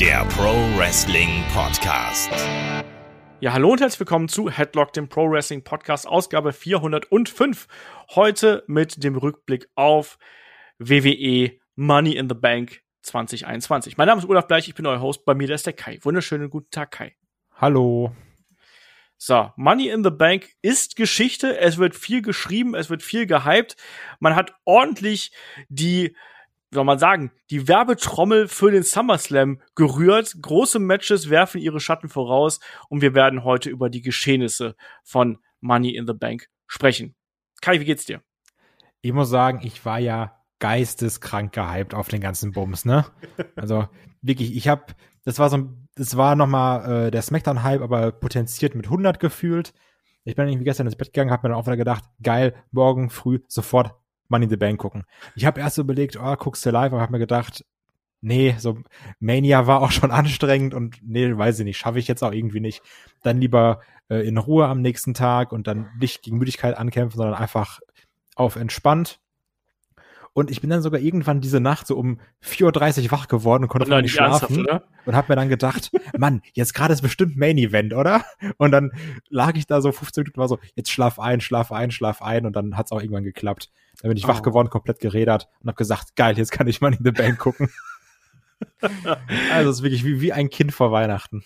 der Pro Wrestling Podcast. Ja, hallo und herzlich willkommen zu Headlock, dem Pro Wrestling Podcast, Ausgabe 405. Heute mit dem Rückblick auf WWE Money in the Bank 2021. Mein Name ist Olaf Bleich, ich bin euer Host. Bei mir ist der Kai. Wunderschönen guten Tag, Kai. Hallo. So, Money in the Bank ist Geschichte. Es wird viel geschrieben, es wird viel gehypt. Man hat ordentlich die soll man sagen, die Werbetrommel für den SummerSlam gerührt. Große Matches werfen ihre Schatten voraus und wir werden heute über die Geschehnisse von Money in the Bank sprechen. Kai, wie geht's dir? Ich muss sagen, ich war ja geisteskrank gehypt auf den ganzen Bums, ne? Also wirklich, ich habe, das war so, das war noch mal äh, der Smackdown-Hype, aber potenziert mit 100 gefühlt. Ich bin irgendwie gestern ins Bett gegangen, habe mir dann auch wieder gedacht, geil, morgen früh sofort Money in the Bank gucken. Ich habe erst überlegt, oh, guckst du live, aber habe mir gedacht, nee, so Mania war auch schon anstrengend und nee, weiß ich nicht, schaffe ich jetzt auch irgendwie nicht. Dann lieber äh, in Ruhe am nächsten Tag und dann nicht gegen Müdigkeit ankämpfen, sondern einfach auf entspannt. Und ich bin dann sogar irgendwann diese Nacht so um 4.30 Uhr wach geworden und konnte und nicht schlafen. Und habe mir dann gedacht, Mann, jetzt gerade ist bestimmt Main Event, oder? Und dann lag ich da so 15 Minuten war so, jetzt schlaf ein, schlaf ein, schlaf ein. Und dann hat's auch irgendwann geklappt. Dann bin ich oh. wach geworden, komplett gerädert und habe gesagt, geil, jetzt kann ich mal in the Bank gucken. also es ist wirklich wie, wie ein Kind vor Weihnachten.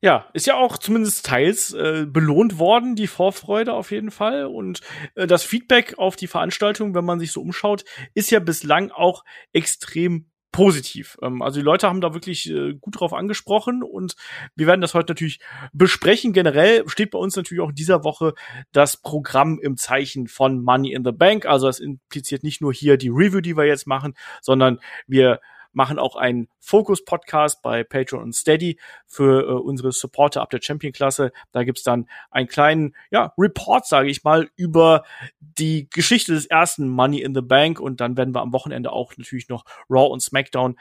Ja, ist ja auch zumindest teils äh, belohnt worden, die Vorfreude auf jeden Fall. Und äh, das Feedback auf die Veranstaltung, wenn man sich so umschaut, ist ja bislang auch extrem positiv. Ähm, also die Leute haben da wirklich äh, gut drauf angesprochen und wir werden das heute natürlich besprechen. Generell steht bei uns natürlich auch in dieser Woche das Programm im Zeichen von Money in the Bank. Also es impliziert nicht nur hier die Review, die wir jetzt machen, sondern wir machen auch einen Focus-Podcast bei Patreon und Steady für äh, unsere Supporter ab der Champion-Klasse. Da gibt's dann einen kleinen ja, Report, sage ich mal, über die Geschichte des ersten Money in the Bank und dann werden wir am Wochenende auch natürlich noch Raw und SmackDown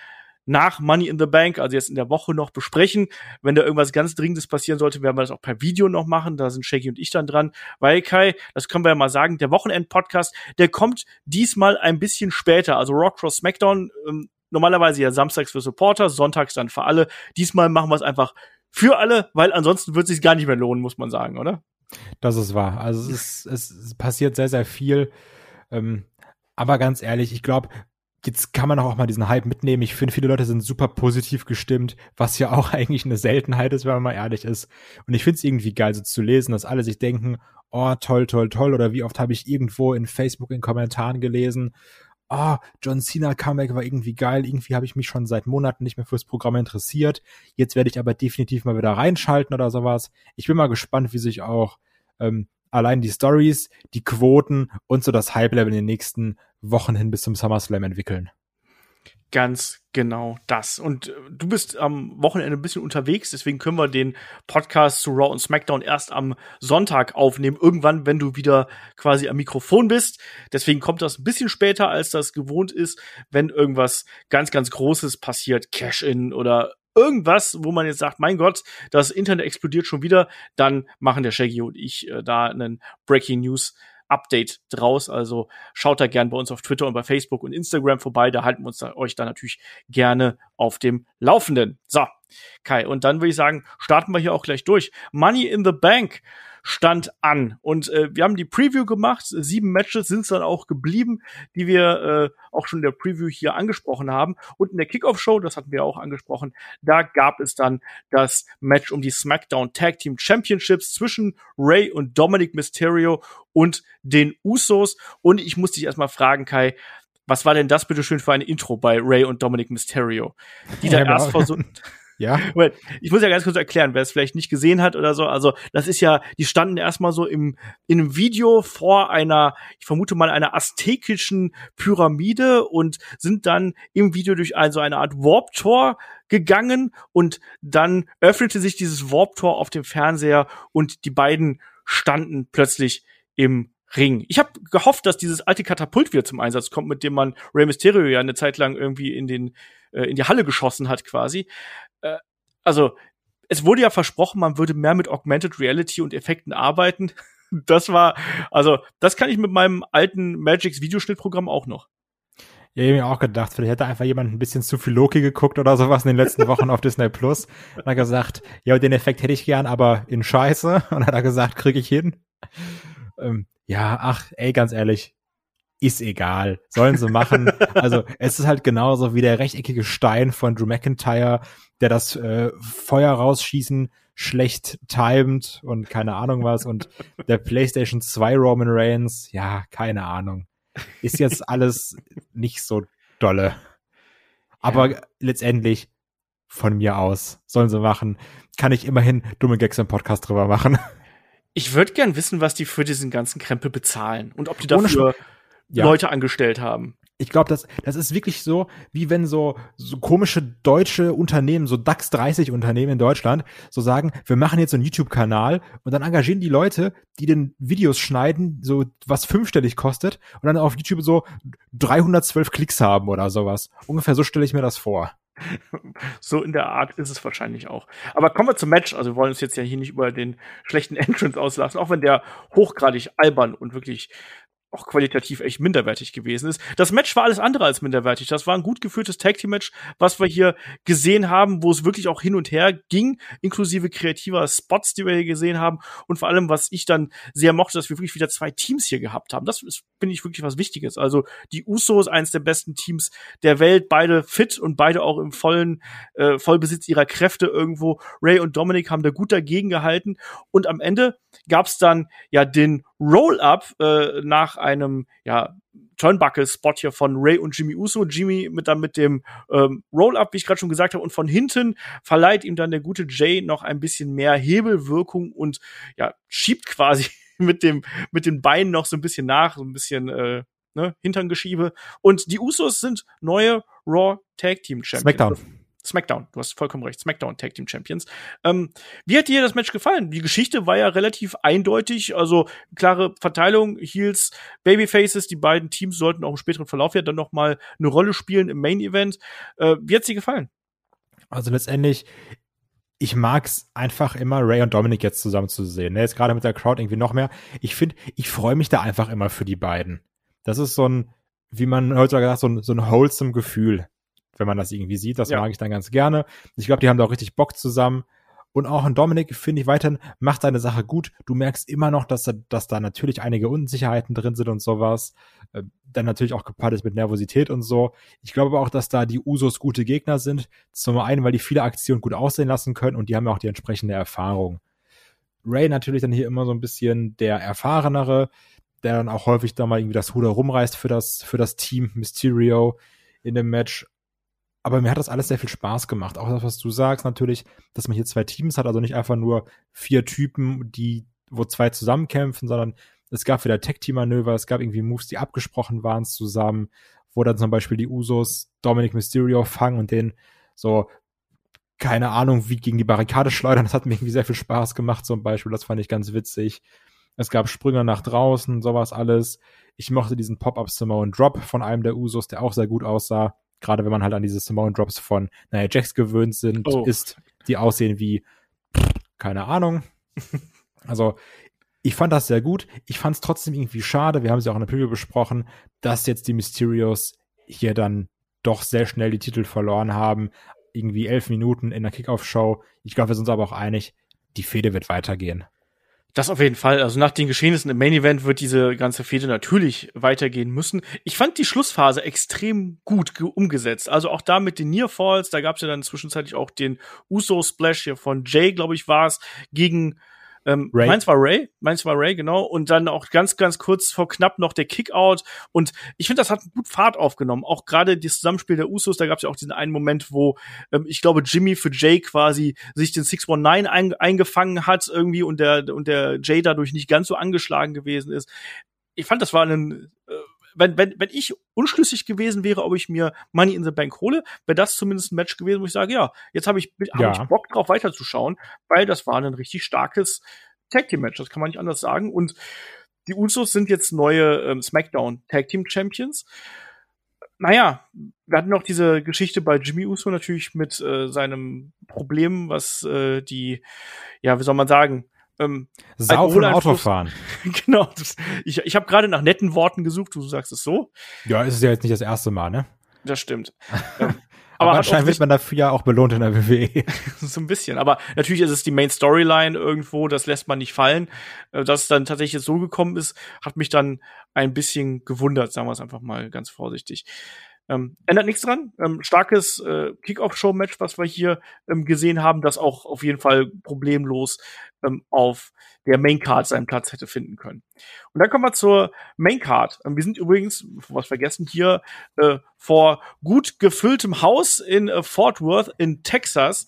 nach Money in the Bank, also jetzt in der Woche noch besprechen. Wenn da irgendwas ganz Dringendes passieren sollte, werden wir das auch per Video noch machen. Da sind Shaggy und ich dann dran. Weil Kai, das können wir ja mal sagen, der Wochenend-Podcast, der kommt diesmal ein bisschen später. Also Rock Cross SmackDown ähm, normalerweise ja samstags für Supporter, sonntags dann für alle. Diesmal machen wir es einfach für alle, weil ansonsten wird es sich gar nicht mehr lohnen, muss man sagen, oder? Das ist wahr. Also es, ist, es passiert sehr, sehr viel. Ähm, aber ganz ehrlich, ich glaube, jetzt kann man auch mal diesen Hype mitnehmen. Ich finde, viele Leute sind super positiv gestimmt, was ja auch eigentlich eine Seltenheit ist, wenn man mal ehrlich ist. Und ich finde es irgendwie geil, so zu lesen, dass alle sich denken, oh, toll, toll, toll. Oder wie oft habe ich irgendwo in Facebook in Kommentaren gelesen, oh, John Cena Comeback war irgendwie geil, irgendwie habe ich mich schon seit Monaten nicht mehr fürs Programm interessiert. Jetzt werde ich aber definitiv mal wieder reinschalten oder sowas. Ich bin mal gespannt, wie sich auch ähm, allein die Stories, die Quoten und so das Hype-Level in den nächsten Wochen hin bis zum SummerSlam entwickeln. Ganz genau das. Und äh, du bist am Wochenende ein bisschen unterwegs, deswegen können wir den Podcast zu Raw und SmackDown erst am Sonntag aufnehmen. Irgendwann, wenn du wieder quasi am Mikrofon bist. Deswegen kommt das ein bisschen später, als das gewohnt ist, wenn irgendwas ganz, ganz Großes passiert, Cash-In oder irgendwas, wo man jetzt sagt, mein Gott, das Internet explodiert schon wieder, dann machen der Shaggy und ich äh, da einen Breaking News Update draus. Also schaut da gern bei uns auf Twitter und bei Facebook und Instagram vorbei. Da halten wir uns da, euch da natürlich gerne auf dem Laufenden. So, Kai, und dann würde ich sagen, starten wir hier auch gleich durch. Money in the Bank stand an. Und äh, wir haben die Preview gemacht. Sieben Matches sind es dann auch geblieben, die wir äh, auch schon in der Preview hier angesprochen haben. Und in der Kickoff-Show, das hatten wir auch angesprochen, da gab es dann das Match um die SmackDown Tag Team Championships zwischen Ray und Dominic Mysterio und den Usos. Und ich muss dich erstmal fragen, Kai, was war denn das bitte schön für ein Intro bei Ray und Dominic Mysterio? Die da ja, erst genau. versucht ja. Ich muss ja ganz kurz erklären, wer es vielleicht nicht gesehen hat oder so. Also, das ist ja, die standen erstmal so im, in einem Video vor einer, ich vermute mal, einer aztekischen Pyramide und sind dann im Video durch so eine Art Warp-Tor gegangen und dann öffnete sich dieses Warp-Tor auf dem Fernseher und die beiden standen plötzlich im Ring. Ich habe gehofft, dass dieses alte Katapult wieder zum Einsatz kommt, mit dem man Rey Mysterio ja eine Zeit lang irgendwie in den äh, in die Halle geschossen hat quasi. Also es wurde ja versprochen, man würde mehr mit Augmented Reality und Effekten arbeiten. Das war, also das kann ich mit meinem alten Magix Videoschnittprogramm auch noch. Ja, ich hab mir auch gedacht, vielleicht hätte einfach jemand ein bisschen zu viel Loki geguckt oder sowas in den letzten Wochen auf Disney Plus. Und hat gesagt, ja, den Effekt hätte ich gern, aber in Scheiße. Und hat er gesagt, krieg ich hin. Ähm, ja, ach, ey, ganz ehrlich, ist egal. Sollen sie machen. also es ist halt genauso wie der rechteckige Stein von Drew McIntyre, der das äh, Feuer rausschießen schlecht timed und keine Ahnung was. Und der PlayStation 2 Roman Reigns, ja, keine Ahnung. Ist jetzt alles nicht so dolle. Aber ja. letztendlich von mir aus sollen sie machen. Kann ich immerhin dumme Gags im Podcast drüber machen. Ich würde gern wissen, was die für diesen ganzen Krempel bezahlen und ob die dafür ja. Leute angestellt haben. Ich glaube, das, das ist wirklich so, wie wenn so, so komische deutsche Unternehmen, so DAX 30 Unternehmen in Deutschland, so sagen, wir machen jetzt so einen YouTube-Kanal und dann engagieren die Leute, die den Videos schneiden, so was fünfstellig kostet und dann auf YouTube so 312 Klicks haben oder sowas. Ungefähr so stelle ich mir das vor. So in der Art ist es wahrscheinlich auch. Aber kommen wir zum Match. Also wir wollen uns jetzt ja hier nicht über den schlechten Entrance auslassen, auch wenn der hochgradig albern und wirklich auch qualitativ echt minderwertig gewesen ist. Das Match war alles andere als minderwertig. Das war ein gut geführtes Tag Team Match, was wir hier gesehen haben, wo es wirklich auch hin und her ging, inklusive kreativer Spots, die wir hier gesehen haben und vor allem, was ich dann sehr mochte, dass wir wirklich wieder zwei Teams hier gehabt haben. Das ist, finde ich, wirklich was Wichtiges. Also die Usos, eines der besten Teams der Welt, beide fit und beide auch im vollen äh, Vollbesitz ihrer Kräfte irgendwo. Ray und Dominic haben da gut dagegen gehalten und am Ende gab es dann ja den Roll-Up äh, nach einem ja, Turnbuckle-Spot hier von Ray und Jimmy Uso. Jimmy mit dann mit dem ähm, Roll-Up, wie ich gerade schon gesagt habe, und von hinten verleiht ihm dann der gute Jay noch ein bisschen mehr Hebelwirkung und ja, schiebt quasi mit dem mit den Beinen noch so ein bisschen nach, so ein bisschen äh, ne, Hinterngeschiebe. Und die Usos sind neue Raw Tag Team Champions. Smackdown. SmackDown, du hast vollkommen recht, SmackDown Tag Team Champions. Ähm, wie hat dir das Match gefallen? Die Geschichte war ja relativ eindeutig, also klare Verteilung, Heels, Babyfaces, die beiden Teams sollten auch im späteren Verlauf ja dann noch mal eine Rolle spielen im Main Event. Äh, wie hat's dir gefallen? Also letztendlich, ich mag's einfach immer, Ray und Dominic jetzt zusammen zu sehen. Ne? Jetzt gerade mit der Crowd irgendwie noch mehr. Ich finde, ich freue mich da einfach immer für die beiden. Das ist so ein, wie man heutzutage sagt, so ein, so ein wholesome Gefühl wenn man das irgendwie sieht. Das ja. mag ich dann ganz gerne. Ich glaube, die haben da auch richtig Bock zusammen. Und auch ein Dominik, finde ich weiterhin, macht seine Sache gut. Du merkst immer noch, dass, da, dass da natürlich einige Unsicherheiten drin sind und sowas. Äh, dann natürlich auch gepaart ist mit Nervosität und so. Ich glaube aber auch, dass da die Usos gute Gegner sind. Zum einen, weil die viele Aktionen gut aussehen lassen können und die haben ja auch die entsprechende Erfahrung. Ray natürlich dann hier immer so ein bisschen der Erfahrenere, der dann auch häufig da mal irgendwie das Ruder rumreißt für das, für das Team Mysterio in dem Match aber mir hat das alles sehr viel Spaß gemacht. Auch das, was du sagst, natürlich, dass man hier zwei Teams hat, also nicht einfach nur vier Typen, die, wo zwei zusammenkämpfen, sondern es gab wieder Tag-Team-Manöver, es gab irgendwie Moves, die abgesprochen waren zusammen, wo dann zum Beispiel die Usos Dominic Mysterio fangen und den so, keine Ahnung, wie gegen die Barrikade schleudern. Das hat mir irgendwie sehr viel Spaß gemacht, zum Beispiel. Das fand ich ganz witzig. Es gab Sprünge nach draußen, sowas alles. Ich mochte diesen Pop-Up Samoan Drop von einem der Usos, der auch sehr gut aussah gerade wenn man halt an diese Simone Drops von naja, Jacks gewöhnt sind, oh. ist, die aussehen wie, keine Ahnung. also, ich fand das sehr gut. Ich fand es trotzdem irgendwie schade, wir haben es ja auch in der Preview besprochen, dass jetzt die Mysterios hier dann doch sehr schnell die Titel verloren haben. Irgendwie elf Minuten in der Kickoff-Show. Ich glaube, wir sind uns aber auch einig, die Fehde wird weitergehen. Das auf jeden Fall. Also nach den Geschehnissen im Main Event wird diese ganze Fehde natürlich weitergehen müssen. Ich fand die Schlussphase extrem gut umgesetzt. Also auch da mit den Near Falls, da gab es ja dann zwischenzeitlich auch den Uso Splash hier von Jay, glaube ich, war es, gegen ähm, Ray. Meins war Ray, meins war Ray, genau. Und dann auch ganz, ganz kurz vor knapp noch der Kickout. Und ich finde, das hat gut Fahrt aufgenommen. Auch gerade das Zusammenspiel der Usos, da gab es ja auch diesen einen Moment, wo ähm, ich glaube, Jimmy für Jay quasi sich den 619 ein, eingefangen hat irgendwie und der, und der Jay dadurch nicht ganz so angeschlagen gewesen ist. Ich fand, das war ein äh, wenn, wenn, wenn ich unschlüssig gewesen wäre, ob ich mir Money in the Bank hole, wäre das zumindest ein Match gewesen, wo ich sage, ja, jetzt habe ich, hab ja. ich Bock drauf weiterzuschauen, weil das war ein richtig starkes Tag Team Match, das kann man nicht anders sagen. Und die Usos sind jetzt neue ähm, SmackDown Tag Team Champions. Naja, wir hatten noch diese Geschichte bei Jimmy Uso natürlich mit äh, seinem Problem, was äh, die, ja, wie soll man sagen, ähm, Saufen Autofahren. genau. Das, ich ich habe gerade nach netten Worten gesucht, du sagst es so. Ja, ist ja jetzt nicht das erste Mal, ne? Das stimmt. ähm, Aber, hat anscheinend wird man dafür ja auch belohnt in der. WWE. so ein bisschen. Aber natürlich ist es die Main Storyline irgendwo, das lässt man nicht fallen. Äh, Dass es dann tatsächlich so gekommen ist, hat mich dann ein bisschen gewundert, sagen wir es einfach mal ganz vorsichtig. Ähm, ändert nichts dran. Ähm, starkes äh, Kick-Off-Show-Match, was wir hier ähm, gesehen haben, das auch auf jeden Fall problemlos ähm, auf der Main-Card seinen Platz hätte finden können. Und dann kommen wir zur Main-Card. Ähm, wir sind übrigens, was vergessen, hier äh, vor gut gefülltem Haus in äh, Fort Worth in Texas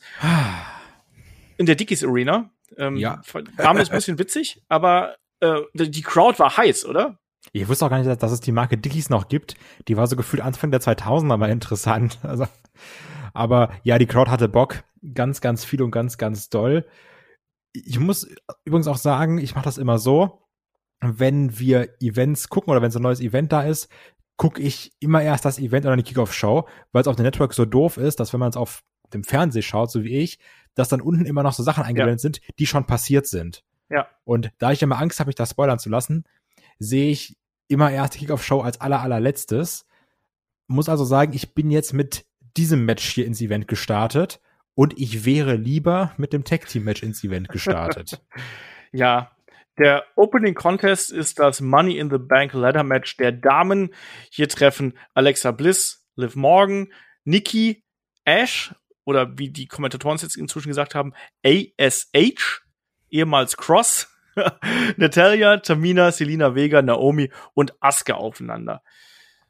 in der Dickies Arena. Ähm, Ja. Name ist ein bisschen witzig, aber äh, die Crowd war heiß, oder? Ich wusste auch gar nicht, dass es die Marke Dickies noch gibt. Die war so gefühlt Anfang der 2000er mal interessant. Also, aber ja, die Crowd hatte Bock. Ganz, ganz viel und ganz, ganz doll. Ich muss übrigens auch sagen, ich mache das immer so, wenn wir Events gucken oder wenn so ein neues Event da ist, gucke ich immer erst das Event oder die Kickoff-Show, weil es auf dem Network so doof ist, dass wenn man es auf dem Fernsehen schaut, so wie ich, dass dann unten immer noch so Sachen eingeblendet sind, die schon passiert sind. Ja. Und da ich immer Angst habe, mich da spoilern zu lassen, sehe ich immer erst die Kickoff-Show als aller allerletztes. Muss also sagen, ich bin jetzt mit diesem Match hier ins Event gestartet und ich wäre lieber mit dem Tag-Team-Match ins Event gestartet. Ja, der Opening Contest ist das Money in the Bank Ladder Match der Damen. Hier treffen Alexa Bliss, Liv Morgan, Nikki, Ash oder wie die Kommentatoren es jetzt inzwischen gesagt haben, ASH, ehemals Cross, Natalia, Tamina, Selina Vega, Naomi und Asuka aufeinander.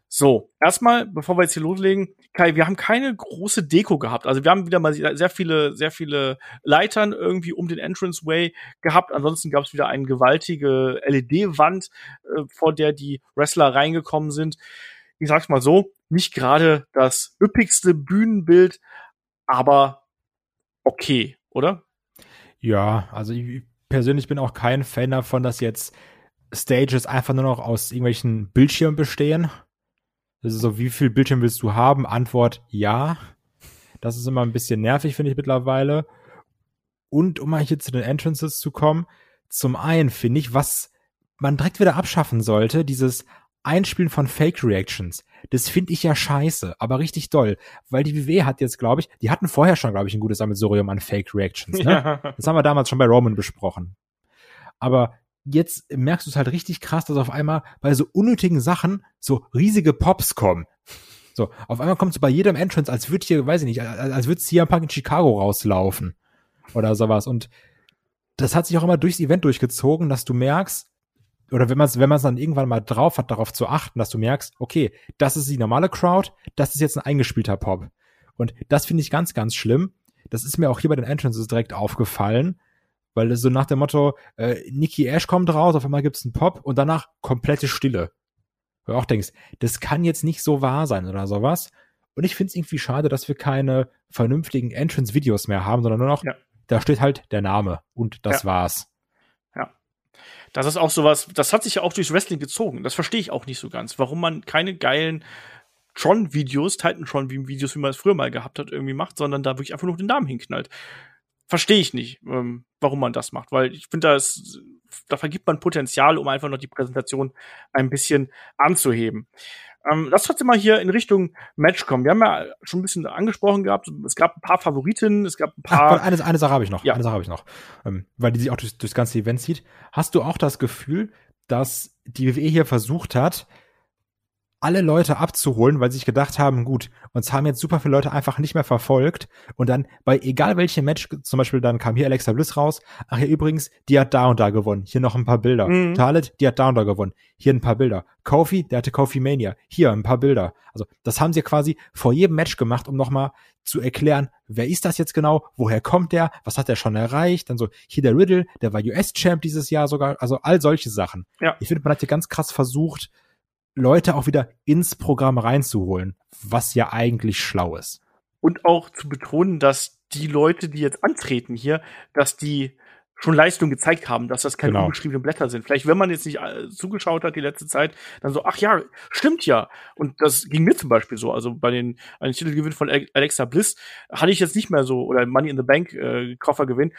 So, erstmal, bevor wir jetzt hier loslegen, Kai, wir haben keine große Deko gehabt. Also wir haben wieder mal sehr viele, sehr viele Leitern irgendwie um den Entranceway gehabt. Ansonsten gab es wieder eine gewaltige LED-Wand, äh, vor der die Wrestler reingekommen sind. Ich sag's mal so, nicht gerade das üppigste Bühnenbild, aber okay, oder? ja, also ich persönlich bin auch kein Fan davon, dass jetzt Stages einfach nur noch aus irgendwelchen Bildschirmen bestehen. Das ist so, wie viel Bildschirm willst du haben? Antwort ja. Das ist immer ein bisschen nervig, finde ich mittlerweile. Und um mal hier zu den Entrances zu kommen, zum einen finde ich, was man direkt wieder abschaffen sollte, dieses Einspielen von Fake Reactions. Das finde ich ja scheiße, aber richtig doll. Weil die WWE hat jetzt, glaube ich, die hatten vorher schon, glaube ich, ein gutes Sammelsurium an Fake Reactions. Ne? Das haben wir damals schon bei Roman besprochen. Aber jetzt merkst du es halt richtig krass, dass auf einmal bei so unnötigen Sachen so riesige Pops kommen. So, auf einmal kommt es bei jedem Entrance, als würde hier, weiß ich nicht, als, als würde CM Punk in Chicago rauslaufen. Oder sowas. Und das hat sich auch immer durchs Event durchgezogen, dass du merkst, oder wenn man es wenn man's dann irgendwann mal drauf hat, darauf zu achten, dass du merkst, okay, das ist die normale Crowd, das ist jetzt ein eingespielter Pop. Und das finde ich ganz, ganz schlimm. Das ist mir auch hier bei den Entrances direkt aufgefallen, weil es so nach dem Motto, äh, Nikki Ash kommt raus, auf einmal gibt's einen Pop und danach komplette Stille. Wo du auch denkst, das kann jetzt nicht so wahr sein oder sowas. Und ich finde es irgendwie schade, dass wir keine vernünftigen Entrance-Videos mehr haben, sondern nur noch, Ja. da steht halt der Name und das Ja. war's. Das ist auch sowas, das hat sich ja auch durchs Wrestling gezogen. Das verstehe ich auch nicht so ganz. Warum man keine geilen Tron-Videos, Titan-Tron-Videos, wie man es früher mal gehabt hat, irgendwie macht, sondern da wirklich einfach nur den Namen hinknallt. Verstehe ich nicht, ähm, warum man das macht, weil ich finde, da, ist- da vergibt man Potenzial, um einfach noch die Präsentation ein bisschen anzuheben. Ähm, lass trotzdem mal hier in Richtung Match kommen. Wir haben ja schon ein bisschen angesprochen gehabt, es gab ein paar Favoriten, es gab ein Ach, paar. warte, eine, eine Sache habe ich noch. Ja. Eine Sache habe ich noch. Ähm, weil die sich auch durchs, durchs ganze Event zieht. Hast du auch das Gefühl, dass die WWE hier versucht hat, alle Leute abzuholen, weil sie sich gedacht haben, gut, uns haben jetzt super viele Leute einfach nicht mehr verfolgt und dann bei egal welchem Match, zum Beispiel dann kam hier Alexa Bliss raus, ach ja übrigens, die hat da und da gewonnen, hier noch ein paar Bilder. Mhm. Talit, die hat da und da gewonnen, hier ein paar Bilder. Kofi, der hatte Kofi Mania, hier ein paar Bilder. Also das haben sie quasi vor jedem Match gemacht, um nochmal zu erklären, wer ist das jetzt genau, woher kommt der, was hat er schon erreicht, dann so, hier der Riddle, der war US-Champ dieses Jahr sogar, also all solche Sachen. Ja. Ich finde, man hat hier ganz krass versucht, Leute auch wieder ins Programm reinzuholen, was ja eigentlich schlau ist. und auch zu betonen, dass die Leute, die jetzt antreten hier, dass die schon Leistung gezeigt haben, dass das keine Genau. unbeschriebenen Blätter sind. Vielleicht, wenn man jetzt nicht äh, zugeschaut hat die letzte Zeit, dann so, ach ja, stimmt ja. Und das ging mir zum Beispiel so. Also bei den, einen Titelgewinn von Ale- Alexa Bliss hatte ich jetzt nicht mehr so, oder Money in the Bank äh, Koffergewinn,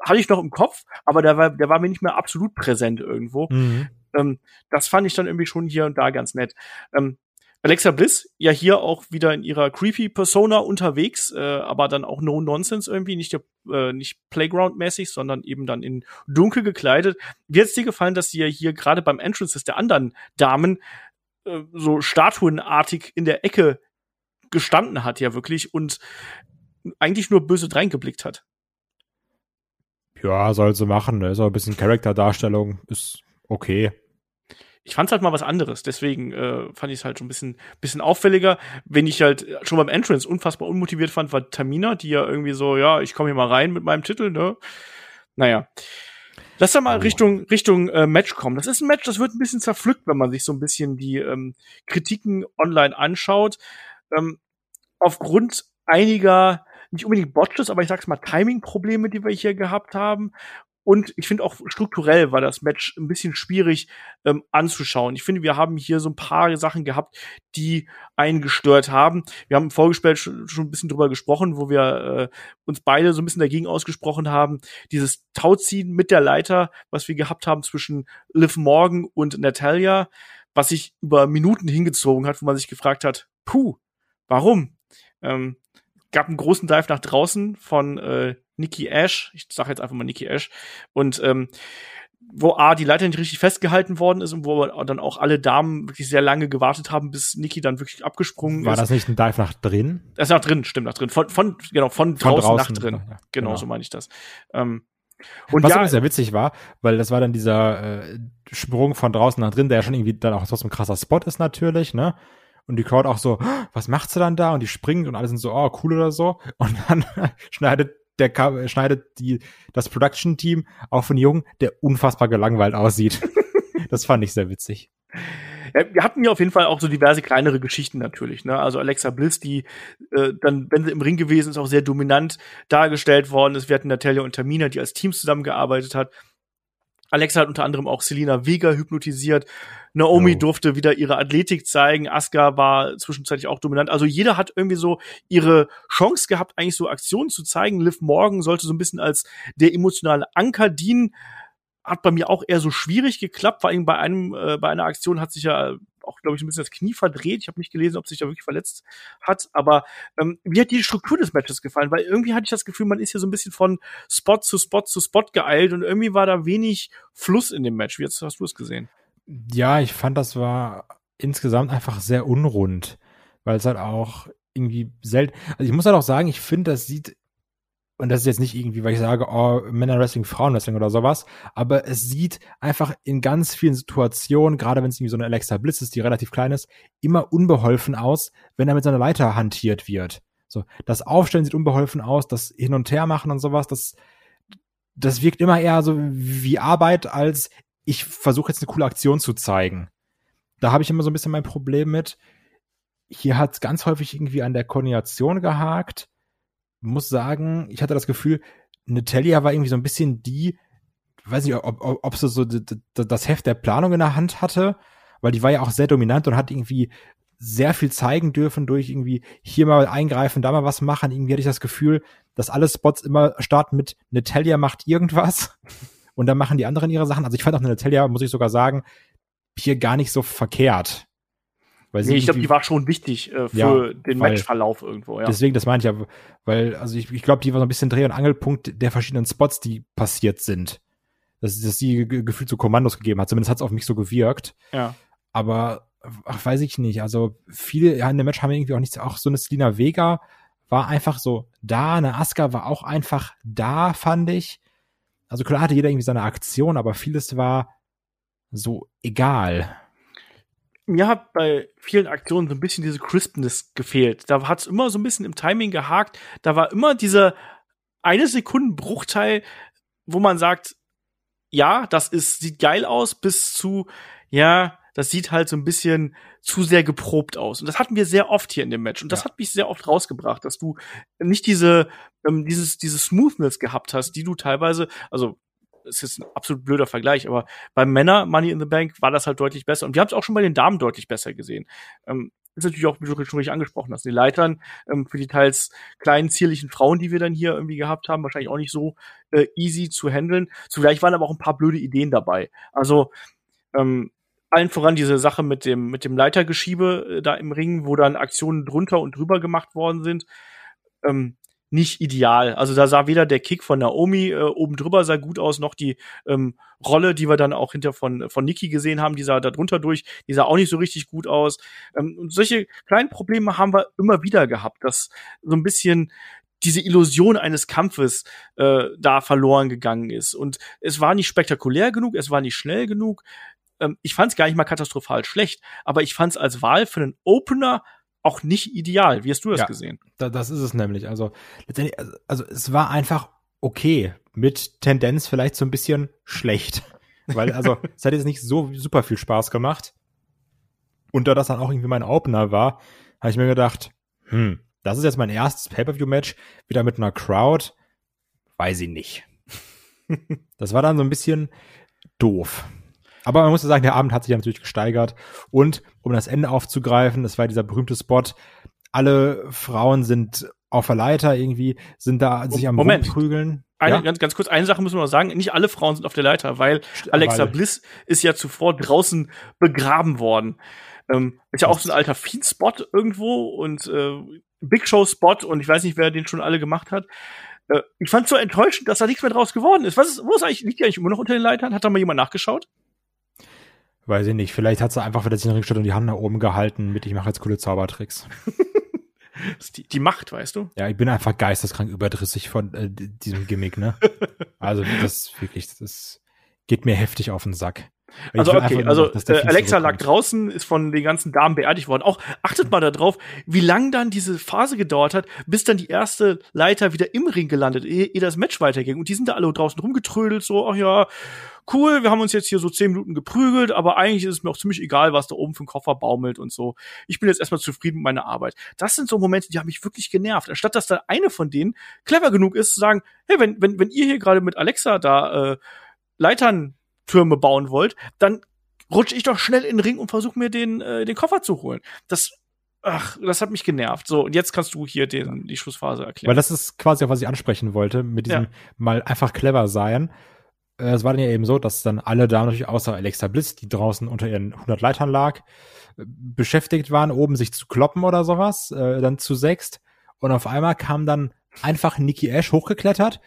hatte ich noch im Kopf, aber der war, der war mir nicht mehr absolut präsent irgendwo. Mhm. Ähm, das fand ich dann irgendwie schon hier und da ganz nett. Ähm, Alexa Bliss, ja hier auch wieder in ihrer creepy Persona unterwegs, äh, aber dann auch No Nonsense irgendwie, nicht, äh, nicht Playground-mäßig, sondern eben dann in dunkel gekleidet. Wie hat's dir gefallen, dass sie ja hier gerade beim Entrances der anderen Damen äh, so statuenartig in der Ecke gestanden hat, ja wirklich, und eigentlich nur böse reingeblickt hat? Ja, soll sie machen, ne? So ein bisschen Charakterdarstellung ist okay. Ich fand's halt mal was anderes. Deswegen äh, fand ich es halt schon ein bisschen, bisschen auffälliger. Wenn ich halt schon beim Entrance unfassbar unmotiviert fand, war Tamina, die ja irgendwie so, ja, ich komme hier mal rein mit meinem Titel, ne? Naja. Lass da mal Oh. Richtung, Richtung äh, Match kommen. Das ist ein Match, das wird ein bisschen zerpflückt, wenn man sich so ein bisschen die ähm, Kritiken online anschaut. Ähm, aufgrund einiger, nicht unbedingt Botches, aber ich sag's mal, Timing-Probleme, die wir hier gehabt haben. Und ich finde auch strukturell war das Match ein bisschen schwierig ähm, anzuschauen. Ich finde, wir haben hier so ein paar Sachen gehabt, die einen gestört haben. Wir haben im Vorgespräch schon, schon ein bisschen drüber gesprochen, wo wir äh, uns beide so ein bisschen dagegen ausgesprochen haben. Dieses Tauziehen mit der Leiter, was wir gehabt haben zwischen Liv Morgan und Natalia, was sich über Minuten hingezogen hat, wo man sich gefragt hat, puh, warum? Ähm, gab einen großen Dive nach draußen von äh, Nikki Ash, ich sage jetzt einfach mal Nikki Ash, und ähm, wo A, die Leiter nicht richtig festgehalten worden ist und wo dann auch alle Damen wirklich sehr lange gewartet haben, bis Nikki dann wirklich abgesprungen War ist. das nicht ein Dive nach drin? Das ist nach drin, stimmt, nach drin. Von, von genau, von, Von draußen, draußen, nach drin. ja, genau, genau. so meine ich das. Ähm, und Was ja, übrigens sehr witzig war, weil das war dann dieser äh, Sprung von draußen nach drin, der ja schon irgendwie dann auch trotzdem ein krasser Spot ist natürlich, ne? Und die Crowd auch so, "Oh, was macht sie dann da? Und die springt und alle sind so, oh, cool oder so. Und dann schneidet der schneidet die das Production Team auch von Jungen, der unfassbar gelangweilt aussieht. das fand ich sehr witzig. Ja, wir hatten ja auf jeden Fall auch so diverse kleinere Geschichten natürlich. Ne? Also Alexa Bliss, die äh, dann, wenn sie im Ring gewesen ist, auch sehr dominant dargestellt worden ist. Wir hatten Natalia und Tamina, die als Team zusammengearbeitet hat. Alexa hat unter anderem auch Selina Vega hypnotisiert. Naomi Oh. durfte wieder ihre Athletik zeigen. Asuka war zwischenzeitlich auch dominant. Also jeder hat irgendwie so ihre Chance gehabt, eigentlich so Aktionen zu zeigen. Liv Morgan sollte so ein bisschen als der emotionale Anker dienen. Hat bei mir auch eher so schwierig geklappt. Vor allem bei einem, äh, bei einer Aktion hat sich ja auch, glaube ich, ein bisschen das Knie verdreht. Ich habe nicht gelesen, ob sich da wirklich verletzt hat. Aber ähm, wie hat die Struktur des Matches gefallen? Weil irgendwie hatte ich das Gefühl, man ist hier so ein bisschen von Spot zu Spot zu Spot geeilt und irgendwie war da wenig Fluss in dem Match. Wie hast, hast du es gesehen? Ja, ich fand, das war insgesamt einfach sehr unrund, weil es halt auch irgendwie selten. Also ich muss halt auch sagen, ich finde, das sieht, und das ist jetzt nicht irgendwie, weil ich sage, oh, Männerwrestling, Frauenwrestling oder sowas, aber es sieht einfach in ganz vielen Situationen, gerade wenn es irgendwie so eine Alexa Bliss ist, die relativ klein ist, immer unbeholfen aus, wenn er mit seiner Leiter hantiert wird. So, das Aufstellen sieht unbeholfen aus, das Hin- und Her machen und sowas, das, das wirkt immer eher so wie Arbeit, als ich versuche jetzt eine coole Aktion zu zeigen. Da habe ich immer so ein bisschen mein Problem mit. Hier hat es ganz häufig irgendwie an der Koordination gehakt. Muss sagen, ich hatte das Gefühl, Natalia war irgendwie so ein bisschen die, weiß nicht, ob, ob, ob sie so das Heft der Planung in der Hand hatte, weil die war ja auch sehr dominant und hat irgendwie sehr viel zeigen dürfen durch irgendwie hier mal eingreifen, da mal was machen. Irgendwie hatte ich das Gefühl, dass alle Spots immer starten mit Natalia macht irgendwas und dann machen die anderen ihre Sachen. Also ich fand auch Natalia, muss ich sogar sagen, hier gar nicht so verkehrt. Weil Nee, ich glaube, die war schon wichtig äh, für Ja, den weil- Matchverlauf irgendwo, ja. Deswegen, das meine ich ja, weil, also ich, ich glaube, die war so ein bisschen Dreh- und Angelpunkt der verschiedenen Spots, die passiert sind. Dass, dass sie ge- gefühlt so Kommandos gegeben hat. Zumindest hat es auf mich so gewirkt. ja. Aber ach, weiß ich nicht. Also viele ja, in dem Match haben irgendwie auch nichts. Auch so eine Selina Vega war einfach so da. Eine Asuka war auch einfach da, fand ich. Also klar hatte jeder irgendwie seine Aktion, aber vieles war so egal. Mir hat bei vielen Aktionen so ein bisschen diese Crispness gefehlt. Da hat es immer so ein bisschen im Timing gehakt. Da war immer dieser eine Sekunden Bruchteil, wo man sagt, ja, das ist sieht geil aus, bis zu ja, das sieht halt so ein bisschen zu sehr geprobt aus. Und das hatten wir sehr oft hier in dem Match. Und das Ja. hat mich sehr oft rausgebracht, dass du nicht diese ähm, dieses diese Smoothness gehabt hast, die du teilweise, also es ist ein absolut blöder Vergleich, aber beim Männer Money in the Bank war das halt deutlich besser. Und wir haben es auch schon bei den Damen deutlich besser gesehen. Ähm, ist natürlich auch, wie du schon richtig angesprochen hast, die Leitern ähm, für die teils kleinen, zierlichen Frauen, die wir dann hier irgendwie gehabt haben, wahrscheinlich auch nicht so äh, easy zu handeln. Zugleich waren aber auch ein paar blöde Ideen dabei. Also ähm, allen voran diese Sache mit dem, mit dem Leitergeschiebe äh, da im Ring, wo dann Aktionen drunter und drüber gemacht worden sind. Ähm, nicht ideal. Also da sah weder der Kick von Naomi äh, oben drüber sah gut aus, noch die ähm, Rolle, die wir dann auch hinter von von Nikki gesehen haben, die sah da drunter durch, die sah auch nicht so richtig gut aus. Ähm, und solche kleinen Probleme haben wir immer wieder gehabt, dass so ein bisschen diese Illusion eines Kampfes äh, da verloren gegangen ist. Und es war nicht spektakulär genug, es war nicht schnell genug. Ähm, ich fand es gar nicht mal katastrophal schlecht, aber ich fand es als Wahl für einen Opener auch nicht ideal. Wie hast du das ja, gesehen? Da, das ist es nämlich. Also letztendlich, also, also es war einfach okay mit Tendenz vielleicht so ein bisschen schlecht, weil also es hat jetzt nicht so super viel Spaß gemacht. Und da das dann auch irgendwie mein Opener war, habe ich mir gedacht, hm, das ist jetzt mein erstes Pay-per-view-Match wieder mit einer Crowd, weiß ich nicht. das war dann so ein bisschen doof. Aber man muss ja sagen, der Abend hat sich ja natürlich gesteigert. Und um das Ende aufzugreifen, das war dieser berühmte Spot. Alle Frauen sind auf der Leiter irgendwie, sind da sich am Moment. Rumprügeln. Eine, ja? ganz, ganz kurz, eine Sache müssen wir noch sagen. Nicht alle Frauen sind auf der Leiter, weil Alexa weil. Bliss ist ja zuvor draußen begraben worden. Ähm, ist ja auch so ein alter Fiend-Spot irgendwo und äh, Big Show-Spot und ich weiß nicht, wer den schon alle gemacht hat. Äh, ich fand so enttäuschend, dass da nichts mehr draus geworden ist. Was ist, wo ist eigentlich, liegt die eigentlich immer noch unter den Leitern? Hat da mal jemand nachgeschaut? Weiß ich nicht. Vielleicht hat sie einfach wieder sich in den Ring gestellt und die Hand nach oben gehalten mit ich mache jetzt coole Zaubertricks. die, die Macht, weißt du? Ja, ich bin einfach geisteskrank überdrüssig von äh, diesem Gimmick, ne? also das wirklich, das geht mir heftig auf den Sack. Also okay, also äh, Alexa lag draußen, ist von den ganzen Damen beerdigt worden. Auch achtet mal darauf, wie lang dann diese Phase gedauert hat, bis dann die erste Leiter wieder im Ring gelandet, ehe, ehe das Match weiterging. Und die sind da alle draußen rumgetrödelt, so, ach ja, cool, wir haben uns jetzt hier so zehn Minuten geprügelt, aber eigentlich ist es mir auch ziemlich egal, was da oben für ein Koffer baumelt und so. Ich bin jetzt erstmal zufrieden mit meiner Arbeit. Das sind so Momente, die haben mich wirklich genervt. Anstatt dass da eine von denen clever genug ist, zu sagen, hey, wenn, wenn, wenn ihr hier gerade mit Alexa da äh, Leitern Türme bauen wollt, dann rutsche ich doch schnell in den Ring und versuche mir den, äh, den Koffer zu holen. Das, ach, das hat mich genervt. So, und jetzt kannst du hier den, die Schlussphase erklären. Weil das ist quasi auch, was ich ansprechen wollte, mit diesem ja. mal einfach clever sein. Äh, es war dann ja eben so, dass dann alle da natürlich außer Alexa Bliss, die draußen unter ihren 100 Leitern lag, beschäftigt waren, oben sich zu kloppen oder sowas, äh, dann zu sechst. Und auf einmal kam dann einfach Nikki Ash hochgeklettert,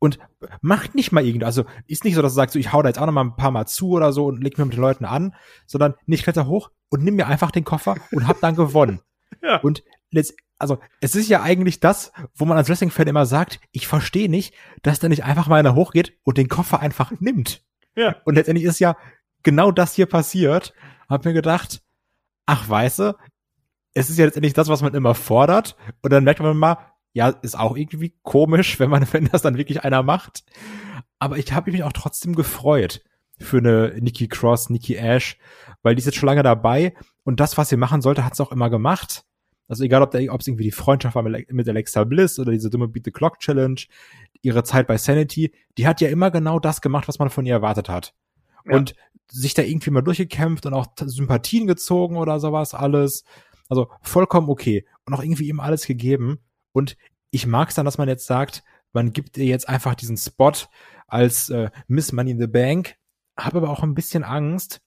und macht nicht mal irgendwie, also ist nicht so, dass du sagst, so, ich hau da jetzt auch noch mal ein paar Mal zu oder so und leg mir mit den Leuten an, sondern nicht kletter hoch und nimm mir einfach den Koffer und hab dann gewonnen. ja. Und letzt, also es ist ja eigentlich das, wo man als Wrestling-Fan immer sagt, ich verstehe nicht, dass da nicht einfach mal einer hochgeht und den Koffer einfach nimmt. Ja. Und letztendlich ist ja genau das hier passiert. Hab mir gedacht, ach weiße, es ist ja letztendlich das, was man immer fordert. Und dann merkt man mal, ja, ist auch irgendwie komisch, wenn man, wenn das dann wirklich einer macht. Aber ich habe mich auch trotzdem gefreut für eine Nikki Cross, Nikki Ash, weil die ist jetzt schon lange dabei und das, was sie machen sollte, hat es auch immer gemacht. Also egal, ob es irgendwie die Freundschaft war mit Alexa Bliss oder diese dumme Beat the Clock Challenge, ihre Zeit bei Sanity, die hat ja immer genau das gemacht, was man von ihr erwartet hat. Ja. Und sich da irgendwie mal durchgekämpft und auch Sympathien gezogen oder sowas alles. Also vollkommen okay. Und auch irgendwie ihm alles gegeben. Und ich mag es dann, dass man jetzt sagt, man gibt ihr jetzt einfach diesen Spot als äh, Miss Money in the Bank, habe aber auch ein bisschen Angst,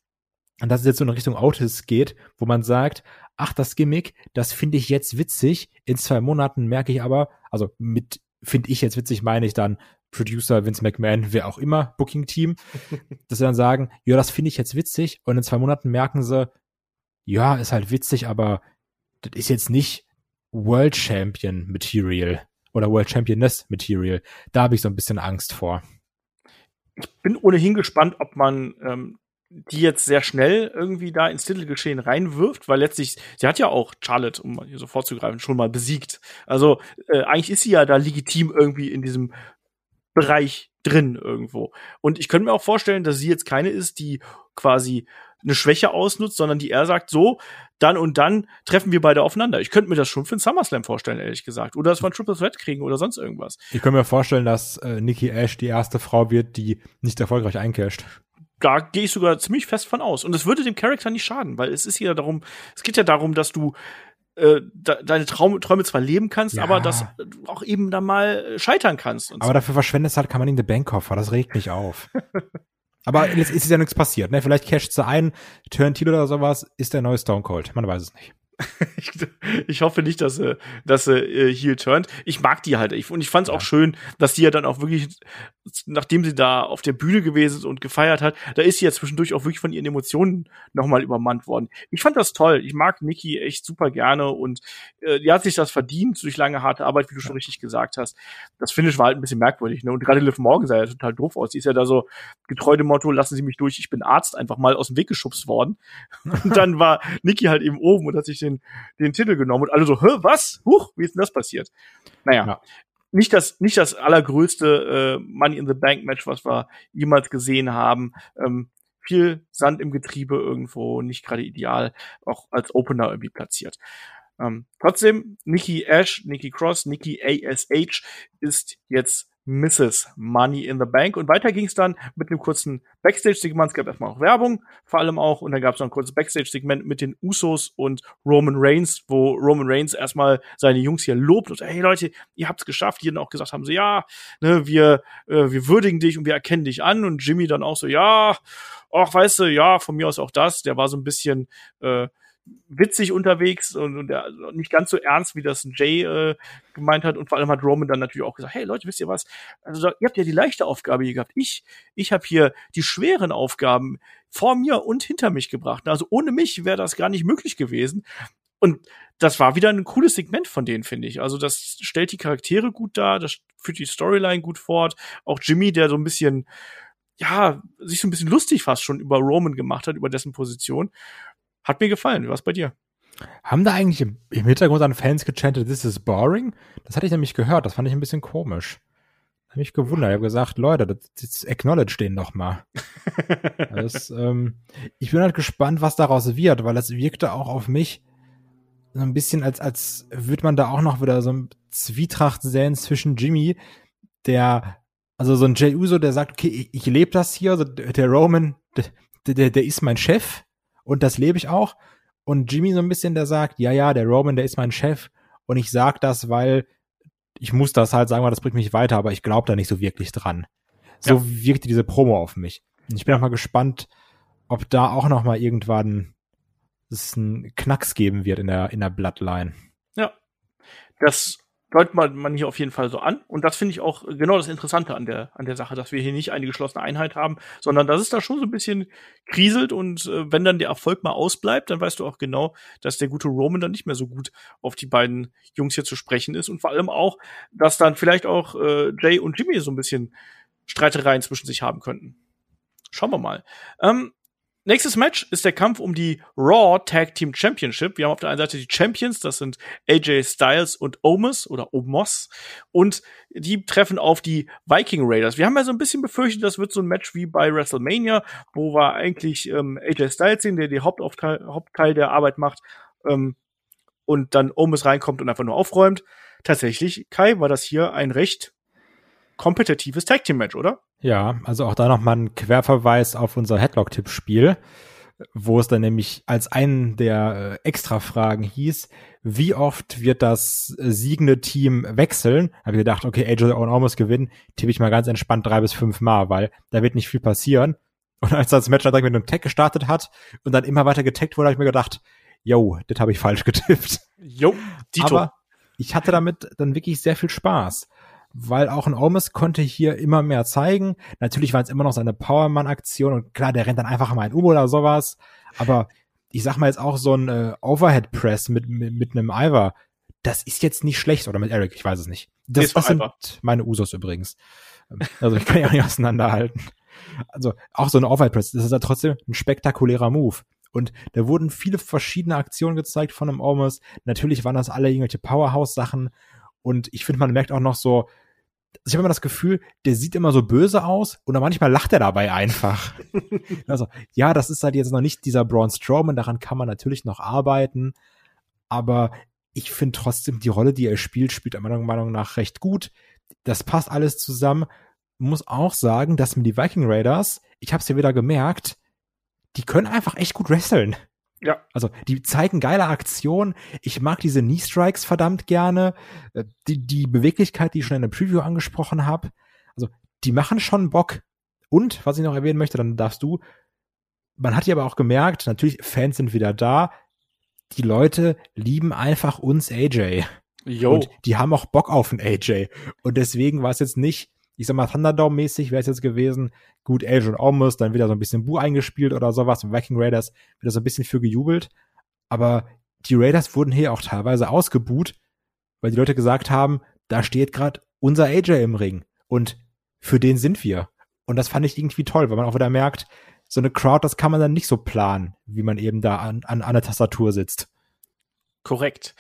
dass es jetzt so in Richtung Autos geht, wo man sagt, ach, das Gimmick, das finde ich jetzt witzig. In zwei Monaten merke ich aber, also mit finde ich jetzt witzig, meine ich dann Producer Vince McMahon, wer auch immer, Booking Team, dass sie dann sagen, ja, das finde ich jetzt witzig und in zwei Monaten merken sie, ja, ist halt witzig, aber das ist jetzt nicht World Champion Material oder World Championess Material. Da habe ich so ein bisschen Angst vor. Ich bin ohnehin gespannt, ob man ähm, die jetzt sehr schnell irgendwie da ins Titelgeschehen reinwirft, weil letztlich, sie hat ja auch Charlotte, um hier so vorzugreifen, schon mal besiegt. Also äh, eigentlich ist sie ja da legitim irgendwie in diesem Bereich drin irgendwo. Und ich könnte mir auch vorstellen, dass sie jetzt keine ist, die quasi eine Schwäche ausnutzt, sondern die er sagt, so, dann und dann treffen wir beide aufeinander. Ich könnte mir das schon für einen SummerSlam vorstellen, ehrlich gesagt. Oder dass wir ein Triple Threat kriegen oder sonst irgendwas. Ich könnte mir vorstellen, dass äh, Nikki Ash die erste Frau wird, die nicht erfolgreich eincasht. Da gehe ich sogar ziemlich fest von aus. Und es würde dem Charakter nicht schaden, weil es ist ja darum, es geht ja darum, dass du äh, de deine Traum Träume zwar leben kannst, ja. aber dass du auch eben da mal scheitern kannst. aber so. dafür verschwendest halt kann man in den Bankkoffer, das regt mich auf. aber jetzt ist ja nichts passiert, ne? Vielleicht casht sie ein, Turn oder sowas, ist der neue Stone Cold. Man weiß es nicht. ich, ich, hoffe nicht, dass sie, dass sie äh, heel turnt. Ich mag die halt. Ich, und ich fand es ja. auch schön, dass die ja dann auch wirklich, nachdem sie da auf der Bühne gewesen ist und gefeiert hat, da ist sie ja zwischendurch auch wirklich von ihren Emotionen nochmal übermannt worden. Ich fand das toll. Ich mag Nikki echt super gerne und äh, die hat sich das verdient durch lange harte Arbeit, wie du ja. schon richtig gesagt hast. Das Finish war halt ein bisschen merkwürdig. Ne? Und gerade Liv Morgan sah ja total doof aus. Die ist ja da so getreu dem Motto, lassen Sie mich durch, ich bin Arzt, einfach mal aus dem Weg geschubst worden. Und dann war Nikki halt eben oben und hat sich den, den Titel genommen und alle so, hä, was? Huch, wie ist denn das passiert? Naja. Ja. Nicht das, nicht das allergrößte äh, Money in the Bank Match, was wir jemals gesehen haben. Ähm, viel Sand im Getriebe irgendwo, nicht gerade ideal, auch als Opener irgendwie platziert. Ähm, trotzdem, Nikki Ash, Nikki Cross, Nikki ASH ist jetzt Mrs. Money in the Bank. Und weiter ging es dann mit einem kurzen Backstage-Segment. Es gab erstmal auch Werbung, vor allem auch. Und dann gab es noch ein kurzes Backstage-Segment mit den Usos und Roman Reigns, wo Roman Reigns erstmal seine Jungs hier lobt und sagt, hey Leute, ihr habt's geschafft. Die dann auch gesagt haben, so ja, ne, wir, äh, wir würdigen dich und wir erkennen dich an. Und Jimmy dann auch so, ja, ach, weißt du, ja, von mir aus auch das. Der war so ein bisschen äh, witzig unterwegs und, und der, nicht ganz so ernst, wie das Jay äh, gemeint hat. Und vor allem hat Roman dann natürlich auch gesagt, hey Leute, wisst ihr was? Also ihr habt ja die leichte Aufgabe hier gehabt. Ich, ich habe hier die schweren Aufgaben vor mir und hinter mich gebracht. Also ohne mich wäre das gar nicht möglich gewesen. Und das war wieder ein cooles Segment von denen, finde ich. Also das stellt die Charaktere gut dar, das führt die Storyline gut fort. Auch Jimmy, der so ein bisschen, ja, sich so ein bisschen lustig fast schon über Roman gemacht hat, über dessen Position. Hat mir gefallen. Was bei dir? Haben da eigentlich im, im Hintergrund an Fans gechantet, this is boring? Das hatte ich nämlich gehört. Das fand ich ein bisschen komisch. Hab mich gewundert. Ich habe gesagt, Leute, das, das acknowledge den noch mal. das, ähm, ich bin halt gespannt, was daraus wird, weil das wirkte auch auf mich so ein bisschen, als, als würde man da auch noch wieder so ein Zwietracht sehen zwischen Jimmy, der, also so ein Jay Uso, der sagt, okay, ich, ich lebe das hier, also der Roman, der, der, der ist mein Chef und das lebe ich auch. Und Jimmy so ein bisschen, der sagt, ja, ja, der Roman, der ist mein Chef und ich sag das, weil ich muss das halt sagen, weil das bringt mich weiter, aber ich glaube da nicht so wirklich dran. So ja. wirkte diese Promo auf mich. Und ich bin auch mal gespannt, ob da auch noch mal irgendwann es einen Knacks geben wird in der in der Bloodline. Ja. Das deutet man, man hier auf jeden Fall so an. Und das finde ich auch genau das Interessante an der, an der Sache, dass wir hier nicht eine geschlossene Einheit haben, sondern dass es da schon so ein bisschen kriselt und äh, wenn dann der Erfolg mal ausbleibt, dann weißt du auch genau, dass der gute Roman dann nicht mehr so gut auf die beiden Jungs hier zu sprechen ist und vor allem auch, dass dann vielleicht auch äh, Jay und Jimmy so ein bisschen Streitereien zwischen sich haben könnten. Schauen wir mal. Ähm, Nächstes Match ist der Kampf um die Raw Tag Team Championship. Wir haben auf der einen Seite die Champions, das sind AJ Styles und Omos oder Omos. Und die treffen auf die Viking Raiders. Wir haben ja so ein bisschen befürchtet, das wird so ein Match wie bei WrestleMania, wo wir eigentlich ähm, AJ Styles sehen, der die Hauptaufteil, Hauptteil der Arbeit macht. Ähm, und dann Omos reinkommt und einfach nur aufräumt. Tatsächlich, Kai, war das hier ein recht kompetitives Tag Team Match, oder? Ja, also auch da nochmal ein Querverweis auf unser Headlock-Tipp-Spiel, wo es dann nämlich als einen der äh, Extra-Fragen hieß, wie oft wird das äh, siegende Team wechseln? Habe ich gedacht, okay, AJ und Almost gewinnen, tippe ich mal ganz entspannt drei bis fünf Mal, weil da wird nicht viel passieren. Und als das Match dann mit einem Tag gestartet hat und dann immer weiter getaggt wurde, habe ich mir gedacht, yo, das habe ich falsch getippt. Jo, Dito. Aber ich hatte damit dann wirklich sehr viel Spaß weil auch ein Omes konnte hier immer mehr zeigen. Natürlich waren es immer noch seine Powerman-Aktion und klar, der rennt dann einfach mal ein U oder sowas. Aber ich sag mal jetzt auch so ein äh, Overhead-Press mit, mit, mit einem Ivar, das ist jetzt nicht schlecht. Oder mit Eric, ich weiß es nicht. Das, das sind meine Usos übrigens. Ähm, also ich kann ja nicht auseinanderhalten. Also auch so ein Overhead-Press, das ist ja trotzdem ein spektakulärer Move. Und da wurden viele verschiedene Aktionen gezeigt von einem Almost. Natürlich waren das alle irgendwelche Powerhouse-Sachen. Und ich finde, man merkt auch noch so, ich habe immer das Gefühl, der sieht immer so böse aus und manchmal lacht er dabei einfach. also, ja, das ist halt jetzt noch nicht dieser Braun Strowman, daran kann man natürlich noch arbeiten, aber ich finde trotzdem die Rolle, die er spielt, spielt meiner Meinung nach recht gut. Das passt alles zusammen. Muss auch sagen, dass mir die Viking Raiders, ich habe es ja wieder gemerkt, die können einfach echt gut wresteln. Ja. Also, die zeigen geile Aktionen. Ich mag diese Knee Strikes verdammt gerne. Äh, die, die Beweglichkeit, die ich schon in der Preview angesprochen habe. Also, die machen schon Bock. Und, was ich noch erwähnen möchte, dann darfst du. Man hat ja aber auch gemerkt, natürlich, Fans sind wieder da. Die Leute lieben einfach uns AJ. Jo. Und die haben auch Bock auf einen AJ. Und deswegen war es jetzt nicht, ich sag mal, Thunderdome-mäßig wäre es jetzt gewesen, gut, AJ und Almost, dann wieder so ein bisschen Bu eingespielt oder sowas. Und Viking Raiders wieder so ein bisschen für gejubelt. Aber die Raiders wurden hier auch teilweise ausgebuht, weil die Leute gesagt haben, da steht gerade unser AJ im Ring. Und für den sind wir. Und das fand ich irgendwie toll, weil man auch wieder merkt, so eine Crowd, das kann man dann nicht so planen, wie man eben da an, an, an der Tastatur sitzt. Korrekt.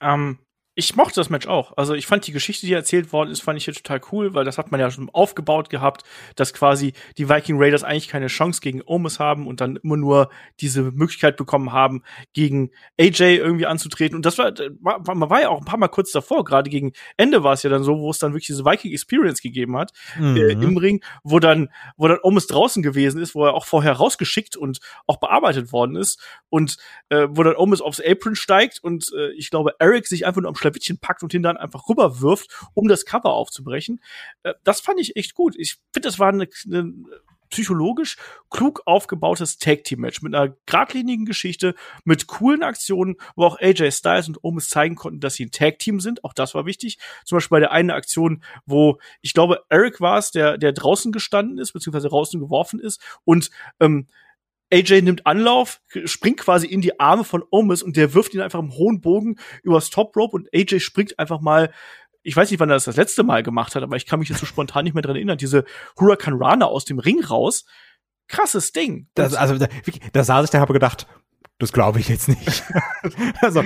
Ähm, ich mochte das Match auch. Also ich fand die Geschichte, die erzählt worden ist, fand ich hier total cool, weil das hat man ja schon aufgebaut gehabt, dass quasi die Viking Raiders eigentlich keine Chance gegen Omus haben und dann immer nur diese Möglichkeit bekommen haben, gegen AJ irgendwie anzutreten. Und das war, war man war ja auch ein paar Mal kurz davor, gerade gegen Ende war es ja dann so, wo es dann wirklich diese Viking Experience gegeben hat mhm. äh, im Ring, wo dann, wo dann Omus draußen gewesen ist, wo er auch vorher rausgeschickt und auch bearbeitet worden ist und äh, wo dann Omus aufs Apron steigt und äh, ich glaube, Eric sich einfach nur am Schlawittchen packt und ihn dann einfach rüberwirft, um das Cover aufzubrechen. Äh, das fand ich echt gut. Ich finde, das war eine, eine psychologisch klug aufgebautes Tag-Team-Match mit einer geradlinigen Geschichte, mit coolen Aktionen, wo auch AJ Styles und Omis zeigen konnten, dass sie ein Tag-Team sind. Auch das war wichtig. Zum Beispiel bei der einen Aktion, wo ich glaube, Eric war es, der, der draußen gestanden ist, beziehungsweise draußen geworfen ist und ähm, AJ nimmt Anlauf, springt quasi in die Arme von Omis und der wirft ihn einfach im hohen Bogen übers Top Rope und AJ springt einfach mal ich weiß nicht, wann er das das letzte Mal gemacht hat, aber ich kann mich jetzt so spontan nicht mehr dran erinnern, diese Huracan Rana aus dem Ring raus. Krasses Ding. Das, also, da, da saß ich da habe gedacht, das glaube ich jetzt nicht. also,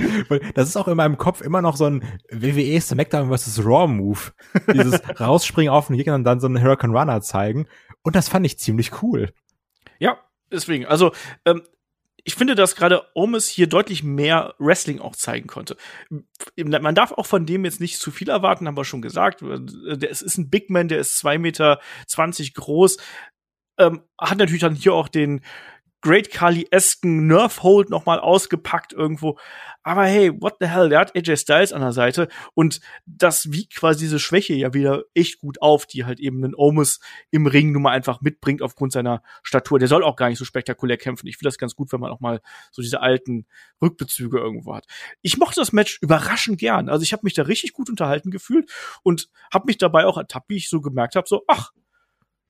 das ist auch in meinem Kopf immer noch so ein WWE SmackDown vs. Raw Move. Dieses rausspringen auf den Gegner und dann so einen Hurricane Runner zeigen. Und das fand ich ziemlich cool. Ja, deswegen, also ähm, ich finde, dass gerade Omis hier deutlich mehr Wrestling auch zeigen konnte. Man darf auch von dem jetzt nicht zu viel erwarten, haben wir schon gesagt. Es ist ein Big Man, der ist zwei Meter zwanzig groß. Ähm, hat natürlich dann hier auch den Great Kali-esken Nerf-Hold nochmal ausgepackt irgendwo. Aber hey, what the hell, der hat AJ Styles an der Seite und das wiegt quasi diese Schwäche ja wieder echt gut auf, die halt eben einen Omus im Ring nun mal einfach mitbringt aufgrund seiner Statur. Der soll auch gar nicht so spektakulär kämpfen. Ich finde das ganz gut, wenn man auch mal so diese alten Rückbezüge irgendwo hat. Ich mochte das Match überraschend gern. Also ich habe mich da richtig gut unterhalten gefühlt und habe mich dabei auch ertappt, wie ich so gemerkt habe, so, ach,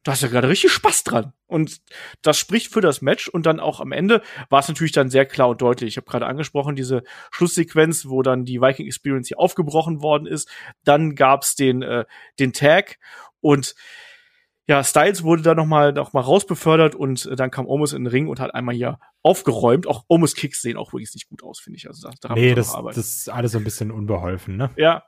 da hast ja gerade richtig Spaß dran. Und das spricht für das Match. Und dann auch am Ende war es natürlich dann sehr klar und deutlich. Ich habe gerade angesprochen, diese Schlusssequenz, wo dann die Viking Experience hier aufgebrochen worden ist. Dann gab's den, äh, den Tag und ja, Styles wurde da nochmal noch mal rausbefördert und äh, dann kam Omos in den Ring und hat einmal hier aufgeräumt. Auch Omos Kicks sehen auch wirklich nicht gut aus, finde ich. Also da, nee, das, das ist alles so ein bisschen unbeholfen, ne? Ja,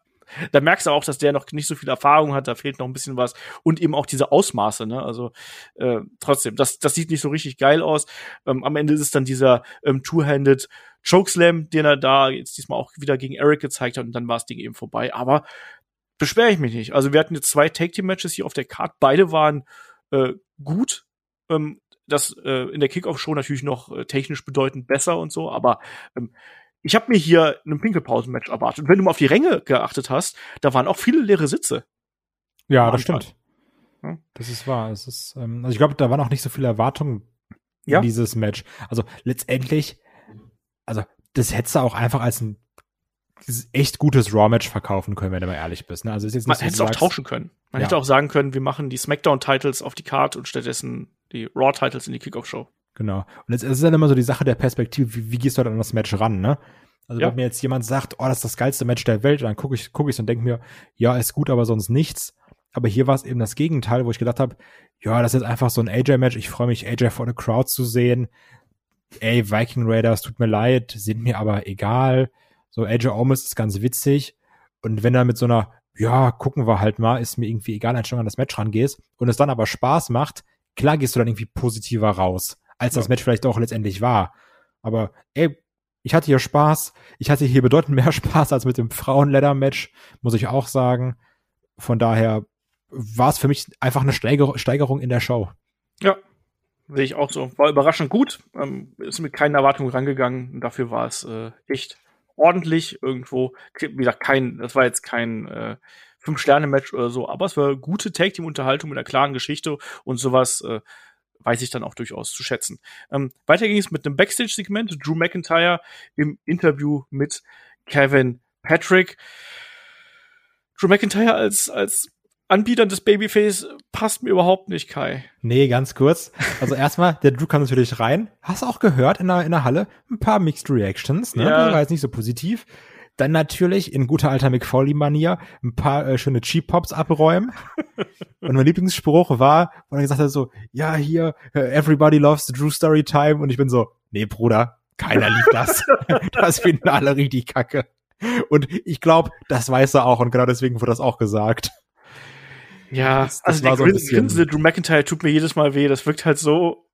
da merkst du auch, dass der noch nicht so viel Erfahrung hat, da fehlt noch ein bisschen was und eben auch diese Ausmaße, ne? Also äh, trotzdem, das, das sieht nicht so richtig geil aus. Ähm, am Ende ist es dann dieser ähm, Two-Handed Chokeslam, den er da jetzt diesmal auch wieder gegen Eric gezeigt hat und dann war das Ding eben vorbei. Aber beschwere ich mich nicht. Also wir hatten jetzt zwei Take-Team-Matches hier auf der Card, beide waren äh, gut. Ähm, das äh, in der Kickoff-Show natürlich noch äh, technisch bedeutend besser und so, aber ähm, ich habe mir hier ein Pinkelpausen-Match erwartet. Und wenn du mal auf die Ränge geachtet hast, da waren auch viele leere Sitze. Ja, das stimmt. Das ist wahr. Es ist, ähm, also ich glaube, da waren auch nicht so viele Erwartungen ja? in dieses Match. Also letztendlich, also das hättest du auch einfach als ein echt gutes Raw-Match verkaufen können, wenn du mal ehrlich bist. Ne? Also ist jetzt nicht Man so, hätte es auch tauschen können. Man ja. hätte auch sagen können, wir machen die SmackDown-Titles auf die Card und stattdessen die Raw-Titles in die Kickoff-Show. Genau. Und jetzt ist dann immer so die Sache der Perspektive, wie, wie gehst du halt an das Match ran, ne? Also ja. wenn mir jetzt jemand sagt, oh, das ist das geilste Match der Welt, dann gucke ich guck ich und denke mir, ja, ist gut, aber sonst nichts. Aber hier war es eben das Gegenteil, wo ich gedacht habe, ja, das ist einfach so ein AJ-Match. Ich freue mich, AJ vor der Crowd zu sehen. Ey, Viking Raiders, tut mir leid, sind mir aber egal. So, AJ Omis ist ganz witzig. Und wenn er mit so einer ja, gucken wir halt mal, ist mir irgendwie egal, wenn du an das Match rangehst und es dann aber Spaß macht, klar gehst du dann irgendwie positiver raus, als das Match vielleicht auch letztendlich war. Aber ey, ich hatte hier Spaß. Ich hatte hier bedeutend mehr Spaß als mit dem Frauen-Leather-Match, muss ich auch sagen. Von daher war es für mich einfach eine Steiger Steigerung in der Show. Ja, sehe ich auch so. War überraschend gut. Ähm, ist mit keinen Erwartungen rangegangen. Dafür war es äh, echt ordentlich irgendwo. Wie gesagt, kein, das war jetzt kein äh, Fünf-Sterne-Match oder so, aber es war gute Tag-Team-Unterhaltung mit einer klaren Geschichte und sowas äh, weiß ich dann auch durchaus zu schätzen. Ähm, weiter ging es mit einem Backstage-Segment. Drew McIntyre im Interview mit Kevin Patrick. Drew McIntyre als, als Anbieter des Babyface passt mir überhaupt nicht, Kai. Nee, ganz kurz. Also erstmal, der Drew kam natürlich rein. Hast du auch gehört in der, in der Halle? Ein paar Mixed Reactions, ne? Ja. Das war jetzt nicht so positiv. Dann natürlich in guter alter McFoley-Manier ein paar äh, schöne Cheap-Pops abräumen. und mein Lieblingsspruch war, wo er gesagt hat so, ja, hier, uh, everybody loves the Drew Story Time. Und ich bin so, nee, Bruder, keiner liebt das. das finden alle richtig kacke. Und ich glaube, das weiß er auch und genau deswegen wurde das auch gesagt. Ja, das, das also der so Grinse Drew McIntyre tut mir jedes Mal weh. Das wirkt halt so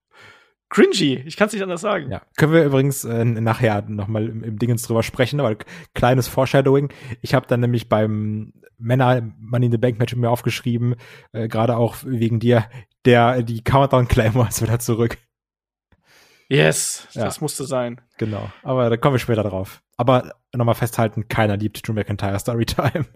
cringy. Ich kann es nicht anders sagen. Ja, können wir übrigens äh, nachher nochmal im, im Dingens drüber sprechen, weil kleines Foreshadowing. Ich habe dann nämlich beim Männer Money in the Bank Match mir aufgeschrieben, äh, gerade auch wegen dir, der die Countdown Claymore ist wieder zurück. Yes, ja. das musste sein. Genau, aber da kommen wir später drauf. Aber nochmal festhalten, keiner liebt Drew McIntyre Storytime.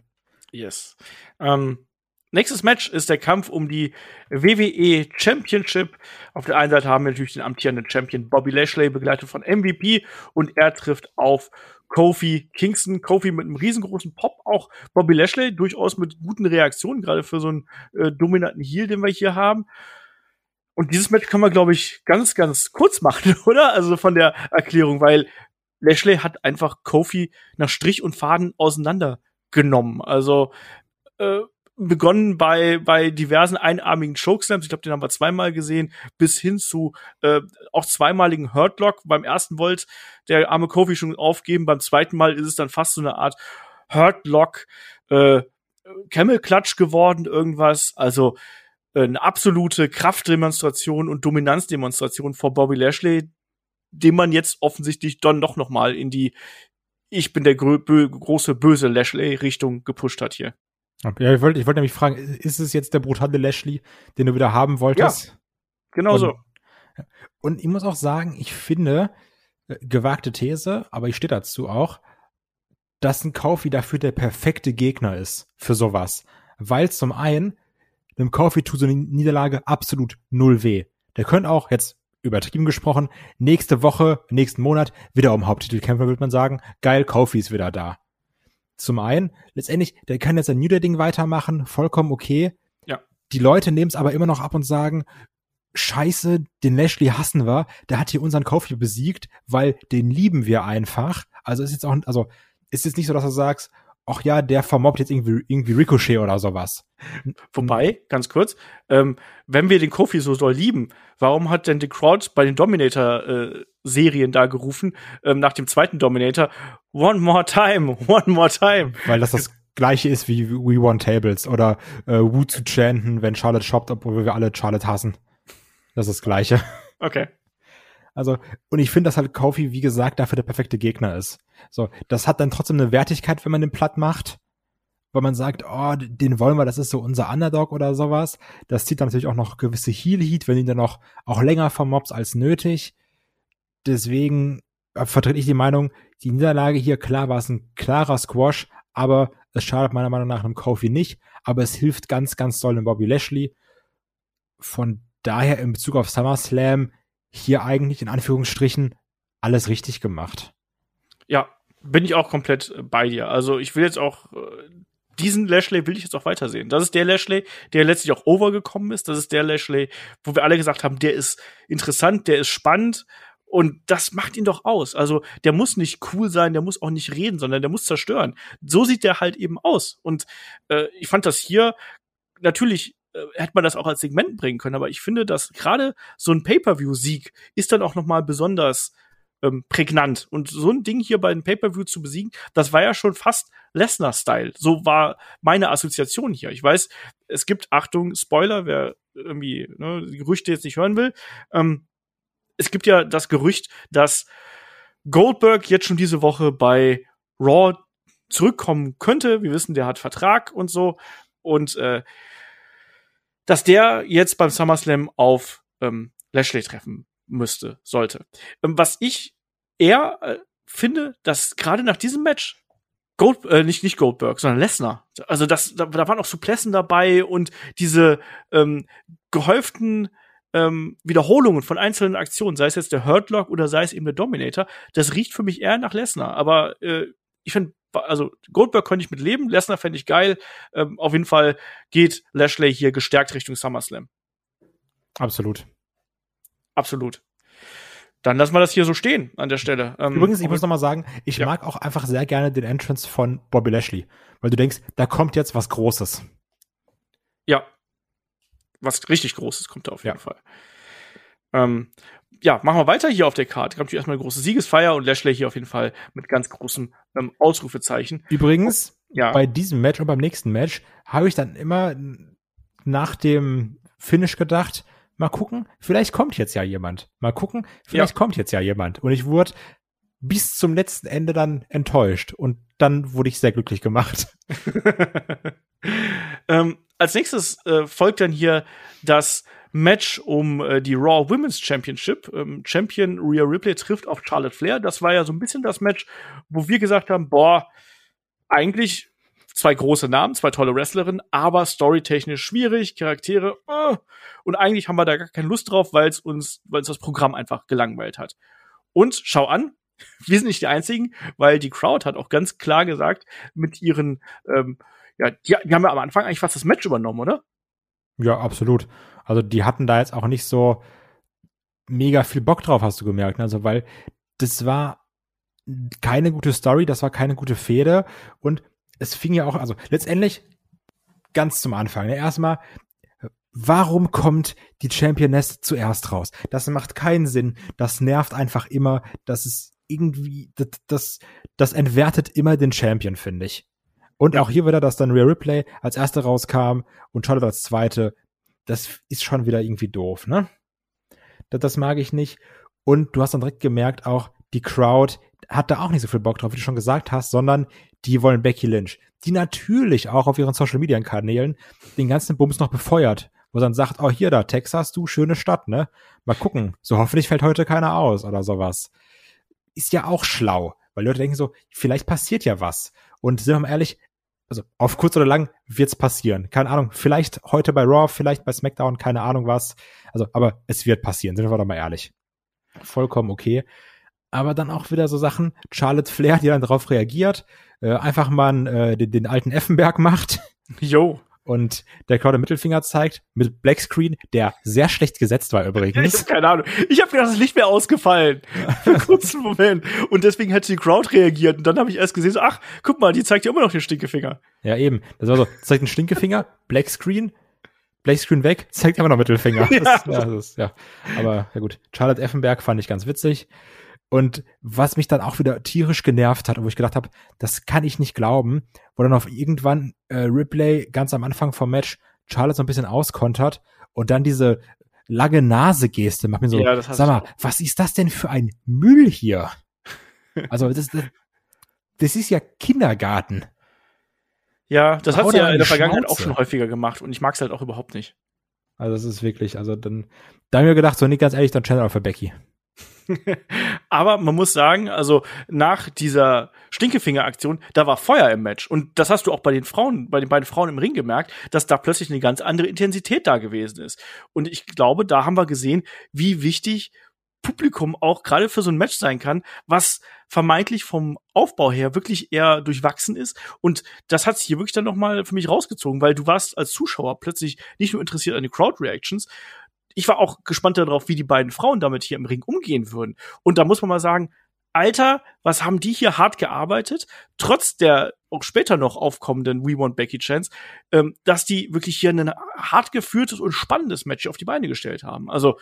Yes. Ähm, Nächstes Match ist der Kampf um die WWE Championship. Auf der einen Seite haben wir natürlich den amtierenden Champion Bobby Lashley, begleitet von MVP, und er trifft auf Kofi Kingston. Kofi mit einem riesengroßen Pop, auch Bobby Lashley durchaus mit guten Reaktionen, gerade für so einen äh, dominanten Heel, den wir hier haben. Und dieses Match kann man, glaube ich, ganz, ganz kurz machen, oder? Also von der Erklärung, weil Lashley hat einfach Kofi nach Strich und Faden auseinandergenommen. Also äh, begonnen bei, bei diversen einarmigen Chokeslams, ich glaube, den haben wir zweimal gesehen, bis hin zu äh, auch zweimaligen Hurtlock. Beim ersten wollte der arme Kofi schon aufgeben, beim zweiten Mal ist es dann fast so eine Art Hurtlock, äh, Camel Clutch geworden, irgendwas. Also äh, eine absolute Kraftdemonstration und Dominanzdemonstration vor Bobby Lashley, den man jetzt offensichtlich dann doch noch mal in die ich bin der bö große böse Lashley Richtung gepusht hat hier. Ja, ich wollte ich wollt nämlich fragen, ist es jetzt der brutale Lashley, den du wieder haben wolltest? Ja, genau und, so. Und ich muss auch sagen, ich finde, äh, gewagte These, aber ich stehe dazu auch, dass ein Kofi dafür der perfekte Gegner ist für sowas. Weil zum einen, einem Kofi tut so eine Niederlage absolut null weh. Der könnte auch, jetzt übertrieben gesprochen, nächste Woche, nächsten Monat wieder um Haupttitel kämpfen, würde man sagen. Geil, Kofi ist wieder da zum einen, letztendlich, der kann jetzt ein New Ding weitermachen, vollkommen okay. Ja. Die Leute nehmen es aber immer noch ab und sagen, Scheiße, den Lashley hassen wir, der hat hier unseren hier besiegt, weil den lieben wir einfach. Also ist jetzt auch, also ist jetzt nicht so, dass du sagst, ach ja, der vermobbt jetzt irgendwie, irgendwie Ricochet oder sowas. Wobei, ganz kurz, ähm, wenn wir den Kofi so doll lieben, warum hat denn die Crowd bei den Dominator-Serien äh, da gerufen, ähm, nach dem zweiten Dominator, one more time, one more time? Weil das das gleiche ist wie We Want Tables oder äh, Wu zu chanten, wenn Charlotte shoppt, obwohl wir alle Charlotte hassen. Das ist das gleiche. Okay. Also, und ich finde, dass halt Kofi, wie gesagt, dafür der perfekte Gegner ist. So, das hat dann trotzdem eine Wertigkeit, wenn man den platt macht. Weil man sagt, oh, den wollen wir, das ist so unser Underdog oder sowas. Das zieht dann natürlich auch noch gewisse Heal-Heat, wenn ihn dann noch auch länger vermobst als nötig. Deswegen äh, vertrete ich die Meinung, die Niederlage hier, klar war es ein klarer Squash, aber es schadet meiner Meinung nach einem Kofi nicht, aber es hilft ganz, ganz doll dem Bobby Lashley. Von daher in Bezug auf SummerSlam hier eigentlich in Anführungsstrichen alles richtig gemacht. Ja, bin ich auch komplett äh, bei dir. Also ich will jetzt auch äh, diesen Lashley will ich jetzt auch weitersehen. Das ist der Lashley, der letztlich auch overgekommen ist. Das ist der Lashley, wo wir alle gesagt haben, der ist interessant, der ist spannend. Und das macht ihn doch aus. Also der muss nicht cool sein, der muss auch nicht reden, sondern der muss zerstören. So sieht der halt eben aus. Und äh, ich fand das hier natürlich äh, hätte man das auch als Segment bringen können, aber ich finde, dass gerade so ein Pay-per-view-Sieg ist dann auch noch mal besonders ähm, prägnant. Und so ein Ding hier bei den Pay-Per-View zu besiegen, das war ja schon fast Lesnar-Style. So war meine Assoziation hier. Ich weiß, es gibt, Achtung, Spoiler, wer irgendwie ne, die Gerüchte jetzt nicht hören will. Ähm, es gibt ja das Gerücht, dass Goldberg jetzt schon diese Woche bei Raw zurückkommen könnte. Wir wissen, der hat Vertrag und so. Und äh, dass der jetzt beim SummerSlam auf ähm, Lashley treffen müsste, sollte. Ähm, was ich eher äh, finde, dass gerade nach diesem Match Gold, äh, nicht, nicht Goldberg, sondern Lesnar. Also das, da, da waren auch Suplessen dabei und diese ähm, gehäuften ähm, Wiederholungen von einzelnen Aktionen, sei es jetzt der Hurtlock oder sei es eben der Dominator, das riecht für mich eher nach Lesnar. Aber äh, ich finde, also Goldberg könnte ich mit leben, Lesnar fände ich geil. Ähm, auf jeden Fall geht Lashley hier gestärkt Richtung SummerSlam. Absolut. Absolut. Dann lassen wir das hier so stehen an der Stelle. Ähm, Übrigens, ich muss noch mal sagen, ich ja. mag auch einfach sehr gerne den Entrance von Bobby Lashley, weil du denkst, da kommt jetzt was Großes. Ja, was richtig Großes kommt da auf jeden ja. Fall. Ähm, ja, machen wir weiter hier auf der Karte. Kommt hier erstmal eine große Siegesfeier und Lashley hier auf jeden Fall mit ganz großem ähm, Ausrufezeichen. Übrigens, ja. bei diesem Match und beim nächsten Match habe ich dann immer nach dem Finish gedacht, mal gucken, vielleicht kommt jetzt ja jemand. Mal gucken, vielleicht ja. kommt jetzt ja jemand. Und ich wurde bis zum letzten Ende dann enttäuscht und dann wurde ich sehr glücklich gemacht. ähm, als nächstes äh, folgt dann hier das Match um äh, die Raw Women's Championship. Ähm, Champion Rhea Ripley trifft auf Charlotte Flair. Das war ja so ein bisschen das Match, wo wir gesagt haben, boah, eigentlich zwei große Namen, zwei tolle Wrestlerinnen, aber storytechnisch schwierig, Charaktere, äh, und eigentlich haben wir da gar keine Lust drauf, weil es uns, weil uns das Programm einfach gelangweilt hat. Und schau an, wir sind nicht die einzigen, weil die Crowd hat auch ganz klar gesagt, mit ihren ähm, ja, die, die haben ja am Anfang eigentlich fast das Match übernommen, oder? Ja, absolut. Also die hatten da jetzt auch nicht so mega viel Bock drauf, hast du gemerkt. Ne? Also weil das war keine gute Story, das war keine gute Fehde und es fing ja auch, also letztendlich ganz zum Anfang. Ne? Erstmal, warum kommt die Championess zuerst raus? Das macht keinen Sinn. Das nervt einfach immer. Das ist irgendwie, das, das, das entwertet immer den Champion, finde ich. Und auch hier wieder, dass dann Rhea Ripley als erste rauskam und Charlotte als zweite. Das ist schon wieder irgendwie doof, ne? Das, das mag ich nicht. Und du hast dann direkt gemerkt, auch die Crowd hat da auch nicht so viel Bock drauf, wie du schon gesagt hast, sondern die wollen Becky Lynch, die natürlich auch auf ihren Social Media Kanälen den ganzen Bums noch befeuert, wo dann sagt, oh hier da, Texas, du schöne Stadt, ne? Mal gucken, so hoffentlich fällt heute keiner aus oder sowas. Ist ja auch schlau, weil Leute denken so, vielleicht passiert ja was. Und sind wir mal ehrlich, also auf kurz oder lang wird's passieren. Keine Ahnung, vielleicht heute bei Raw, vielleicht bei SmackDown, keine Ahnung was. Also, aber es wird passieren, sind wir doch mal ehrlich. Vollkommen okay. Aber dann auch wieder so Sachen, Charlotte Flair, die dann darauf reagiert, äh, einfach mal äh, den, den alten Effenberg macht. Jo und der Crowd den Mittelfinger zeigt mit Black Screen, der sehr schlecht gesetzt war übrigens. ich hab keine Ahnung. Ich habe gedacht, das Licht wäre ausgefallen. Für einen kurzen Moment. Und deswegen hat die Crowd reagiert. Und dann habe ich erst gesehen, so, ach, guck mal, die zeigt ja immer noch den Stinkefinger. Ja, eben. Das war so, zeigt einen Stinkefinger, Black Screen, Black Screen weg, zeigt immer noch Mittelfinger. ja. Das, ja, das ja. Aber ja gut. Charlotte Effenberg fand ich ganz witzig. Und was mich dann auch wieder tierisch genervt hat, wo ich gedacht habe, das kann ich nicht glauben, wo dann auf irgendwann äh, Ripley ganz am Anfang vom Match Charlotte so ein bisschen auskontert und dann diese lange Nase-Geste macht mir so, ja, sag mal, was ist das denn für ein Müll hier? also das, das, das ist ja Kindergarten. Ja, das hat sie ja in der Vergangenheit Schnauze. auch schon häufiger gemacht und ich mag es halt auch überhaupt nicht. Also das ist wirklich, also dann, da haben wir gedacht, so nicht ganz ehrlich, dann Channel für Becky. Aber man muss sagen, also nach dieser Stinkefinger-Aktion, da war Feuer im Match. Und das hast du auch bei den Frauen, bei den beiden Frauen im Ring gemerkt, dass da plötzlich eine ganz andere Intensität da gewesen ist. Und ich glaube, da haben wir gesehen, wie wichtig Publikum auch gerade für so ein Match sein kann, was vermeintlich vom Aufbau her wirklich eher durchwachsen ist. Und das hat sich hier wirklich dann noch mal für mich rausgezogen, weil du warst als Zuschauer plötzlich nicht nur interessiert an den Crowd-Reactions, ich war auch gespannt darauf, wie die beiden Frauen damit hier im Ring umgehen würden. Und da muss man mal sagen, Alter, was haben die hier hart gearbeitet, trotz der auch später noch aufkommenden We Want Becky Chance, ähm, dass die wirklich hier ein hart geführtes und spannendes Match auf die Beine gestellt haben. Also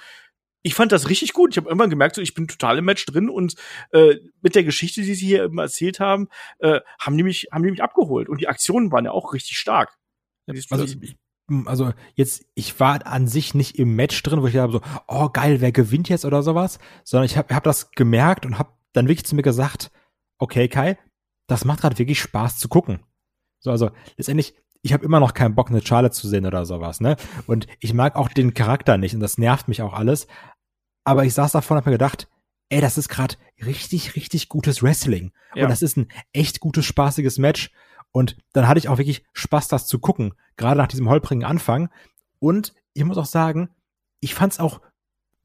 ich fand das richtig gut. Ich habe irgendwann gemerkt, so, ich bin total im Match drin und äh, mit der Geschichte, die sie hier immer erzählt haben, äh, haben die mich, haben die mich abgeholt. Und die Aktionen waren ja auch richtig stark. Also, ich, ich, also jetzt, ich war an sich nicht im Match drin, wo ich habe so, oh geil, wer gewinnt jetzt oder sowas, sondern ich habe hab das gemerkt und habe dann wirklich zu mir gesagt, okay Kai, das macht gerade wirklich Spaß zu gucken. So, also letztendlich, ich habe immer noch keinen Bock, eine Charlotte zu sehen oder sowas, ne? Und ich mag auch den Charakter nicht und das nervt mich auch alles. Aber ich saß davor und hab mir gedacht, ey, das ist gerade richtig, richtig gutes Wrestling. Ja. Und das ist ein echt gutes, spaßiges Match. Und dann hatte ich auch wirklich Spaß, das zu gucken, gerade nach diesem holprigen Anfang. Und ich muss auch sagen, ich fand's auch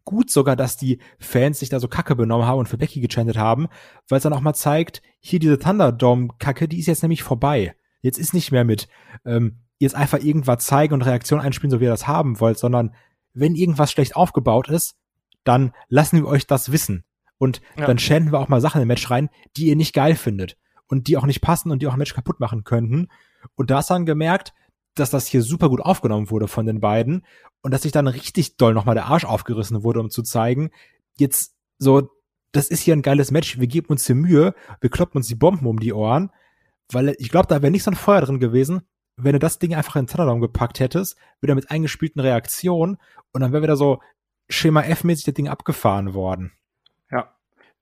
gut sogar, dass die Fans sich da so kacke benommen haben und für Becky gechantet haben, weil es dann auch mal zeigt, hier diese Thunderdome-Kacke, die ist jetzt nämlich vorbei. Jetzt ist nicht mehr mit, ähm, jetzt einfach irgendwas zeigen und Reaktion einspielen, so wie ihr das haben wollt, sondern wenn irgendwas schlecht aufgebaut ist, dann lassen wir euch das wissen. Und ja. dann schänden wir auch mal Sachen im Match rein, die ihr nicht geil findet und die auch nicht passen und die auch ein Match kaputt machen könnten. Und da hast dann gemerkt, dass das hier super gut aufgenommen wurde von den beiden und dass sich dann richtig doll nochmal der Arsch aufgerissen wurde, um zu zeigen, jetzt so, das ist hier ein geiles Match, wir geben uns hier Mühe, wir kloppen uns die Bomben um die Ohren, weil ich glaube, da wäre nicht so ein Feuer drin gewesen, wenn du das Ding einfach in den Thunderdome gepackt hättest, wieder mit eingespielten Reaktionen und dann wäre wieder so Schema F-mäßig das Ding abgefahren worden.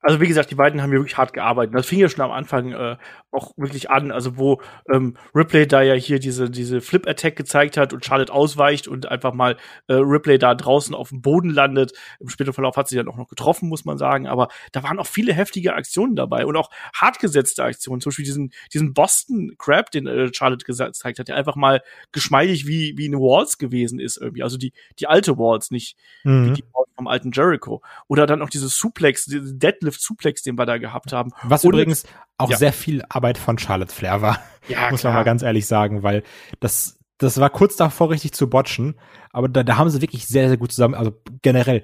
Also wie gesagt, die beiden haben ja wirklich hart gearbeitet. Das fing ja schon am Anfang äh, auch wirklich an, also wo ähm, Ripley da ja hier diese diese Flip Attack gezeigt hat und Charlotte ausweicht und einfach mal äh, Ripley da draußen auf dem Boden landet. Im späteren Verlauf hat sie dann auch noch getroffen, muss man sagen. Aber da waren auch viele heftige Aktionen dabei und auch hart gesetzte Aktionen. Zum Beispiel diesen diesen Boston Crab, den äh, Charlotte gezeigt hat, der einfach mal geschmeidig wie wie eine Walls gewesen ist irgendwie. Also die die alte Walls, nicht mhm. wie die Walls vom alten Jericho. Oder dann auch dieses Suplex, diese Deadlift Suplex, den wir da gehabt haben. Was und, übrigens auch ja. sehr viel Arbeit von Charlotte Flair war. Ja, muss man mal ganz ehrlich sagen, weil das, das war kurz davor richtig zu botchen, aber da, da haben sie wirklich sehr, sehr gut zusammen, also generell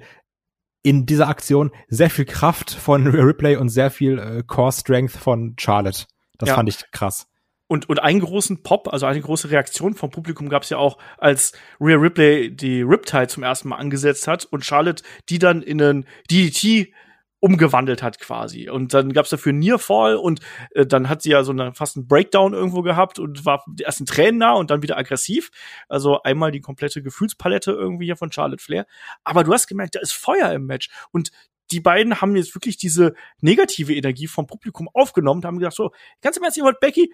in dieser Aktion sehr viel Kraft von Ripley und sehr viel äh, Core Strength von Charlotte. Das ja. fand ich krass. Und, und einen großen Pop, also eine große Reaktion vom Publikum gab es ja auch, als Rhea Ripley die Riptide zum ersten Mal angesetzt hat und Charlotte die dann in einen DDT umgewandelt hat quasi. Und dann gab's dafür Nearfall und äh, dann hat sie ja so eine, fast einen Breakdown irgendwo gehabt und war erst in Tränen nah und dann wieder aggressiv. Also einmal die komplette Gefühlspalette irgendwie hier von Charlotte Flair. Aber du hast gemerkt, da ist Feuer im Match. Und die beiden haben jetzt wirklich diese negative Energie vom Publikum aufgenommen und haben gesagt, so, ganz im Ernst, ihr wollt Becky,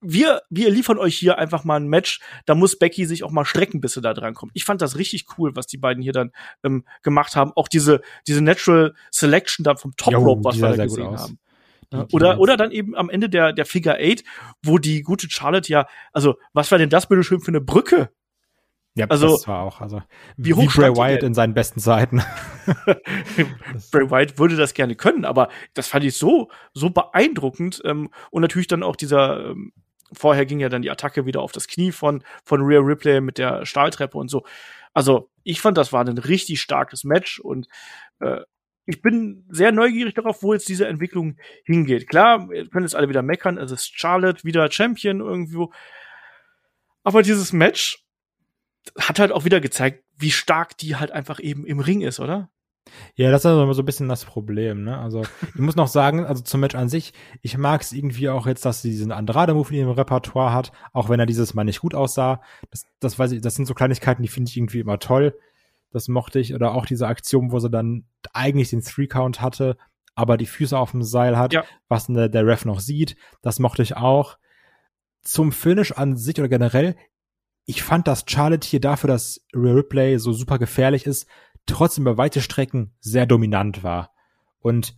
wir, wir liefern euch hier einfach mal ein Match, da muss Becky sich auch mal strecken, bis sie da dran kommt. Ich fand das richtig cool, was die beiden hier dann ähm, gemacht haben. Auch diese, diese Natural Selection dann vom Top Rope, was wir da gesehen haben. Ja, oder, oder dann eben am Ende der, der Figure Eight, wo die gute Charlotte ja, also, was war denn das bitte schön für eine Brücke? Ja, also, das war auch, also, wie, hoch wie Bray Wyatt in seinen besten Zeiten. Bray Wyatt würde das gerne können, aber das fand ich so, so beeindruckend, ähm, und natürlich dann auch dieser, ähm, vorher ging ja dann die Attacke wieder auf das Knie von, von Rhea Ripley mit der Stahltreppe und so. Also, ich fand, das war ein richtig starkes Match und äh, ich bin sehr neugierig darauf, wo jetzt diese Entwicklung hingeht. Klar, wir können jetzt alle wieder meckern, es ist Charlotte wieder Champion irgendwo. Aber dieses Match hat halt auch wieder gezeigt, wie stark die halt einfach eben im Ring ist, oder? Ja, das ist also immer so ein bisschen das Problem, ne? Also, ich muss noch sagen, also zum Match an sich, ich mag es irgendwie auch jetzt, dass sie diesen Andrade-Move in ihrem Repertoire hat, auch wenn er dieses Mal nicht gut aussah. Das, das weiß ich, das sind so Kleinigkeiten, die finde ich irgendwie immer toll. Das mochte ich. Oder auch diese Aktion, wo sie dann eigentlich den Three-Count hatte, aber die Füße auf dem Seil hat, ja. was der, der Ref noch sieht. Das mochte ich auch. Zum Finish an sich oder generell, ich fand, dass Charlotte hier dafür, dass Real Ripley so super gefährlich ist, trotzdem über weite Strecken sehr dominant war. Und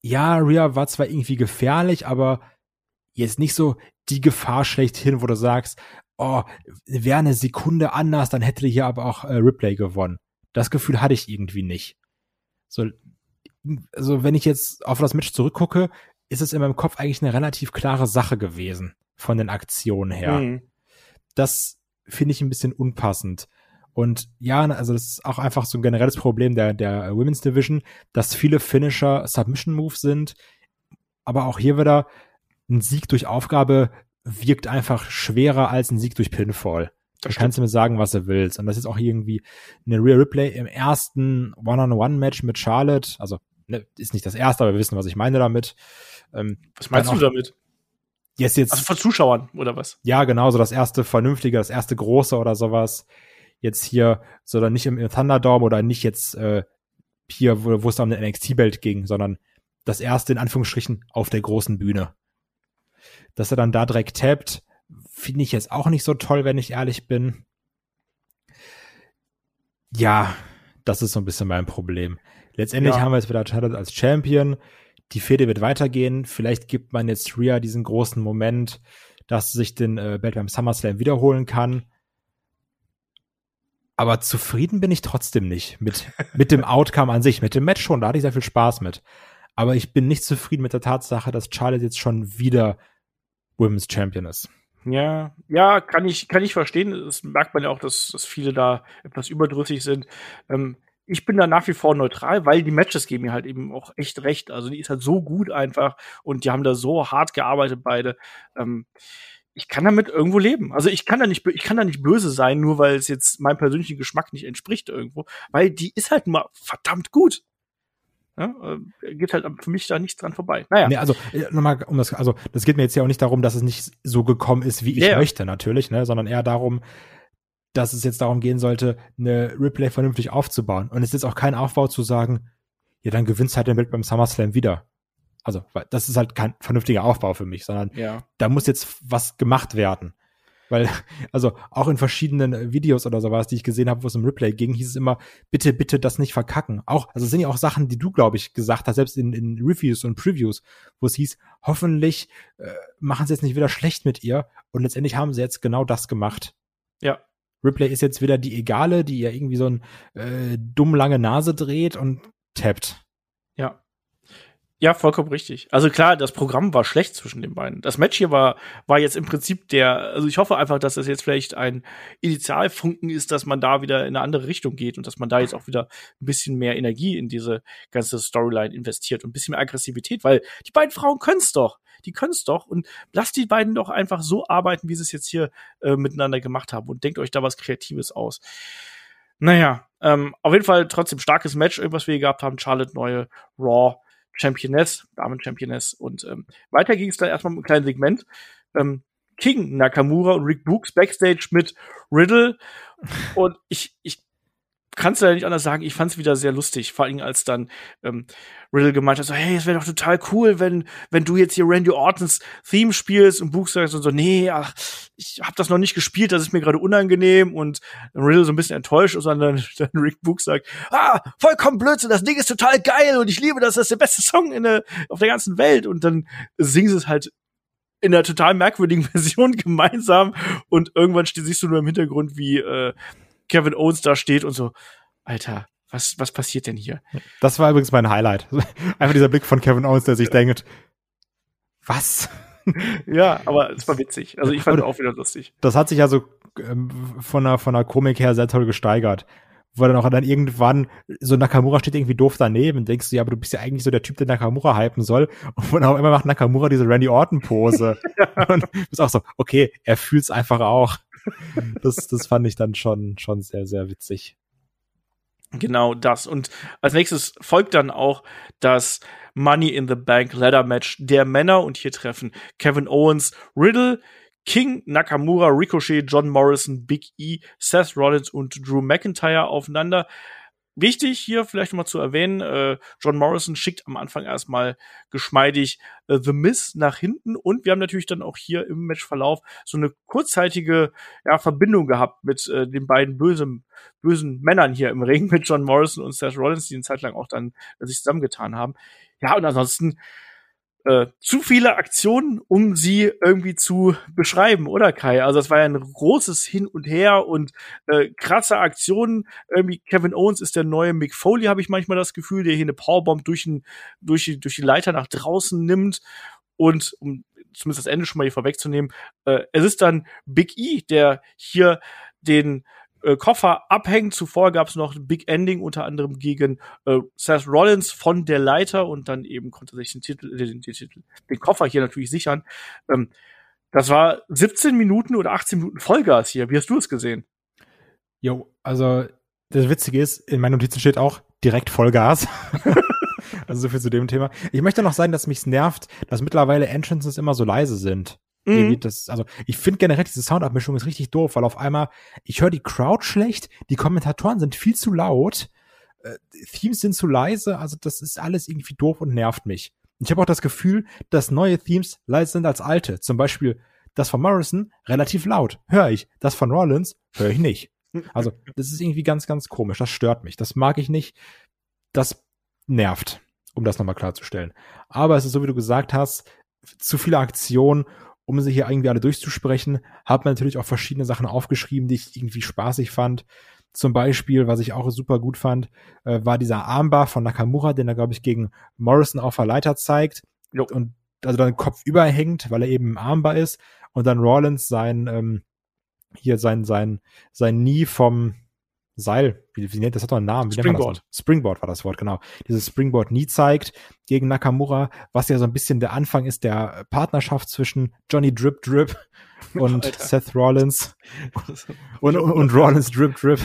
ja, Rhea war zwar irgendwie gefährlich, aber jetzt nicht so die Gefahr schlechthin, wo du sagst, oh, wäre eine Sekunde anders, dann hätte hier aber auch äh, Ripley gewonnen. Das Gefühl hatte ich irgendwie nicht. So, also wenn ich jetzt auf das Match zurückgucke, ist es in meinem Kopf eigentlich eine relativ klare Sache gewesen von den Aktionen her. Mhm. Das finde ich ein bisschen unpassend. Und ja, also das ist auch einfach so ein generelles Problem der, der Women's Division, dass viele Finisher Submission Moves sind. Aber auch hier wieder ein Sieg durch Aufgabe wirkt einfach schwerer als ein Sieg durch Pinfall. Da kannst du mir sagen, was du willst. Und das ist auch irgendwie eine Real Replay im ersten One-on-One-Match mit Charlotte. Also, ne, ist nicht das erste, aber wir wissen, was ich meine damit. Ähm, was meinst du damit? Yes, jetzt, also von Zuschauern oder was? Ja, genau, so das erste vernünftige, das erste große oder sowas. Jetzt hier, so dann nicht im, im Thunderdome oder nicht jetzt äh, hier, wo, wo es um den NXT-Belt ging, sondern das erste in Anführungsstrichen auf der großen Bühne. Dass er dann da direkt tappt, finde ich jetzt auch nicht so toll, wenn ich ehrlich bin. Ja, das ist so ein bisschen mein Problem. Letztendlich ja. haben wir jetzt wieder Charlotte als Champion die Fehde wird weitergehen. Vielleicht gibt man jetzt Rhea diesen großen Moment, dass sie sich den äh, Belt beim SummerSlam wiederholen kann. Aber zufrieden bin ich trotzdem nicht mit, mit dem Outcome an sich. Mit dem Match schon, da hatte ich sehr viel Spaß mit. Aber ich bin nicht zufrieden mit der Tatsache, dass Charlotte jetzt schon wieder Women's Champion ist. Ja, ja, kann ich, kann ich verstehen. Das merkt man ja auch, dass, dass viele da etwas überdrüssig sind. Ähm, ich bin da nach wie vor neutral, weil die Matches geben mir halt eben auch echt recht. Also die ist halt so gut einfach und die haben da so hart gearbeitet beide. Ähm, ich kann damit irgendwo leben. Also ich kann da nicht, ich kann da nicht böse sein, nur weil es jetzt meinem persönlichen Geschmack nicht entspricht irgendwo, weil die ist halt mal verdammt gut. Ja, äh, geht halt für mich da nichts dran vorbei. Naja. Nee, also äh, nochmal, um das, also das geht mir jetzt ja auch nicht darum, dass es nicht so gekommen ist, wie ich yeah. möchte, natürlich, ne, sondern eher darum, dass es jetzt darum gehen sollte, eine Replay vernünftig aufzubauen. Und es ist auch kein Aufbau zu sagen, ja, dann gewinnst halt den Welt beim SummerSlam wieder. Also, das ist halt kein vernünftiger Aufbau für mich, sondern ja. da muss jetzt was gemacht werden. Weil, also auch in verschiedenen Videos oder sowas, die ich gesehen habe, wo es um Replay ging, hieß es immer, bitte, bitte das nicht verkacken. Auch, also es sind ja auch Sachen, die du, glaube ich, gesagt hast, selbst in, in Reviews und Previews, wo es hieß, hoffentlich äh, machen sie jetzt nicht wieder schlecht mit ihr. Und letztendlich haben sie jetzt genau das gemacht. Ja. Ripley ist jetzt wieder die Egale, die ja irgendwie so ein äh, dumm lange Nase dreht und tappt. Ja. Vollkommen richtig. Also klar, das Programm war schlecht zwischen den beiden. Das Match hier war, war jetzt im Prinzip der, also ich hoffe einfach, dass das jetzt vielleicht ein Initialfunken ist, dass man da wieder in eine andere Richtung geht und dass man da jetzt auch wieder ein bisschen mehr Energie in diese ganze Storyline investiert und ein bisschen mehr Aggressivität, weil die beiden Frauen können's doch. Die können's doch und lasst die beiden doch einfach so arbeiten, wie sie es jetzt hier äh, miteinander gemacht haben und denkt euch da was Kreatives aus. Naja, ähm, auf jeden Fall trotzdem starkes Match, was wir hier gehabt haben. Charlotte neue Raw Championess, Damen-Championess. Und ähm, weiter ging es dann erstmal mit einem kleinen Segment. Ähm, King Nakamura und Rick Books backstage mit Riddle. Und ich, ich kannst du ja nicht anders sagen, ich fand es wieder sehr lustig, vor allem als dann ähm, Riddle gemeint hat, so, hey, es wäre doch total cool, wenn, wenn du jetzt hier Randy Ortons Theme spielst und Buch sagst und so, nee, ach, ich habe das noch nicht gespielt, das ist mir gerade unangenehm. Und Riddle so ein bisschen enttäuscht und dann, dann Rick Book sagt, ah, vollkommen Blödsinn, das Ding ist total geil und ich liebe das, das ist der beste Song in der, auf der ganzen Welt. Und dann singen sie es halt in einer total merkwürdigen Version gemeinsam. Und irgendwann siehst du nur im Hintergrund, wie äh, Kevin Owens da steht und so, Alter, was, was passiert denn hier? Das war übrigens mein Highlight. Einfach dieser Blick von Kevin Owens, der sich denkt, was? ja, aber es war witzig. Also ich fand es auch wieder lustig. Das hat sich also ähm, von der, von der Komik her sehr toll gesteigert. Wo dann auch dann irgendwann so Nakamura steht irgendwie doof daneben, denkst du, ja, aber du bist ja eigentlich so der Typ, der Nakamura hypen soll. Und dann auch immer macht Nakamura diese Randy Orton Pose. Und du bist auch so, okay, er fühlt's einfach auch. Das, das fand ich dann schon, schon sehr, sehr witzig. Genau das. Und als nächstes folgt dann auch das Money in the Bank Ladder Match der Männer. Und hier treffen Kevin Owens, Riddle, King, Nakamura, Ricochet, John Morrison, Big E, Seth Rollins und Drew McIntyre aufeinander. Wichtig hier vielleicht nochmal zu erwähnen, äh, John Morrison schickt am Anfang erstmal geschmeidig äh, The Miss nach hinten und wir haben natürlich dann auch hier im Matchverlauf so eine kurzzeitige ja, Verbindung gehabt mit äh, den beiden bösen, bösen Männern hier im Ring, mit John Morrison und Seth Rollins, die eine Zeit lang auch dann äh, sich zusammengetan haben. Ja, und ansonsten äh, zu viele Aktionen, um sie irgendwie zu beschreiben, oder Kai? Also es war ja ein großes Hin und Her und äh, krasse Aktionen. Irgendwie Kevin Owens ist der neue Mick Foley, habe ich manchmal das Gefühl, der hier eine Powerbomb durch, ein, durch, die, durch die Leiter nach draußen nimmt und um zumindest das Ende schon mal hier vorwegzunehmen, äh, es ist dann Big E, der hier den äh, Koffer abhängen. Zuvor gab es noch ein Big Ending, unter anderem gegen äh, Seth Rollins von der Leiter und dann eben konnte sich den Titel, äh, den, den, den, Koffer hier natürlich sichern. Ähm, Das war 17 Minuten oder 18 Minuten Vollgas hier. Wie hast du es gesehen? Jo, also das Witzige ist, in meinen Notizen steht auch direkt Vollgas. also so viel zu dem Thema. Ich möchte noch sagen, dass mich nervt, dass mittlerweile Entrances immer so leise sind. Mhm. Das, also ich finde generell diese Soundabmischung ist richtig doof, weil auf einmal ich höre die Crowd schlecht, die Kommentatoren sind viel zu laut, äh, Themes sind zu leise, also das ist alles irgendwie doof und nervt mich. Ich habe auch das Gefühl, dass neue Themes leiser sind als alte. Zum Beispiel das von Morrison relativ laut, höre ich. Das von Rollins höre ich nicht. Also das ist irgendwie ganz, ganz komisch. Das stört mich. Das mag ich nicht. Das nervt, um das nochmal klarzustellen. Aber es ist so, wie du gesagt hast, zu viele Aktionen um sie hier irgendwie alle durchzusprechen, hat man natürlich auch verschiedene Sachen aufgeschrieben, die ich irgendwie spaßig fand. Zum Beispiel, was ich auch super gut fand, äh, war dieser Armbar von Nakamura, den er, glaube ich, gegen Morrison auf der Leiter zeigt. Jo. Und also dann Kopf überhängt, weil er eben im Armbar ist. Und dann Rollins sein, ähm, hier sein, sein, sein Nie vom, Seil, wie, wie nennt das hat doch einen Namen. Wie Springboard. Springboard war das Wort, genau. Dieses Springboard nie zeigt gegen Nakamura, was ja so ein bisschen der Anfang ist der Partnerschaft zwischen Johnny Drip Drip und Alter. Seth Rollins und, und, und, Rollins Drip Drip,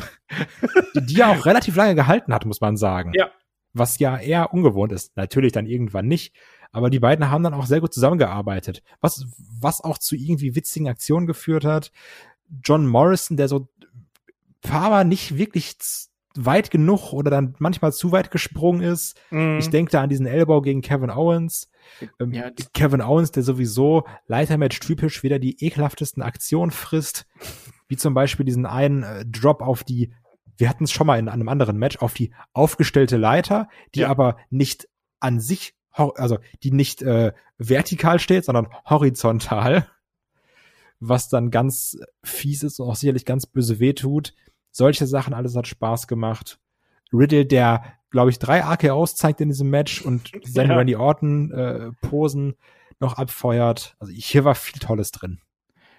die, die ja auch relativ lange gehalten hat, muss man sagen. Ja. Was ja eher ungewohnt ist. Natürlich dann irgendwann nicht. Aber die beiden haben dann auch sehr gut zusammengearbeitet. Was, was auch zu irgendwie witzigen Aktionen geführt hat. John Morrison, der so Faber nicht wirklich weit genug oder dann manchmal zu weit gesprungen ist. Mm. Ich denke da an diesen Elbow gegen Kevin Owens. Ähm, ja, Kevin Owens, der sowieso Leitermatch typisch wieder die ekelhaftesten Aktionen frisst, wie zum Beispiel diesen einen äh, Drop auf die, wir hatten es schon mal in einem anderen Match, auf die aufgestellte Leiter, die ja. aber nicht an sich, also die nicht äh, vertikal steht, sondern horizontal, was dann ganz fies ist und auch sicherlich ganz böse wehtut. Solche Sachen, alles hat Spaß gemacht. Riddle, der, glaube ich, drei AKOs zeigt in diesem Match und seine ja. Randy Orton äh, Posen noch abfeuert. Also hier war viel Tolles drin.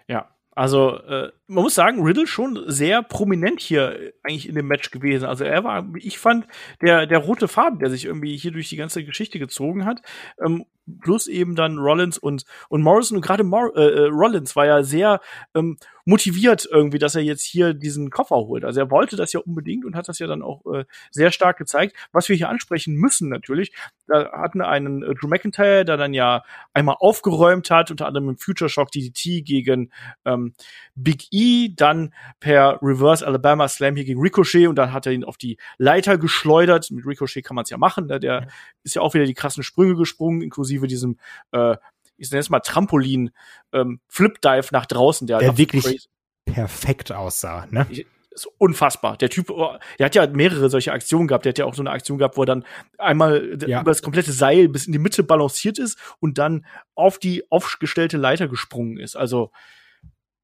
Ja, also äh, man muss sagen, Riddle schon sehr prominent hier eigentlich in dem Match gewesen. Also er war, ich fand, der, der rote Faden, der sich irgendwie hier durch die ganze Geschichte gezogen hat. Ähm, plus eben dann Rollins und, und Morrison. Und gerade Mor äh, äh Rollins war ja sehr ähm, motiviert irgendwie, dass er jetzt hier diesen Koffer holt. Also er wollte das ja unbedingt und hat das ja dann auch äh, sehr stark gezeigt. Was wir hier ansprechen müssen natürlich, da hatten einen äh, Drew McIntyre, der dann ja einmal aufgeräumt hat, unter anderem im Future Shock DDT gegen ähm, Big E, dann per Reverse Alabama Slam hier gegen Ricochet und dann hat er ihn auf die Leiter geschleudert. Mit Ricochet kann man es ja machen, ne? der ja. ist ja auch wieder die krassen Sprünge gesprungen, inklusive diesem äh, ich nenne es mal Trampolin ähm, Flip Dive nach draußen, der, der wirklich crazy. perfekt aussah, ne? Ich, ist unfassbar. Der Typ, oh, der hat ja mehrere solche Aktionen gehabt. Der hat ja auch so eine Aktion gehabt, wo er dann einmal ja. über das komplette Seil bis in die Mitte balanciert ist und dann auf die aufgestellte Leiter gesprungen ist. Also,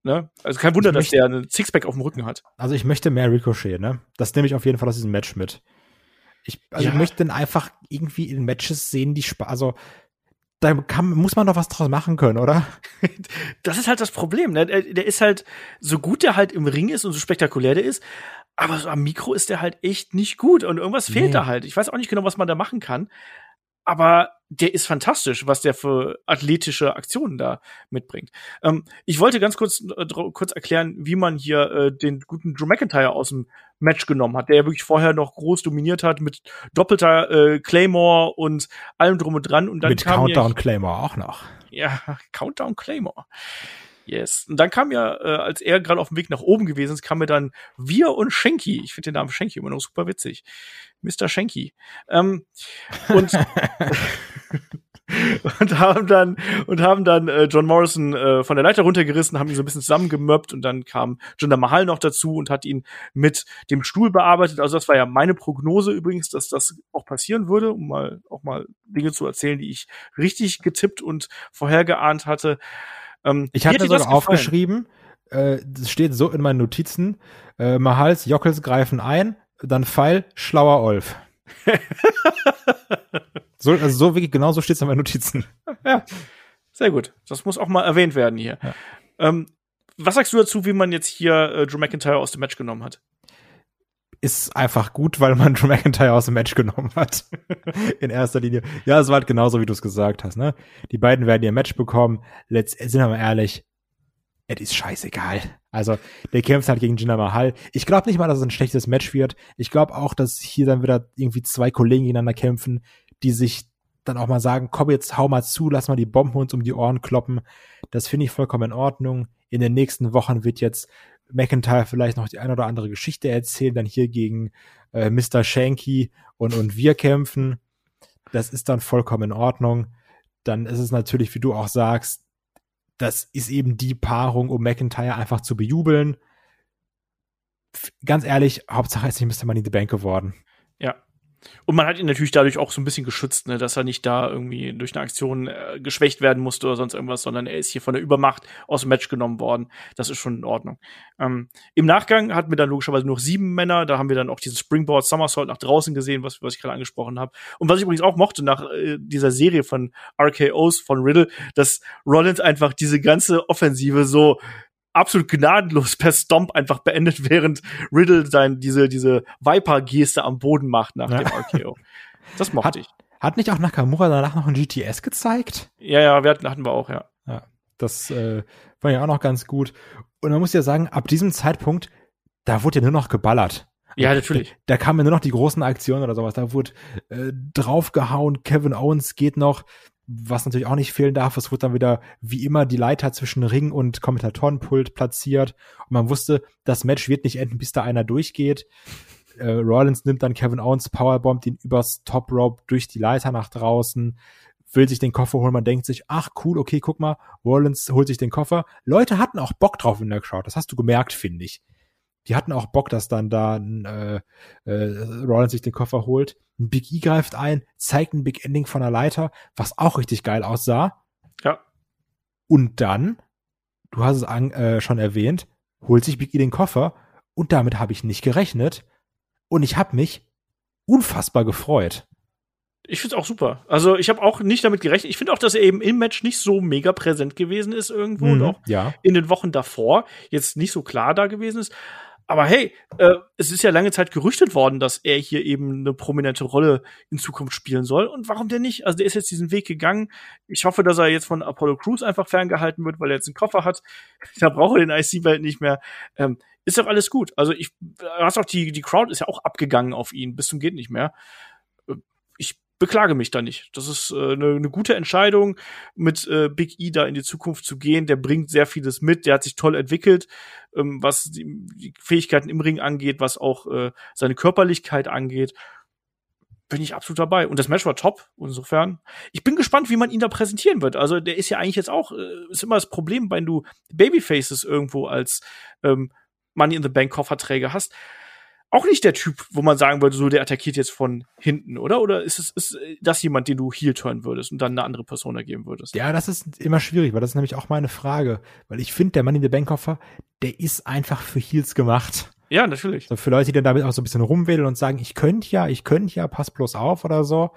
ne? Also kein Wunder, dass der einen Sixpack auf dem Rücken hat. Also ich möchte mehr Ricochet, ne? Das nehme ich auf jeden Fall aus diesem Match mit. Ich, also ja. ich möchte dann einfach irgendwie in Matches sehen, die Spaß, also da kann, muss man doch was draus machen können, oder? Das ist halt das Problem. Ne? Der, der ist halt, so gut der halt im Ring ist und so spektakulär der ist, aber so am Mikro ist der halt echt nicht gut und irgendwas fehlt nee. da halt. Ich weiß auch nicht genau, was man da machen kann aber der ist fantastisch, was der für athletische Aktionen da mitbringt. Ähm, ich wollte ganz kurz, äh, kurz erklären, wie man hier äh, den guten Drew McIntyre aus dem Match genommen hat, der ja wirklich vorher noch groß dominiert hat mit doppelter äh, Claymore und allem drum und dran. Und dann mit kam Countdown Claymore auch noch. Ja, Countdown Claymore. Yes. Und dann kam ja, äh, als er gerade auf dem Weg nach oben gewesen ist, kam mir dann Wir und Schenki. Ich finde den Namen Schenki immer noch super witzig. Mr. Schenki. Ähm, und, und haben dann und haben dann äh, John Morrison äh, von der Leiter runtergerissen, haben ihn so ein bisschen zusammengemöppt und dann kam Jinder Mahal noch dazu und hat ihn mit dem Stuhl bearbeitet. Also das war ja meine Prognose übrigens, dass das auch passieren würde, um mal auch mal Dinge zu erzählen, die ich richtig getippt und vorhergeahnt hatte. Ähm, ich hatte sogar aufgeschrieben, äh, das steht so in meinen Notizen, äh, Mahals Jockels greifen ein, dann Pfeil, schlauer Olf. so, also so wirklich genau so steht es in meinen Notizen. Ja, sehr gut. Das muss auch mal erwähnt werden hier. Ja. Ähm, was sagst du dazu, wie man jetzt hier äh, Drew McIntyre aus dem Match genommen hat? Ist einfach gut, weil man Drew McIntyre aus dem Match genommen hat. in erster Linie. Ja, es war halt genauso, wie du es gesagt hast. Ne? Die beiden werden ihr Match bekommen. Letzt, sind wir mal ehrlich, es ist scheißegal. Also, der kämpft halt gegen Jinder Mahal. Ich glaube nicht mal, dass es ein schlechtes Match wird. Ich glaube auch, dass hier dann wieder irgendwie zwei Kollegen gegeneinander kämpfen, die sich dann auch mal sagen, komm jetzt, hau mal zu, lass mal die Bomben uns um die Ohren kloppen. Das finde ich vollkommen in Ordnung. In den nächsten Wochen wird jetzt McIntyre vielleicht noch die eine oder andere Geschichte erzählen, dann hier gegen äh, Mr. Shanky und, und wir kämpfen. Das ist dann vollkommen in Ordnung. Dann ist es natürlich, wie du auch sagst, das ist eben die Paarung, um McIntyre einfach zu bejubeln. Ganz ehrlich, Hauptsache ist nicht Mr. Money in the Bank geworden. Und man hat ihn natürlich dadurch auch so ein bisschen geschützt, ne, dass er nicht da irgendwie durch eine Aktion äh, geschwächt werden musste oder sonst irgendwas, sondern er ist hier von der Übermacht aus dem Match genommen worden. Das ist schon in Ordnung. Ähm, Im Nachgang hatten wir dann logischerweise nur sieben Männer. Da haben wir dann auch diesen Springboard Somersault nach draußen gesehen, was, was ich gerade angesprochen habe. Und was ich übrigens auch mochte nach äh, dieser Serie von RKOs von Riddle, dass Rollins einfach diese ganze Offensive so absolut gnadenlos per Stomp einfach beendet, während Riddle sein, diese, diese Viper-Geste am Boden macht nach ja. dem RKO. Das mochte hat, ich. Hat nicht auch Nakamura danach noch ein GTS gezeigt? Ja, ja, wir hatten, hatten wir auch, ja. Ja, das äh, war ja auch noch ganz gut. Und man muss ja sagen, ab diesem Zeitpunkt, da wurde ja nur noch geballert. Ja, natürlich. Da, da kamen ja nur noch die großen Aktionen oder sowas. Da wurde äh, draufgehauen, Kevin Owens geht noch was natürlich auch nicht fehlen darf, es wurde dann wieder wie immer die Leiter zwischen Ring und Kommentatorenpult platziert und man wusste, das Match wird nicht enden, bis da einer durchgeht. Äh, Rollins nimmt dann Kevin Owens, powerbombt ihn übers Top Rope durch die Leiter nach draußen, will sich den Koffer holen, man denkt sich, ach cool, okay, guck mal, Rollins holt sich den Koffer. Leute hatten auch Bock drauf in der Crowd, das hast du gemerkt, finde ich. Die hatten auch Bock, dass dann da äh, äh, Rollins sich den Koffer holt. Ein Big E greift ein, zeigt ein Big Ending von der Leiter, was auch richtig geil aussah. Ja. Und dann, du hast es an, äh, schon erwähnt, holt sich Big E den Koffer und damit habe ich nicht gerechnet. Und ich habe mich unfassbar gefreut. Ich finde es auch super. Also ich habe auch nicht damit gerechnet. Ich finde auch, dass er eben im Match nicht so mega präsent gewesen ist irgendwo mhm, und auch ja. in den Wochen davor jetzt nicht so klar da gewesen ist. Aber hey, äh, es ist ja lange Zeit gerüchtet worden, dass er hier eben eine prominente Rolle in Zukunft spielen soll. Und warum denn nicht? Also der ist jetzt diesen Weg gegangen. Ich hoffe, dass er jetzt von Apollo Crews einfach ferngehalten wird, weil er jetzt einen Koffer hat. Da braucht er den IC-Belt nicht mehr. Ähm, ist doch alles gut. Also ich, hast auch die, die Crowd ist ja auch abgegangen auf ihn, bis zum geht nicht mehr. Äh, ich beklage mich da nicht. Das ist äh, eine, eine gute Entscheidung, mit äh, Big E da in die Zukunft zu gehen. Der bringt sehr vieles mit, der hat sich toll entwickelt, ähm, was die, die Fähigkeiten im Ring angeht, was auch äh, seine Körperlichkeit angeht. Bin ich absolut dabei. Und das Match war top, insofern. Ich bin gespannt, wie man ihn da präsentieren wird. Also, der ist ja eigentlich jetzt auch, äh, ist immer das Problem, wenn du Babyfaces irgendwo als ähm, Money in the Bank Kofferträger hast auch nicht der Typ, wo man sagen würde, so der attackiert jetzt von hinten, oder? Oder ist es ist das jemand, den du heel turn würdest und dann eine andere Person ergeben würdest? Ja, das ist immer schwierig, weil das ist nämlich auch meine Frage, weil ich finde, der Mann in the Bank Koffer, der ist einfach für Heels gemacht. Ja, natürlich. So für Leute, die dann damit auch so ein bisschen rumwedeln und sagen, ich könnte ja, ich könnte ja, pass bloß auf oder so.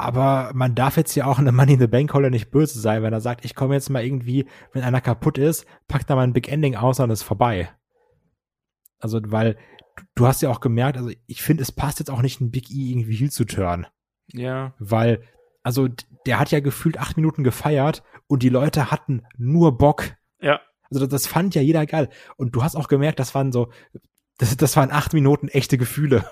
Aber man darf jetzt ja auch einem Money in the Bank Holder nicht böse sein, wenn er sagt, ich komme jetzt mal irgendwie, wenn einer kaputt ist, packt da mal ein Big Ending aus und ist vorbei. Also, weil du hast ja auch gemerkt, also ich finde, es passt jetzt auch nicht ein Big E irgendwie heel zu turn. Ja. Weil, also der hat ja gefühlt acht Minuten gefeiert und die Leute hatten nur Bock. Ja. Also das, das fand ja jeder geil. Und du hast auch gemerkt, das waren so, das, das waren acht Minuten echte Gefühle.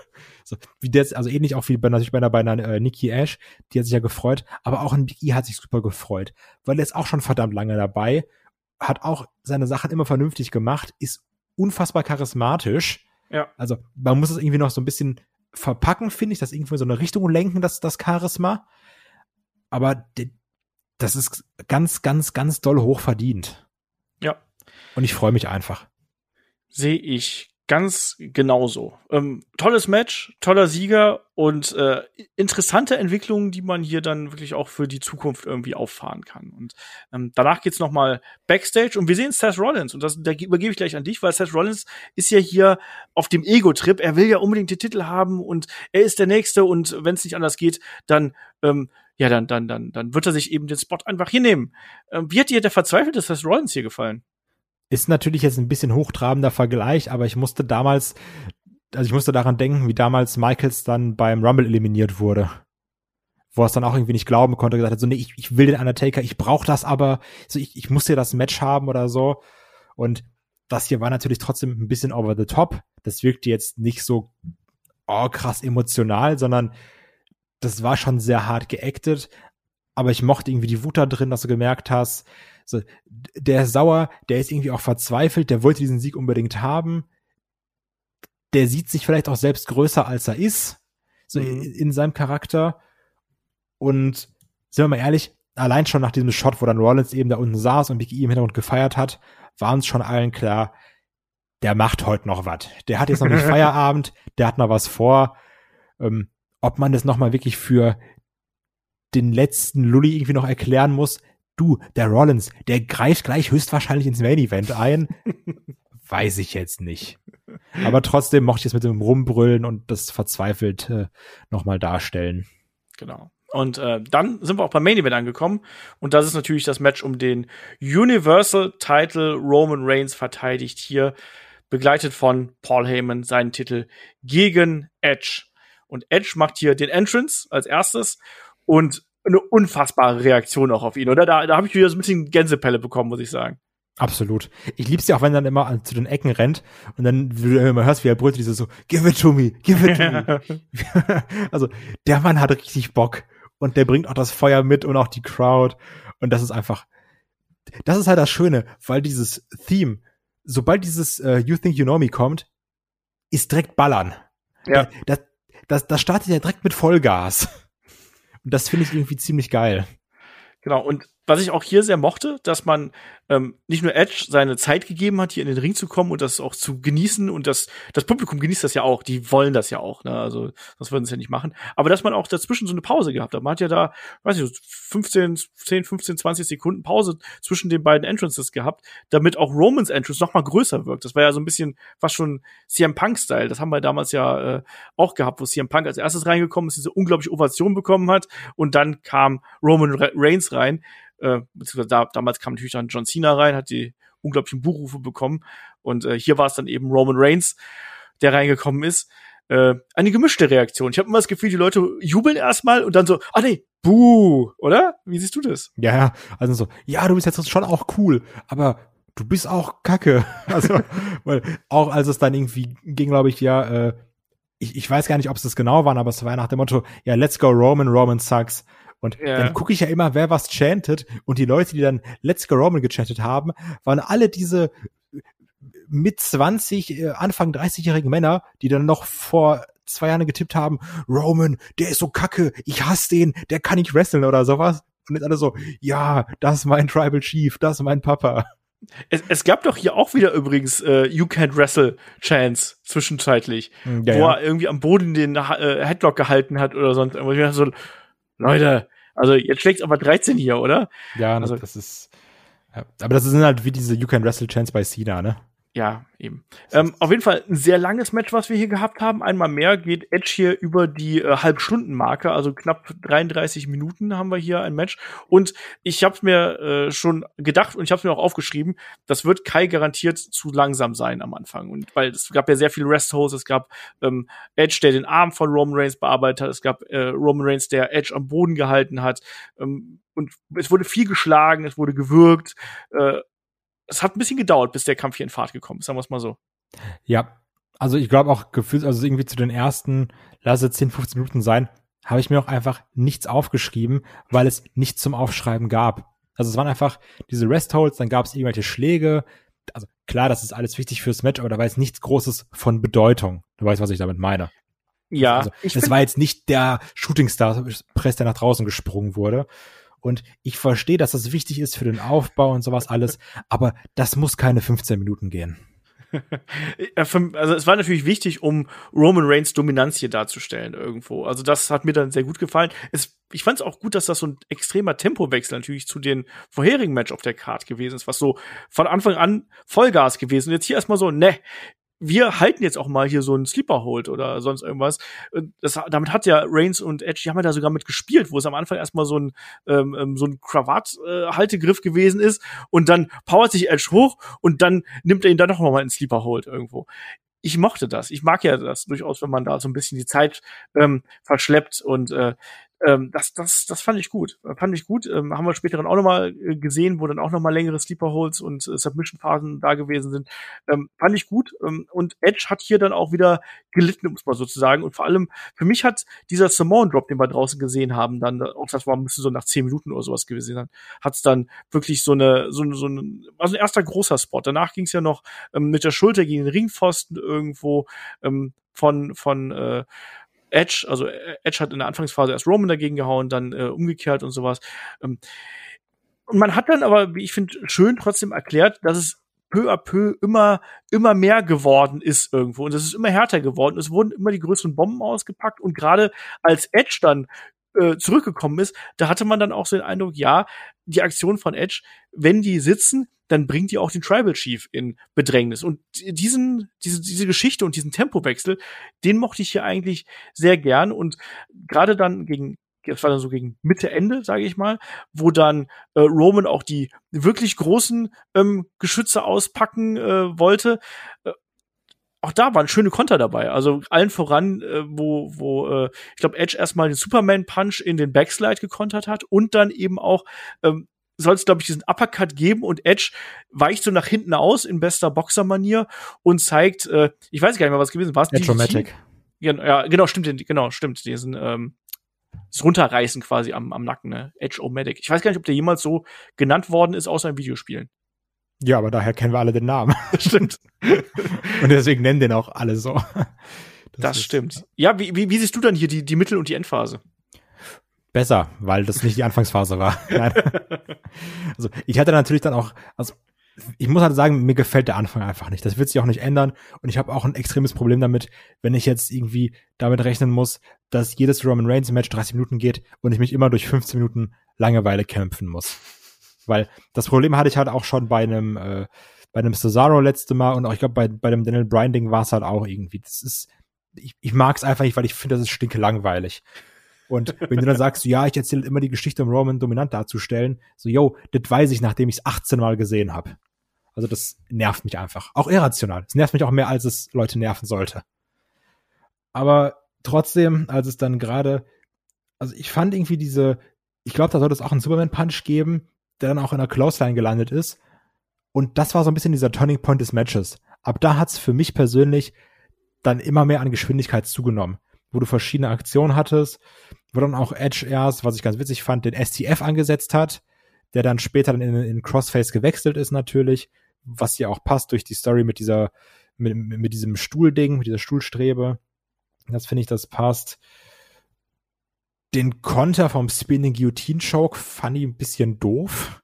So, wie der, also ähnlich auch wie bei, natürlich bei einer, bei einer äh, Nikki Ash, die hat sich ja gefreut, aber auch ein Big E hat sich super gefreut, weil er ist auch schon verdammt lange dabei, hat auch seine Sachen immer vernünftig gemacht, ist unfassbar charismatisch. Ja. Also man muss es irgendwie noch so ein bisschen verpacken, finde ich, das irgendwie in so eine Richtung lenken, das, das Charisma. Aber das ist ganz, ganz, ganz doll hoch verdient. Ja. Und ich freue mich einfach. Sehe ich ganz genauso. Ähm, tolles Match, toller Sieger und äh, interessante Entwicklungen, die man hier dann wirklich auch für die Zukunft irgendwie auffahren kann. Und ähm, danach geht's noch mal backstage und wir sehen Seth Rollins und das da übergebe ich gleich an dich, weil Seth Rollins ist ja hier auf dem Ego-Trip. Er will ja unbedingt den Titel haben und er ist der Nächste und wenn es nicht anders geht, dann ähm, ja, dann, dann, dann, dann wird er sich eben den Spot einfach hier nehmen. Ähm, wie hat dir der verzweifelte Seth Rollins hier gefallen? Ist natürlich jetzt ein bisschen hochtrabender Vergleich, aber ich musste damals, also ich musste daran denken, wie damals Michaels dann beim Rumble eliminiert wurde. wo er es dann auch irgendwie nicht glauben konnte, gesagt hat, so, nee, ich, ich will den Undertaker, ich brauche das aber, so, ich, ich muss hier das Match haben oder so. Und das hier war natürlich trotzdem ein bisschen over the top. Das wirkte jetzt nicht so, oh, krass emotional, sondern das war schon sehr hart geactet. Aber ich mochte irgendwie die Wut da drin, dass du gemerkt hast, so, der ist sauer, der ist irgendwie auch verzweifelt, der wollte diesen Sieg unbedingt haben. Der sieht sich vielleicht auch selbst größer, als er ist, so mhm. in, in seinem Charakter. Und sind wir mal ehrlich, allein schon nach diesem Shot, wo dann Rollins eben da unten saß und Big E im Hintergrund gefeiert hat, war uns schon allen klar, der macht heute noch was. Der hat jetzt noch nicht Feierabend, der hat noch was vor. Ähm, ob man das nochmal wirklich für den letzten Lully irgendwie noch erklären muss, du, der Rollins, der greift gleich höchstwahrscheinlich ins Main Event ein. Weiß ich jetzt nicht. Aber trotzdem mochte ich es mit dem Rumbrüllen und das verzweifelt äh, nochmal darstellen. Genau. Und äh, dann sind wir auch beim Main Event angekommen. Und das ist natürlich das Match um den Universal Title. Roman Reigns verteidigt hier, begleitet von Paul Heyman, seinen Titel gegen Edge. Und Edge macht hier den Entrance als erstes und eine unfassbare Reaktion auch auf ihn, oder? Da, da habe ich wieder so ein bisschen Gänsepelle bekommen, muss ich sagen. Absolut. Ich lieb's ja auch, wenn er dann immer an, zu den Ecken rennt und dann du immer hörst, wie er brüllt, diese so, give it to me, give it to me. also, der Mann hat richtig Bock und der bringt auch das Feuer mit und auch die Crowd und das ist einfach, das ist halt das Schöne, weil dieses Theme, sobald dieses uh, You Think You Know Me kommt, ist direkt ballern. Ja. Das, das, das startet ja direkt mit Vollgas. Und das finde ich irgendwie ziemlich geil. Genau, und was ich auch hier sehr mochte, dass man ähm, nicht nur Edge seine Zeit gegeben hat, hier in den Ring zu kommen und das auch zu genießen und das, das Publikum genießt das ja auch, die wollen das ja auch, ne? also das würden sie ja nicht machen, aber dass man auch dazwischen so eine Pause gehabt hat, man hat ja da, weiß ich, 15, 10, 15, 20 Sekunden Pause zwischen den beiden Entrances gehabt, damit auch Romans Entrance noch mal größer wirkt, das war ja so ein bisschen fast schon CM Punk-Style, das haben wir damals ja äh, auch gehabt, wo CM Punk als erstes reingekommen ist, diese unglaubliche Ovation bekommen hat und dann kam Roman Reigns rein, äh, beziehungsweise da, damals kam natürlich dann John Cena rein, hat die unglaublichen Buchrufe bekommen. Und äh, hier war es dann eben Roman Reigns, der reingekommen ist. Äh, eine gemischte Reaktion. Ich habe immer das Gefühl, die Leute jubeln erstmal und dann so, ah nee, buh, oder? Wie siehst du das? Ja, also so, ja, du bist jetzt schon auch cool, aber du bist auch kacke. Also, weil auch als es dann irgendwie ging, glaube ich, ja, äh, ich, ich weiß gar nicht, ob es das genau waren, aber es war nach dem Motto, ja, let's go Roman, Roman sucks. Und ja. dann gucke ich ja immer, wer was chantet. Und die Leute, die dann Let's Go Roman gechantet haben, waren alle diese mit 20, äh, Anfang 30-jährigen Männer, die dann noch vor zwei Jahren getippt haben, Roman, der ist so kacke, ich hasse den, der kann nicht wresteln oder sowas. Und jetzt alle so, ja, das ist mein Tribal Chief, das ist mein Papa. Es, es gab doch hier auch wieder übrigens äh, You Can't Wrestle Chance zwischenzeitlich, hm, ja, wo ja. er irgendwie am Boden den äh, Headlock gehalten hat oder sonst irgendwas. So, Leute, also jetzt schlägt aber 13 hier, oder? Ja, also, das ist. Ja, aber das sind halt wie diese You Can Wrestle Chance bei Cena, ne? Ja, eben. Ähm, auf jeden Fall ein sehr langes Match, was wir hier gehabt haben. Einmal mehr geht Edge hier über die äh, Halbstundenmarke, also knapp 33 Minuten haben wir hier ein Match. Und ich habe mir äh, schon gedacht und ich habe mir auch aufgeschrieben, das wird Kai garantiert zu langsam sein am Anfang. Und weil es gab ja sehr viele Rest-Holes, es gab ähm, Edge, der den Arm von Roman Reigns bearbeitet hat, es gab äh, Roman Reigns, der Edge am Boden gehalten hat. Ähm, und es wurde viel geschlagen, es wurde gewürgt. Äh, es hat ein bisschen gedauert, bis der Kampf hier in Fahrt gekommen ist, sagen wir es mal so. Ja, also ich glaube auch gefühlt, also irgendwie zu den ersten, lass es 10, 15 Minuten sein, habe ich mir auch einfach nichts aufgeschrieben, weil es nichts zum Aufschreiben gab. Also es waren einfach diese Restholds, dann gab es irgendwelche Schläge. Also klar, das ist alles wichtig fürs Match, aber da war jetzt nichts Großes von Bedeutung. Du weißt, was ich damit meine. Ja. Also, es war jetzt nicht der Shootingstar-Press, der nach draußen gesprungen wurde. Und ich verstehe, dass das wichtig ist für den Aufbau und sowas alles, aber das muss keine 15 Minuten gehen. also es war natürlich wichtig, um Roman Reigns Dominanz hier darzustellen irgendwo. Also das hat mir dann sehr gut gefallen. Es, ich fand es auch gut, dass das so ein extremer Tempowechsel natürlich zu den vorherigen Match auf der Card gewesen ist, was so von Anfang an Vollgas gewesen. Und jetzt hier erstmal so, ne, wir halten jetzt auch mal hier so einen Sleeper Hold oder sonst irgendwas. Das, damit hat ja Reigns und Edge, die haben ja da sogar mit gespielt, wo es am Anfang erstmal so ein, ähm, ähm so ein Krawatt-Haltegriff äh, gewesen ist und dann powert sich Edge hoch und dann nimmt er ihn dann noch mal in Sleeper Hold irgendwo. Ich mochte das. Ich mag ja das durchaus, wenn man da so ein bisschen die Zeit ähm, verschleppt und äh, ähm, das, das, das fand ich gut. Fand ich gut. Ähm, haben wir später dann auch nochmal äh, gesehen, wo dann auch nochmal längere Sleeper Holes und äh, Submission-Phasen da gewesen sind. Ähm, fand ich gut. Ähm, und Edge hat hier dann auch wieder gelitten, muss man sozusagen. Und vor allem, für mich hat dieser Samoan Drop, den wir draußen gesehen haben, dann, auch das war, müsste so nach zehn Minuten oder sowas gewesen sein, hat es dann wirklich so eine, so, so ein, war so ein erster großer Spot. Danach ging es ja noch ähm, mit der Schulter gegen den Ringpfosten irgendwo ähm, von, von, äh, Edge, also äh, Edge hat in der Anfangsphase erst Roman dagegen gehauen, dann äh, umgekehrt und sowas. Ähm, und man hat dann aber, wie ich finde, schön trotzdem erklärt, dass es peu à peu immer, immer mehr geworden ist irgendwo. Und es ist immer härter geworden. Es wurden immer die größeren Bomben ausgepackt. Und gerade als Edge dann äh, zurückgekommen ist, da hatte man dann auch so den Eindruck, ja, die Aktion von Edge, wenn die sitzen, dann bringt die auch den Tribal Chief in Bedrängnis. Und diesen, diese, diese Geschichte und diesen Tempowechsel, den mochte ich hier eigentlich sehr gern. Und gerade dann gegen das war dann so gegen Mitte Ende, sage ich mal, wo dann äh, Roman auch die wirklich großen ähm, Geschütze auspacken äh, wollte. Äh, auch da waren schöne Konter dabei. Also allen voran, äh, wo, wo äh, ich glaube, Edge erstmal den Superman Punch in den Backslide gekontert hat und dann eben auch ähm, soll es, glaube ich, diesen Uppercut geben und Edge weicht so nach hinten aus in bester Boxermanier und zeigt, äh, ich weiß gar nicht mehr, was gewesen war. Edge-O-Matic. Ja, genau, stimmt, genau, stimmt, diesen, ähm, das Runterreißen quasi am, am Nacken, ne? Edge-O-Matic. Ich weiß gar nicht, ob der jemals so genannt worden ist, außer in Videospielen. Ja, aber daher kennen wir alle den Namen. stimmt. und deswegen nennen den auch alle so. Das, das stimmt. Ja, wie, wie, wie siehst du dann hier die, die Mittel- und die Endphase? Besser, weil das nicht die Anfangsphase war. also ich hatte natürlich dann auch, also ich muss halt sagen, mir gefällt der Anfang einfach nicht. Das wird sich auch nicht ändern. Und ich habe auch ein extremes Problem damit, wenn ich jetzt irgendwie damit rechnen muss, dass jedes Roman Reigns Match 30 Minuten geht und ich mich immer durch 15 Minuten Langeweile kämpfen muss. Weil das Problem hatte ich halt auch schon bei einem, äh, bei einem Cesaro letzte Mal und auch, ich glaube, bei, bei dem Daniel Bryan Ding war es halt auch irgendwie. Das ist, ich, ich mag es einfach nicht, weil ich finde, das ist stinke langweilig. Und wenn du dann sagst, ja, ich erzähle immer die Geschichte, um Roman dominant darzustellen, so, yo, das weiß ich, nachdem ich es 18 Mal gesehen habe. Also das nervt mich einfach. Auch irrational. Es nervt mich auch mehr, als es Leute nerven sollte. Aber trotzdem, als es dann gerade, also ich fand irgendwie diese, ich glaube, da sollte es auch einen Superman-Punch geben, der dann auch in der Clothesline gelandet ist. Und das war so ein bisschen dieser Turning Point des Matches. Ab da hat's für mich persönlich dann immer mehr an Geschwindigkeit zugenommen wo du verschiedene Aktionen hattest, wo dann auch Edge erst, was ich ganz witzig fand, den STF angesetzt hat, der dann später dann in, in Crossface gewechselt ist natürlich, was ja auch passt durch die Story mit dieser, mit, mit diesem Stuhlding, mit dieser Stuhlstrebe. Das finde ich, das passt. Den Konter vom Spinning Guillotine Choke fand ich ein bisschen doof,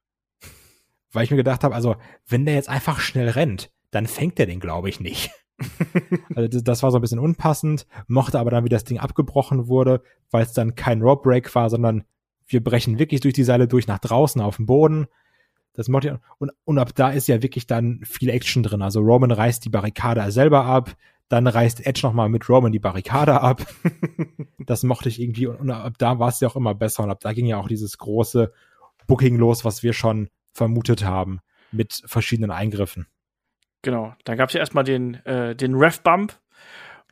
weil ich mir gedacht habe, also wenn der jetzt einfach schnell rennt, dann fängt er den, glaube ich, nicht. also das, war so ein bisschen unpassend, mochte aber dann, wie das Ding abgebrochen wurde, weil es dann kein Rope Break war, sondern wir brechen wirklich durch die Seile durch nach draußen auf den Boden. Das mochte und, und ab da ist ja wirklich dann viel Action drin. Also Roman reißt die Barrikade selber ab, dann reißt Edge nochmal mit Roman die Barrikade ab. das mochte ich irgendwie und, und ab da war es ja auch immer besser und ab da ging ja auch dieses große Booking los, was wir schon vermutet haben mit verschiedenen Eingriffen. Genau, dann gab es ja erstmal den, äh, den Ref-Bump.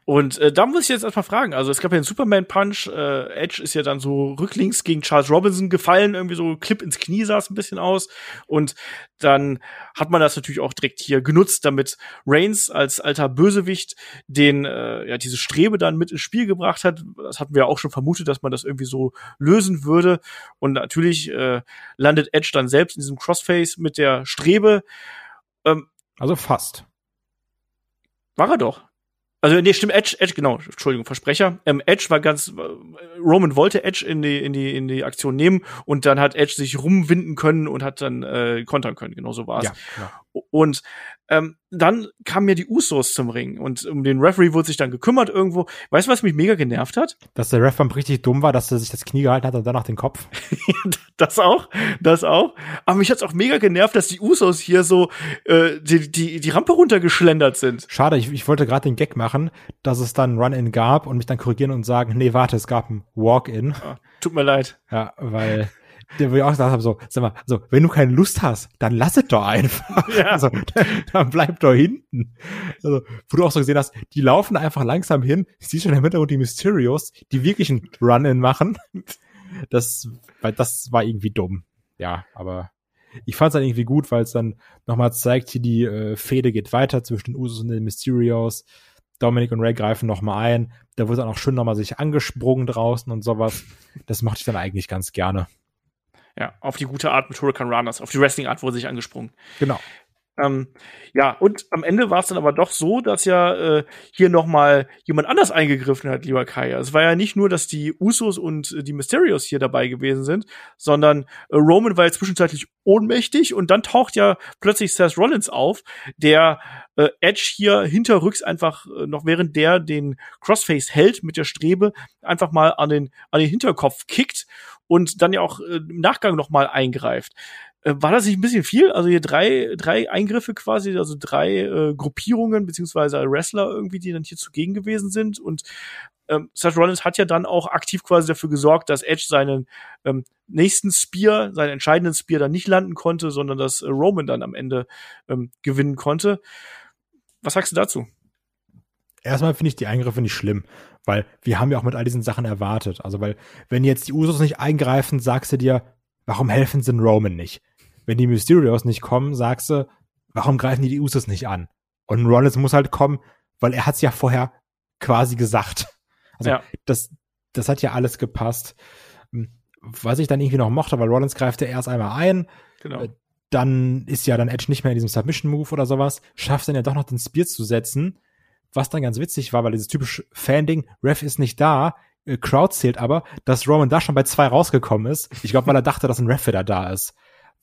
Und äh, da muss ich jetzt erstmal fragen, also es gab ja den Superman-Punch, äh, Edge ist ja dann so rücklinks gegen Charles Robinson gefallen, irgendwie so Clip ins Knie sah es ein bisschen aus. Und dann hat man das natürlich auch direkt hier genutzt, damit Reigns als alter Bösewicht den, äh, ja, diese Strebe dann mit ins Spiel gebracht hat. Das hatten wir auch schon vermutet, dass man das irgendwie so lösen würde. Und natürlich äh, landet Edge dann selbst in diesem Crossface mit der Strebe. Ähm, also fast. War er doch. Also nee, stimmt, Edge, Edge, genau, Entschuldigung, Versprecher. Ähm, Edge war ganz, Roman wollte Edge in die, in die, in die Aktion nehmen und dann hat Edge sich rumwinden können und hat dann äh, kontern können, genau so war es. Ja, Und ähm, dann kamen ja die Usos zum Ring und um den Referee wurde sich dann gekümmert irgendwo. Weißt du, was mich mega genervt hat? Dass der Referee richtig dumm war, dass er sich das Knie gehalten hat und danach den Kopf. das auch, das auch. Aber mich hat's auch mega genervt, dass die Usos hier so äh, die, die, die Rampe runtergeschlendert sind. Schade, ich, ich wollte gerade den Gag machen, dass es dann Run-In gab und mich dann korrigieren und sagen, nee, warte, es gab ein Walk-In. Ah, tut mir leid. Ja, weil der wo ich auch gesagt habe, so, sag mal, so, wenn du keine Lust hast, dann lass es doch einfach. Ja. Also, dann, dann bleib doch hinten. Also, wo du auch so gesehen hast, die laufen einfach langsam hin. Ich sehe schon im Hintergrund die Mysterios, die wirklich einen Run-In machen. Das, weil das war irgendwie dumm. Ja, aber ich fand es dann irgendwie gut, weil es dann nochmal zeigt, hier die äh, Fehde geht weiter zwischen den Usos und den Mysterios. Dominic und Ray greifen nochmal ein. Da wird dann auch schön nochmal sich angesprungen draußen und sowas. Das mochte ich dann eigentlich ganz gerne. Ja, auf die gute Art mit Hurricane Runners, auf die Wrestling-Art wurde sich angesprungen. Genau. Ähm, ja, und am Ende war es dann aber doch so, dass ja äh, hier noch mal jemand anders eingegriffen hat, lieber Kai. Es war ja nicht nur, dass die Usos und äh, die Mysterios hier dabei gewesen sind, sondern äh, Roman war ja zwischenzeitlich ohnmächtig und dann taucht ja plötzlich Seth Rollins auf, der äh, Edge hier hinterrücks einfach äh, noch während der den Crossface hält mit der Strebe einfach mal an den an den Hinterkopf kickt und dann ja auch äh, im Nachgang noch mal eingreift. Äh, war das nicht ein bisschen viel? Also hier drei, drei Eingriffe quasi, also drei äh, Gruppierungen beziehungsweise Wrestler irgendwie, die dann hier zugegen gewesen sind. Und ähm, Seth Rollins hat ja dann auch aktiv quasi dafür gesorgt, dass Edge seinen ähm, nächsten Spear, seinen entscheidenden Spear dann nicht landen konnte, sondern dass äh, Roman dann am Ende ähm, gewinnen konnte. Was sagst du dazu? Erstmal finde ich die Eingriffe nicht schlimm, weil wir haben ja auch mit all diesen Sachen erwartet. Also, weil, wenn jetzt die Usos nicht eingreifen, sagst du dir, warum helfen sie Roman nicht? wenn die Mysterios nicht kommen, sagst du, warum greifen die die Usos nicht an? Und Rollins muss halt kommen, weil er hat's ja vorher quasi gesagt. Also ja. das, das hat ja alles gepasst. Hm, was ich dann irgendwie noch mochte, weil Rollins greift ja erst einmal ein. Genau. Äh, dann ist ja dann Edge nicht mehr in diesem Submission-Move oder sowas, schafft dann ja doch noch den Spear zu setzen. Was dann ganz witzig war, weil dieses typische Fan-Ding, Ref ist nicht da, äh, Crowd zählt aber, dass Roman da schon bei zwei rausgekommen ist. Ich glaube, weil er dachte, dass ein Ref wieder da ist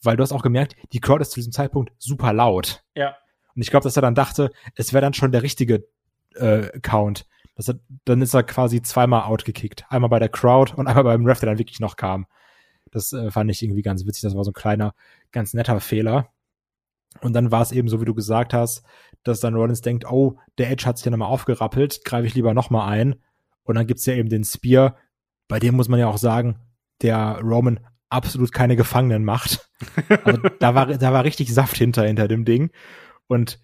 weil du hast auch gemerkt, die Crowd ist zu diesem Zeitpunkt super laut. Ja. Und ich glaube, dass er dann dachte, es wäre dann schon der richtige äh, Count. Das hat, dann ist er quasi zweimal outgekickt. Einmal bei der Crowd und einmal beim Ref, der dann wirklich noch kam. Das äh, fand ich irgendwie ganz witzig. Das war so ein kleiner, ganz netter Fehler. Und dann war es eben so, wie du gesagt hast, dass dann Rollins denkt, oh, der Edge hat sich ja nochmal aufgerappelt, greife ich lieber nochmal ein. Und dann gibt's ja eben den Spear. Bei dem muss man ja auch sagen, der Roman absolut keine Gefangenen macht. Also da war, da war richtig Saft hinter, hinter dem Ding. Und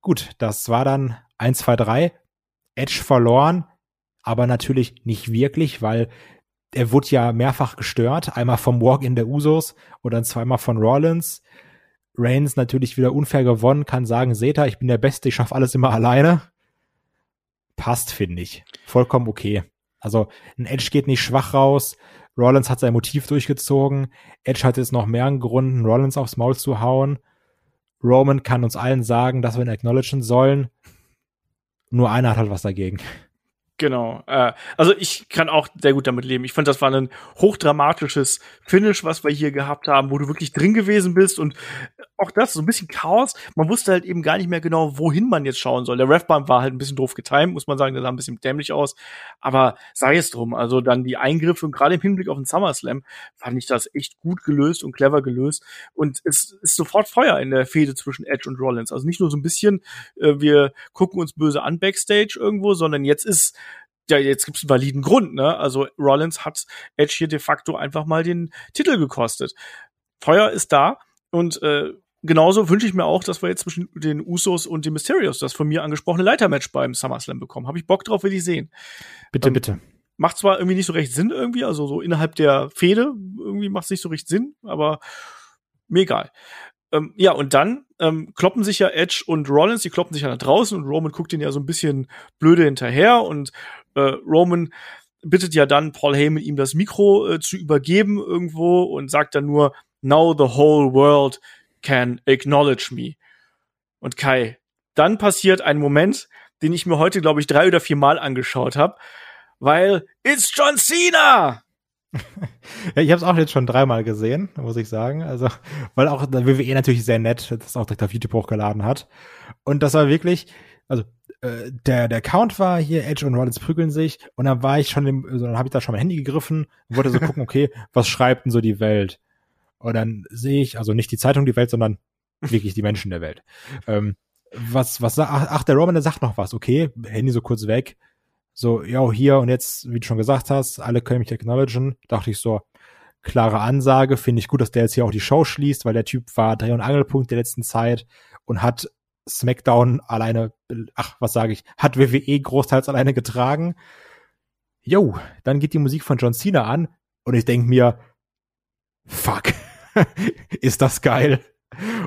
gut, das war dann eins, zwei, drei. Edge verloren, aber natürlich nicht wirklich, weil er wurde ja mehrfach gestört. Einmal vom Walk-in der Usos und dann zweimal von Rollins. Reigns natürlich wieder unfair gewonnen, kann sagen, ihr, ich bin der Beste, ich schaffe alles immer alleine. Passt, finde ich. Vollkommen okay. Also ein Edge geht nicht schwach raus. Rollins hat sein Motiv durchgezogen. Edge hat jetzt noch mehr Gründen, Rollins aufs Maul zu hauen. Roman kann uns allen sagen, dass wir ihn acknowledgen sollen. Nur einer hat halt was dagegen. Genau. Äh, also ich kann auch sehr gut damit leben. Ich fand, das war ein hochdramatisches Finish, was wir hier gehabt haben, wo du wirklich drin gewesen bist und auch das, so ein bisschen Chaos. Man wusste halt eben gar nicht mehr genau, wohin man jetzt schauen soll. Der Refbahn war halt ein bisschen doof getimt, muss man sagen, der sah ein bisschen dämlich aus. Aber sei es drum. Also dann die Eingriffe und gerade im Hinblick auf den SummerSlam fand ich das echt gut gelöst und clever gelöst. Und es ist sofort Feuer in der Fehde zwischen Edge und Rollins. Also nicht nur so ein bisschen, äh, wir gucken uns böse an Backstage irgendwo, sondern jetzt ist ja, jetzt gibt's einen validen Grund, ne? Also Rollins hat Edge hier de facto einfach mal den Titel gekostet. Feuer ist da und äh, genauso wünsche ich mir auch, dass wir jetzt zwischen den Usos und den Mysterios das von mir angesprochene Leitermatch beim SummerSlam bekommen. Habe ich Bock drauf, will ich sehen. Bitte, ähm, bitte. Macht zwar irgendwie nicht so recht Sinn irgendwie, also so innerhalb der Fehde irgendwie macht es nicht so recht Sinn, aber mir egal. Ähm, ja, und dann ähm, kloppen sich ja Edge und Rollins, die kloppen sich ja nach draußen und Roman guckt ihn ja so ein bisschen blöde hinterher und äh, Roman bittet ja dann Paul Heyman, ihm das Mikro äh, zu übergeben irgendwo und sagt dann nur, now the whole world can acknowledge me. Und Kai, dann passiert ein Moment, den ich mir heute, glaube ich, drei oder vier Mal angeschaut habe, weil it's John Cena! ja, ich habe es auch jetzt schon dreimal gesehen, muss ich sagen. Also, weil auch der WWE natürlich sehr nett das auch direkt auf YouTube hochgeladen hat. Und das war wirklich, also äh, der der Count war hier Edge und Rollins prügeln sich und dann war ich schon im, also dann habe ich da schon mein Handy gegriffen und wollte so gucken, okay, was schreibt denn so die Welt? Und dann sehe ich, also nicht die Zeitung die Welt, sondern wirklich die Menschen der Welt. Ähm, was, was, ach, ach, der Roman, der sagt noch was, okay, Handy so kurz weg. So, ja, hier und jetzt, wie du schon gesagt hast, alle können mich acknowledgen. Dachte ich so, klare Ansage, finde ich gut, dass der jetzt hier auch die Show schließt, weil der Typ war Dreh- und Angelpunkt der letzten Zeit und hat SmackDown alleine, ach, was sage ich, hat WWE großteils alleine getragen. Jo, dann geht die Musik von John Cena an Und ich denk mir, fuck, ist das geil.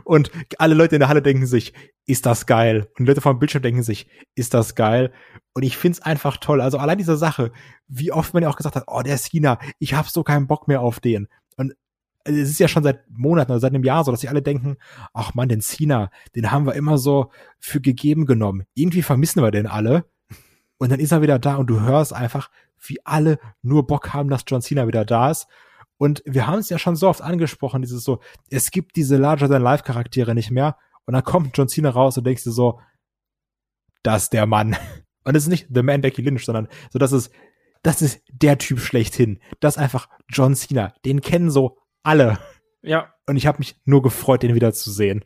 Und alle Leute in der Halle denken sich, ist das geil. Und Leute vom Bildschirm denken sich, ist das geil. Und ich find's einfach toll. Also allein diese Sache, wie oft man ja auch gesagt hat, oh, der Sina, ich hab so keinen Bock mehr auf den. Und es ist ja schon seit Monaten oder seit einem Jahr so, dass sie alle denken, ach man, den Cena, den haben wir immer so für gegeben genommen. Irgendwie vermissen wir den alle. Und dann ist er wieder da und du hörst einfach, wie alle nur Bock haben, dass John Cena wieder da ist. Und wir haben es ja schon so oft angesprochen, dieses so, es gibt diese Larger-than-Life-Charaktere nicht mehr. Und dann kommt John Cena raus und denkst du so, das ist der Mann. Und es ist nicht The Man Becky Lynch, sondern so, das ist, das ist der Typ schlechthin. Das ist einfach John Cena. Den kennen so alle. Ja. Und ich habe mich nur gefreut, den wieder zu sehen.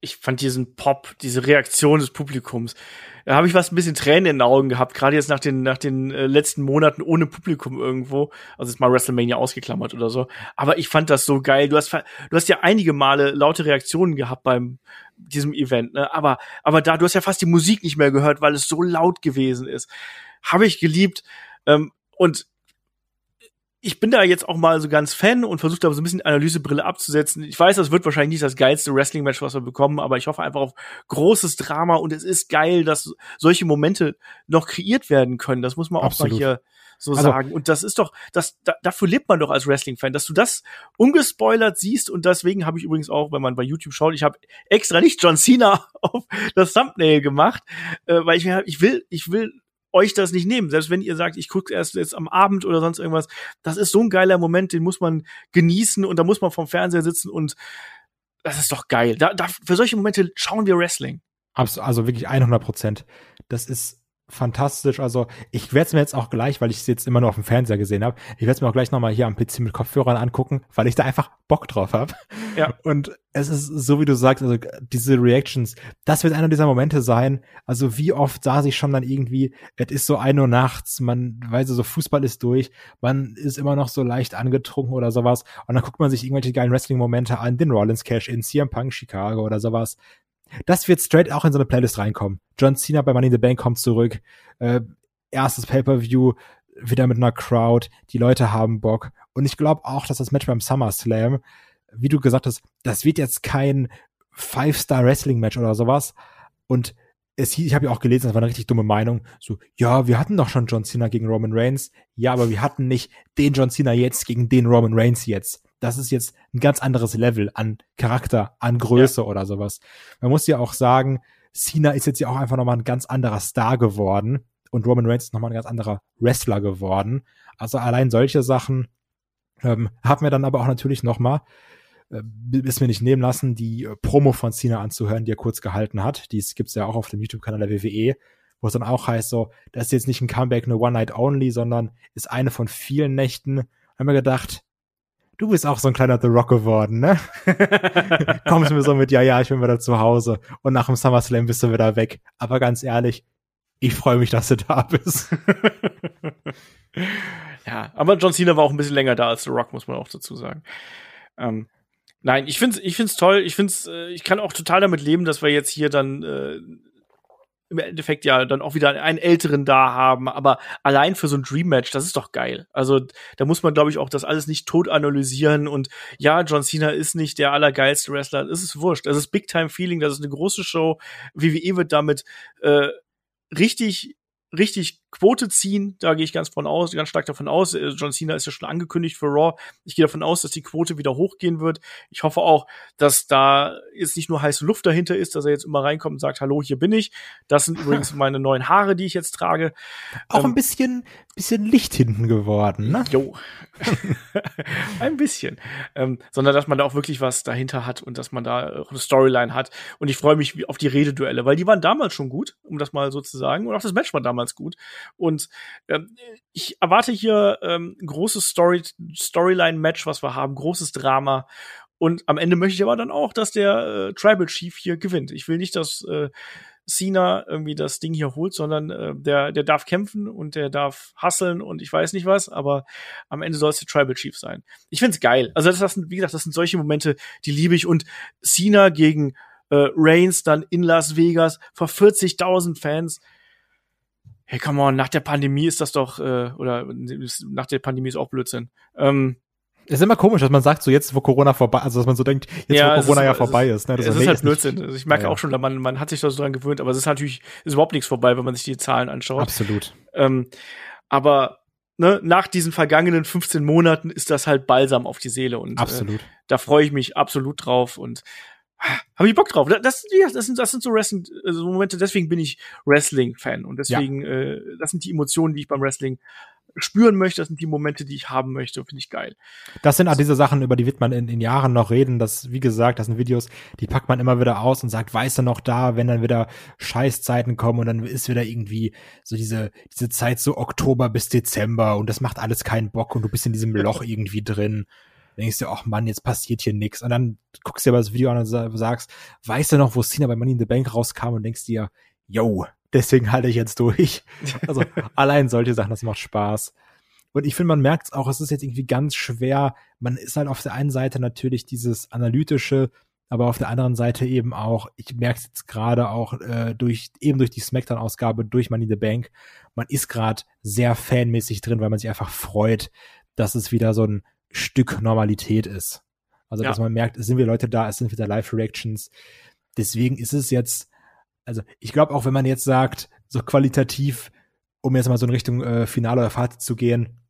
Ich fand diesen Pop, diese Reaktion des Publikums, da habe ich was ein bisschen Tränen in den Augen gehabt, gerade jetzt nach den nach den äh, letzten Monaten ohne Publikum irgendwo, also jetzt mal WrestleMania ausgeklammert oder so, aber ich fand das so geil. Du hast du hast ja einige Male laute Reaktionen gehabt beim diesem Event, ne? Aber aber da du hast ja fast die Musik nicht mehr gehört, weil es so laut gewesen ist. Habe ich geliebt ähm, und ich bin da jetzt auch mal so ganz Fan und versuche da so ein bisschen Analysebrille abzusetzen. Ich weiß, das wird wahrscheinlich nicht das geilste Wrestling-Match, was wir bekommen, aber ich hoffe einfach auf großes Drama und es ist geil, dass solche Momente noch kreiert werden können. Das muss man Absolut. auch mal hier so also, sagen. Und das ist doch, das, da, dafür lebt man doch als Wrestling-Fan, dass du das ungespoilert siehst. Und deswegen habe ich übrigens auch, wenn man bei YouTube schaut, ich habe extra nicht John Cena auf das Thumbnail gemacht, äh, weil ich, ich will, ich will euch das nicht nehmen. Selbst wenn ihr sagt, ich gucke erst jetzt am Abend oder sonst irgendwas, das ist so ein geiler Moment, den muss man genießen und da muss man vom Fernseher sitzen und das ist doch geil. Da, da, für solche Momente schauen wir Wrestling. Also wirklich 100 Prozent. Das ist fantastisch. Also ich werde es mir jetzt auch gleich, weil ich es jetzt immer nur auf dem Fernseher gesehen habe, ich werde es mir auch gleich nochmal hier am PC mit Kopfhörern angucken, weil ich da einfach Bock drauf habe. Ja. Und es ist so, wie du sagst, also diese Reactions, das wird einer dieser Momente sein. Also wie oft saß ich schon dann irgendwie, es ist so ein Uhr nachts, man weiß so, Fußball ist durch, man ist immer noch so leicht angetrunken oder sowas. Und dann guckt man sich irgendwelche geilen Wrestling-Momente an, den Rollins Cash in CM Punk Chicago oder sowas. Das wird straight auch in so eine Playlist reinkommen. John Cena bei Money in the Bank kommt zurück. Äh, erstes Pay-Per-View, wieder mit einer Crowd. Die Leute haben Bock. Und ich glaube auch, dass das Match beim SummerSlam, wie du gesagt hast, das wird jetzt kein Five-Star-Wrestling-Match oder sowas. Und es, ich habe ja auch gelesen, das war eine richtig dumme Meinung. So, ja, wir hatten doch schon John Cena gegen Roman Reigns. Ja, aber wir hatten nicht den John Cena jetzt gegen den Roman Reigns jetzt das ist jetzt ein ganz anderes Level an Charakter, an Größe ja. oder sowas. Man muss ja auch sagen, Cena ist jetzt ja auch einfach nochmal ein ganz anderer Star geworden und Roman Reigns ist nochmal ein ganz anderer Wrestler geworden. Also allein solche Sachen ähm, haben wir dann aber auch natürlich nochmal, äh, ist mir nicht nehmen lassen, die äh, Promo von Cena anzuhören, die er kurz gehalten hat. Dies gibt's ja auch auf dem YouTube-Kanal der WWE, wo es dann auch heißt, so, das ist jetzt nicht ein Comeback, eine One-Night-Only, sondern ist eine von vielen Nächten. Haben wir gedacht, du bist auch so ein kleiner The Rock geworden, ne? Kommst mir so mit, ja, ja, ich bin wieder zu Hause und nach dem SummerSlam bist du wieder weg. Aber ganz ehrlich, ich freue mich, dass du da bist. ja, aber John Cena war auch ein bisschen länger da als The Rock, muss man auch dazu sagen. Ähm, nein, ich find's, ich find's toll. Ich find's, äh, ich kann auch total damit leben, dass wir jetzt hier dann äh, im Endeffekt ja dann auch wieder einen älteren da haben, aber allein für so ein Dream Match, das ist doch geil. Also da muss man, glaube ich, auch das alles nicht tot analysieren und ja, John Cena ist nicht der allergeilste Wrestler, das ist wurscht. Das ist Big Time Feeling, das ist eine große Show. WWE wird damit äh, richtig richtig Quote ziehen. Da gehe ich ganz von aus, ganz stark davon aus. Äh, John Cena ist ja schon angekündigt für Raw. Ich gehe davon aus, dass die Quote wieder hochgehen wird. Ich hoffe auch, dass da jetzt nicht nur heiße Luft dahinter ist, dass er jetzt immer reinkommt und sagt, hallo, hier bin ich. Das sind übrigens meine neuen Haare, die ich jetzt trage. Auch ähm, ein bisschen, bisschen Licht hinten geworden, ne? Jo. ein bisschen. Ähm, sondern, dass man da auch wirklich was dahinter hat und dass man da auch eine Storyline hat. Und ich freue mich auf die Rededuelle, weil die waren damals schon gut, um das mal so zu sagen. Und auch das Match war damals gut. Und ähm, ich erwarte hier ähm, großes Story Storyline-Match, was wir haben, großes Drama. Und am Ende möchte ich aber dann auch, dass der äh, Tribal Chief hier gewinnt. Ich will nicht, dass äh, Cena irgendwie das Ding hier holt, sondern äh, der, der darf kämpfen und der darf hasseln und ich weiß nicht was, aber am Ende soll es der Tribal Chief sein. Ich find's geil. Also das, das sind, wie gesagt, das sind solche Momente, die liebe ich. Und Cena gegen äh, Reigns dann in Las Vegas vor 40.000 Fans hey, come on, nach der Pandemie ist das doch, äh, oder nach der Pandemie ist auch Blödsinn. Ähm, ist immer komisch, dass man sagt, so jetzt, wo Corona vorbei, also dass man so denkt, jetzt, Ja, wo es Corona ist- ja es vorbei ist- ist. Ne? Das es nee, ist halt nicht- Blödsinn. Also ich merke Ja, auch schon, man, man hat sich da so dran gewöhnt, aber es ist natürlich, ist überhaupt nichts vorbei, wenn man sich die Zahlen anschaut. Absolut. Ähm, aber ne, nach diesen vergangenen 15 Monaten ist das halt Balsam auf die Seele und äh, Absolut. da freue ich mich absolut drauf und habe ich Bock drauf. Das, ja, das, sind, das sind so Wrestling, äh, so Momente, deswegen bin ich Wrestling-Fan und deswegen, äh, das sind die Emotionen, die ich beim Wrestling spüren möchte, das sind die Momente, die ich haben möchte, finde ich geil. Das sind auch diese Sachen, über die wird man in, in Jahren noch reden. Das, wie gesagt, das sind Videos, die packt man immer wieder aus und sagt, weiß er noch da, wenn dann wieder Scheißzeiten kommen und dann ist wieder irgendwie so diese, diese Zeit so Oktober bis Dezember und das macht alles keinen Bock und du bist in diesem Loch irgendwie drin. Dann denkst du, ach Mann, jetzt passiert hier nix. Und dann guckst du dir aber das Video an und sa- sagst, weißt du noch, wo Cena bei Money in the Bank rauskam und denkst dir, yo, deswegen halte ich jetzt durch. Also allein solche Sachen, das macht Spaß. Und ich finde, man merkt es auch, es ist jetzt irgendwie ganz schwer. Man ist halt auf der einen Seite natürlich dieses analytische, aber auf der anderen Seite eben auch, ich merke es jetzt gerade auch äh, durch, eben durch die Smackdown-Ausgabe, durch Money in the Bank, man ist gerade sehr fanmäßig drin, weil man sich einfach freut, dass es wieder so ein Stück Normalität ist. Also, Ja. dass man merkt, es sind wieder Leute da, es sind wieder Live-Reactions. Deswegen ist es jetzt, also ich glaube auch, wenn man jetzt sagt, so qualitativ, um jetzt mal so in Richtung äh, Finale oder Fazit zu gehen,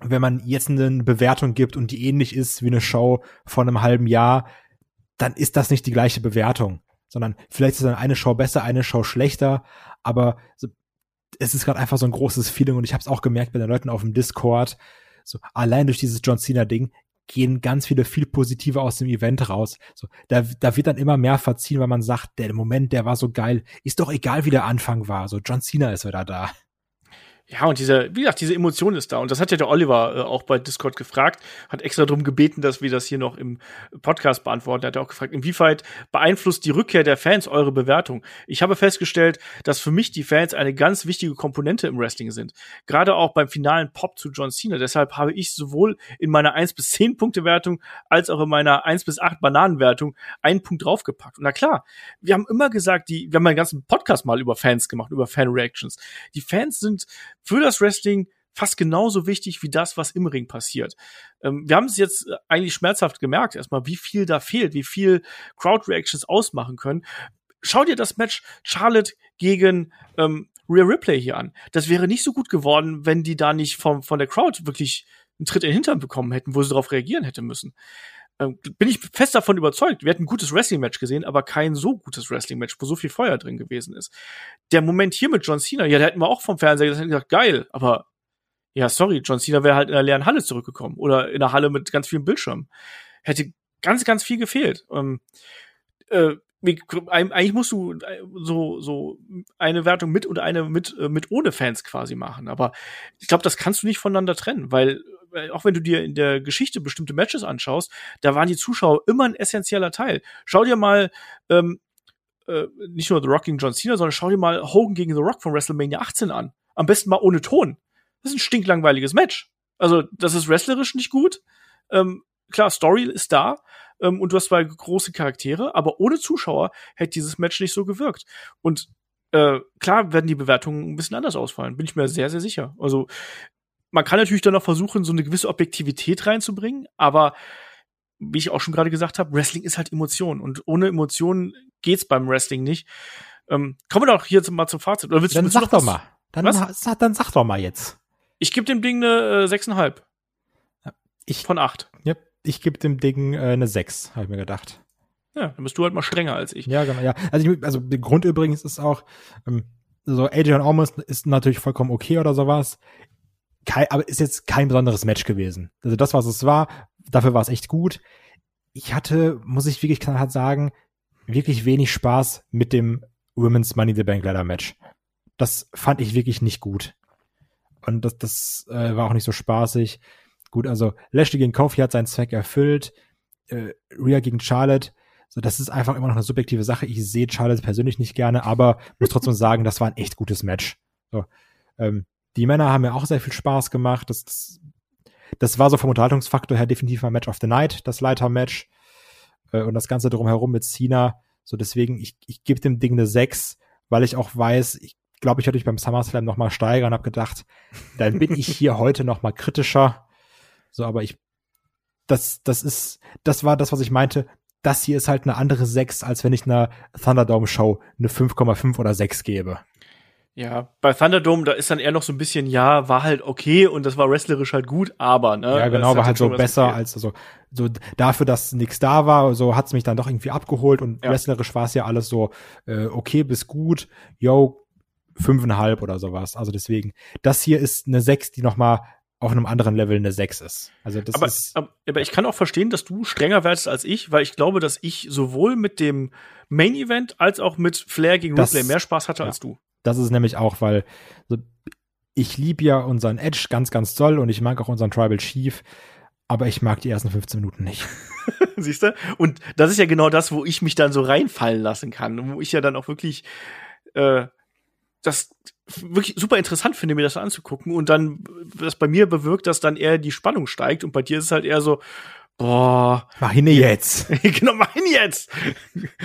wenn man jetzt eine Bewertung gibt und die ähnlich ist wie eine Show von einem halben Jahr, dann ist das nicht die gleiche Bewertung, sondern vielleicht ist dann eine Show besser, eine Show schlechter, aber es ist gerade einfach so ein großes Feeling und ich habe es auch gemerkt bei den Leuten auf dem Discord, so allein durch dieses John Cena Ding gehen ganz viele viel positive aus dem Event raus. So, da, da wird dann immer mehr verziehen, weil man sagt, der Moment, der war so geil, ist doch egal, wie der Anfang war. So, John Cena ist wieder da. Ja, und diese, wie gesagt, diese Emotion ist da. Und das hat ja der Oliver äh, auch bei Discord gefragt, hat extra darum gebeten, dass wir das hier noch im Podcast beantworten. Er hat auch gefragt, inwieweit beeinflusst die Rückkehr der Fans eure Bewertung? Ich habe festgestellt, dass für mich die Fans eine ganz wichtige Komponente im Wrestling sind. Gerade auch beim finalen Pop zu John Cena. Deshalb habe ich sowohl in meiner 1 bis 10 Punkte Wertung als auch in meiner 1 bis 8 Bananenwertung einen Punkt draufgepackt. Und na klar, wir haben immer gesagt, die, wir haben einen ganzen Podcast mal über Fans gemacht, über Fan-Reactions. Die Fans sind für das Wrestling fast genauso wichtig wie das, was im Ring passiert. Ähm, wir haben es jetzt äh, eigentlich schmerzhaft gemerkt, erstmal, wie viel da fehlt, wie viel Crowd-Reactions ausmachen können. Schau dir das Match Charlotte gegen ähm, Rhea Ripley hier an. Das wäre nicht so gut geworden, wenn die da nicht vom, von der Crowd wirklich einen Tritt in den Hintern bekommen hätten, wo sie darauf reagieren hätte müssen. Ähm, bin ich fest davon überzeugt. Wir hätten ein gutes Wrestling-Match gesehen, aber kein so gutes Wrestling-Match, wo so viel Feuer drin gewesen ist. Der Moment hier mit John Cena, ja, da hätten wir auch vom Fernseher gesagt, geil, aber ja, sorry, John Cena wäre halt in einer leeren Halle zurückgekommen oder in einer Halle mit ganz vielen Bildschirmen. Hätte ganz, ganz viel gefehlt. Ähm, äh, eigentlich musst du äh, so so eine Wertung mit und eine mit äh, mit ohne Fans quasi machen, aber ich glaube, das kannst du nicht voneinander trennen, weil weil auch wenn du dir in der Geschichte bestimmte Matches anschaust, da waren die Zuschauer immer ein essentieller Teil. Schau dir mal ähm, äh, nicht nur The Rock gegen John Cena, sondern schau dir mal Hogan gegen The Rock von WrestleMania 18 an. Am besten mal ohne Ton. Das ist ein stinklangweiliges Match. Also, das ist wrestlerisch nicht gut. Ähm, klar, Story ist da ähm, und du hast zwei große Charaktere, aber ohne Zuschauer hätte dieses Match nicht so gewirkt. Und äh, klar werden die Bewertungen ein bisschen anders ausfallen, bin ich mir sehr, sehr sicher. Also, man kann natürlich dann noch versuchen, so eine gewisse Objektivität reinzubringen, aber wie ich auch schon gerade gesagt habe, Wrestling ist halt Emotion und ohne Emotionen geht's beim Wrestling nicht. Ähm, kommen wir doch hier zum, mal zum Fazit. Oder willst, Dann willst sag doch was- mal. Dann, sag- dann sag doch mal jetzt. Ich gebe dem Ding eine äh, 6,5 Ich, von 8. ja, ich gebe dem Ding äh, eine 6, habe ich mir gedacht. Ja, dann bist du halt mal strenger als ich. Ja, genau. Ja. Also, ich, also der Grund übrigens ist auch, ähm, so Adrian Almost ist natürlich vollkommen okay oder sowas. Kein, aber ist jetzt kein besonderes Match gewesen. Also das, was es war, dafür war es echt gut. Ich hatte, muss ich wirklich knallhart sagen, wirklich wenig Spaß mit dem Women's Money the Bank Ladder Match. Das fand ich wirklich nicht gut. Und das, das äh, war auch nicht so spaßig. Gut, also Lashley gegen Kofi hat seinen Zweck erfüllt. Äh, Rhea gegen Charlotte so, das ist einfach immer noch eine subjektive Sache. Ich sehe Charlotte persönlich nicht gerne, aber muss trotzdem sagen, das war ein echt gutes Match. So, ähm, die Männer haben mir auch sehr viel Spaß gemacht. Das, das, das war so vom Unterhaltungsfaktor her definitiv mal Match of the Night, das Leiter-Match. Äh, und das Ganze drumherum mit Cena. So, deswegen, ich, ich gebe dem Ding eine 6, weil ich auch weiß, ich glaube, ich hätte mich beim SummerSlam noch mal steigern, habe gedacht, dann bin ich hier heute noch mal kritischer. So, aber ich, das, das ist, das war das, was ich meinte. Das hier ist halt eine andere 6, als wenn ich einer Thunderdome Show eine 5,5 oder 6 gebe. Ja, bei Thunderdome, da ist dann eher noch so ein bisschen, ja, war halt okay und das war wrestlerisch halt gut, aber, ne? Ja, genau, war halt so besser okay. als, also, so dafür, dass nichts da war, so hat's mich dann doch irgendwie abgeholt und Ja. wrestlerisch war es ja alles so, äh, okay bis gut, yo, fünfeinhalb oder sowas. Also deswegen, das hier ist eine sechs, die noch mal auf einem anderen Level eine sechs ist. Also das aber, ist, aber, ich kann auch verstehen, dass du strenger wärst als ich, weil ich glaube, dass ich sowohl mit dem Main Event als auch mit Flair gegen Das- Ripley mehr Spaß hatte ja. als du. das ist nämlich auch, weil so, ich liebe ja unseren Edge ganz, ganz doll und ich mag auch unseren Tribal Chief, aber ich mag die ersten 15 Minuten nicht. Siehst du? Und das ist ja genau das, wo ich mich dann so reinfallen lassen kann. Und wo ich ja dann auch wirklich äh, das wirklich super interessant finde, mir das anzugucken und dann das bei mir bewirkt, dass dann eher die Spannung steigt und bei dir ist es halt eher so, boah, Mach ihn jetzt. genau, mach ihn jetzt.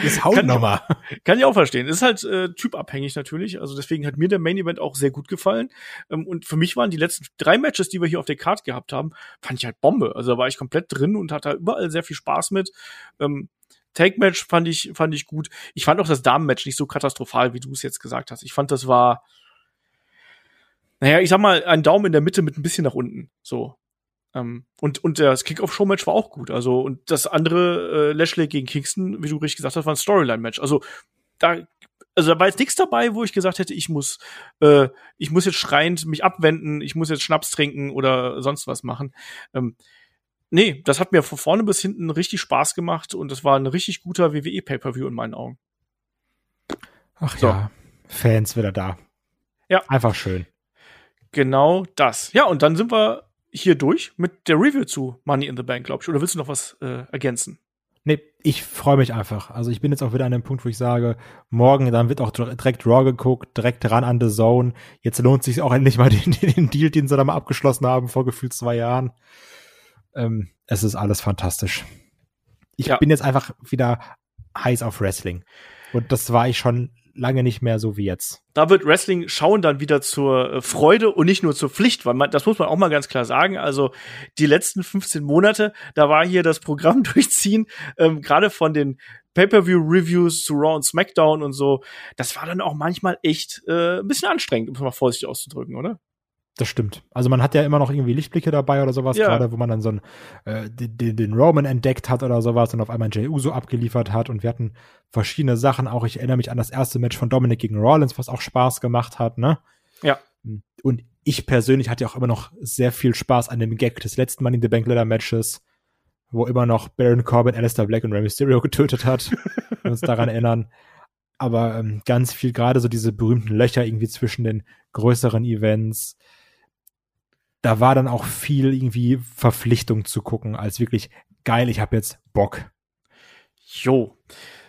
Jetzt haut Kann- noch mal. Kann ich auch verstehen. Ist halt äh, typabhängig natürlich. Also deswegen hat mir der Main Event auch sehr gut gefallen. Ähm, und für mich waren die letzten drei Matches, die wir hier auf der Card gehabt haben, fand ich halt Bombe. Also da war ich komplett drin und hatte überall sehr viel Spaß mit. Ähm, Take-Match fand ich, fand ich gut. Ich fand auch das Damen-Match nicht so katastrophal, wie du es jetzt gesagt hast. Ich fand, das war, naja, ich sag mal, ein Daumen in der Mitte mit ein bisschen nach unten. So. Ähm, und, und das Kick-Off-Show-Match war auch gut. Also, und das andere, äh, Lashley gegen Kingston, wie du richtig gesagt hast, war ein Storyline-Match. Also, da, also da war jetzt nichts dabei, wo ich gesagt hätte, ich muss, äh, ich muss jetzt schreiend mich abwenden, ich muss jetzt Schnaps trinken oder sonst was machen. Ähm, nee, das hat mir von vorne bis hinten richtig Spaß gemacht und das war ein richtig guter WWE Pay-per-View in meinen Augen. Ach So. ja, Fans wieder da. Ja. Einfach schön. Genau das. Ja, und dann sind wir hier durch mit der Review zu Money in the Bank, glaube ich. Oder willst du noch was äh, ergänzen? Nee, ich freue mich einfach. Also ich bin jetzt auch wieder an dem Punkt, wo ich sage, morgen, dann wird auch dir- direkt Raw geguckt, direkt ran an The Zone. Jetzt lohnt sich auch endlich mal den, den Deal, den sie da mal abgeschlossen haben vor gefühlt zwei Jahren. Ähm, es ist alles fantastisch. Ich Ja. bin jetzt einfach wieder heiß auf Wrestling. Und das war ich schon lange nicht mehr so wie jetzt. da wird Wrestling schauen dann wieder zur äh, Freude und nicht nur zur Pflicht, weil man, das muss man auch mal ganz klar sagen. Also die letzten 15 Monate, da war hier das Programm durchziehen, ähm, gerade von den Pay-per-view-Reviews zu Raw und SmackDown und so. Das war dann auch manchmal echt äh, ein bisschen anstrengend, um es mal vorsichtig auszudrücken, oder? Das stimmt. Also man hat ja immer noch irgendwie Lichtblicke dabei oder sowas, Ja. gerade wo man dann so einen, äh, den, den Roman entdeckt hat oder sowas und auf einmal Jey Uso abgeliefert hat und wir hatten verschiedene Sachen. Auch ich erinnere mich an das erste Match von Dominic gegen Rollins, was auch Spaß gemacht hat, ne? Ja. Und ich persönlich hatte auch immer noch sehr viel Spaß an dem Gag des letzten Money in the Bank Leather Matches, wo immer noch Baron Corbin, Alistair Black und Rey Mysterio getötet hat. wenn wir uns daran erinnern. Aber ähm, ganz viel, gerade so diese berühmten Löcher irgendwie zwischen den größeren Events. Da war dann auch viel irgendwie Verpflichtung zu gucken, als wirklich geil, ich habe jetzt Bock. Jo.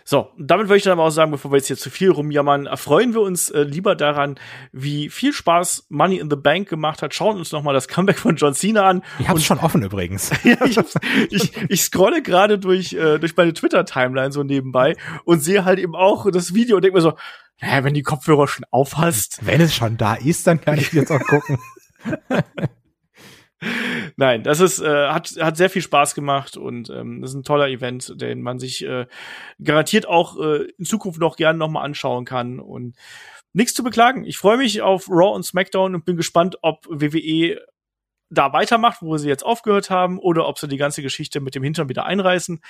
So, damit würde ich dann aber auch sagen, bevor wir jetzt hier zu viel rumjammern, erfreuen wir uns äh, lieber daran, wie viel Spaß Money in the Bank gemacht hat. Schauen uns noch mal das Comeback von John Cena an. Ich hab's schon offen übrigens. ja, ich, ich, ich scrolle gerade durch, äh, durch meine Twitter-Timeline so nebenbei und sehe halt eben auch das Video und denke mir so, naja, wenn die Kopfhörer schon aufhast. Wenn es schon da ist, dann kann ich jetzt auch gucken. Nein, das ist, äh, hat, hat sehr viel Spaß gemacht und ähm, das ist ein toller Event, den man sich äh, garantiert auch äh, in Zukunft noch gerne noch mal anschauen kann und nichts zu beklagen. Ich freue mich auf Raw und SmackDown und bin gespannt, ob WWE da weitermacht, wo sie jetzt aufgehört haben, oder ob sie die ganze Geschichte mit dem Hintern wieder einreißen.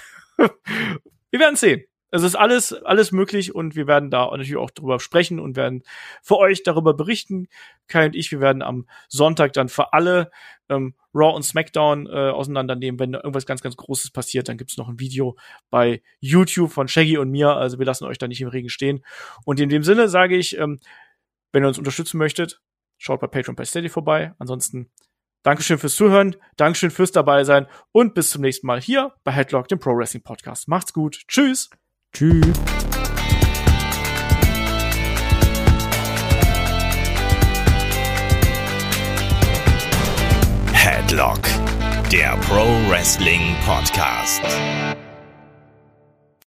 wir werden sehen. Es ist alles, alles möglich und wir werden da natürlich auch drüber sprechen und werden für euch darüber berichten. Kai und ich, wir werden am Sonntag dann für alle ähm, Raw und SmackDown äh, auseinandernehmen. Wenn da irgendwas ganz, ganz Großes passiert, dann gibt's noch ein Video bei YouTube von Shaggy und mir. Also wir lassen euch da nicht im Regen stehen. Und in dem Sinne sage ich, ähm, wenn ihr uns unterstützen möchtet, schaut bei Patreon bei Steady vorbei. Ansonsten Dankeschön fürs Zuhören, Dankeschön fürs dabei sein und bis zum nächsten Mal hier bei Headlock, dem Pro Wrestling Podcast. Macht's gut. Tschüss. Tschüss. Headlock, der Pro Wrestling Podcast.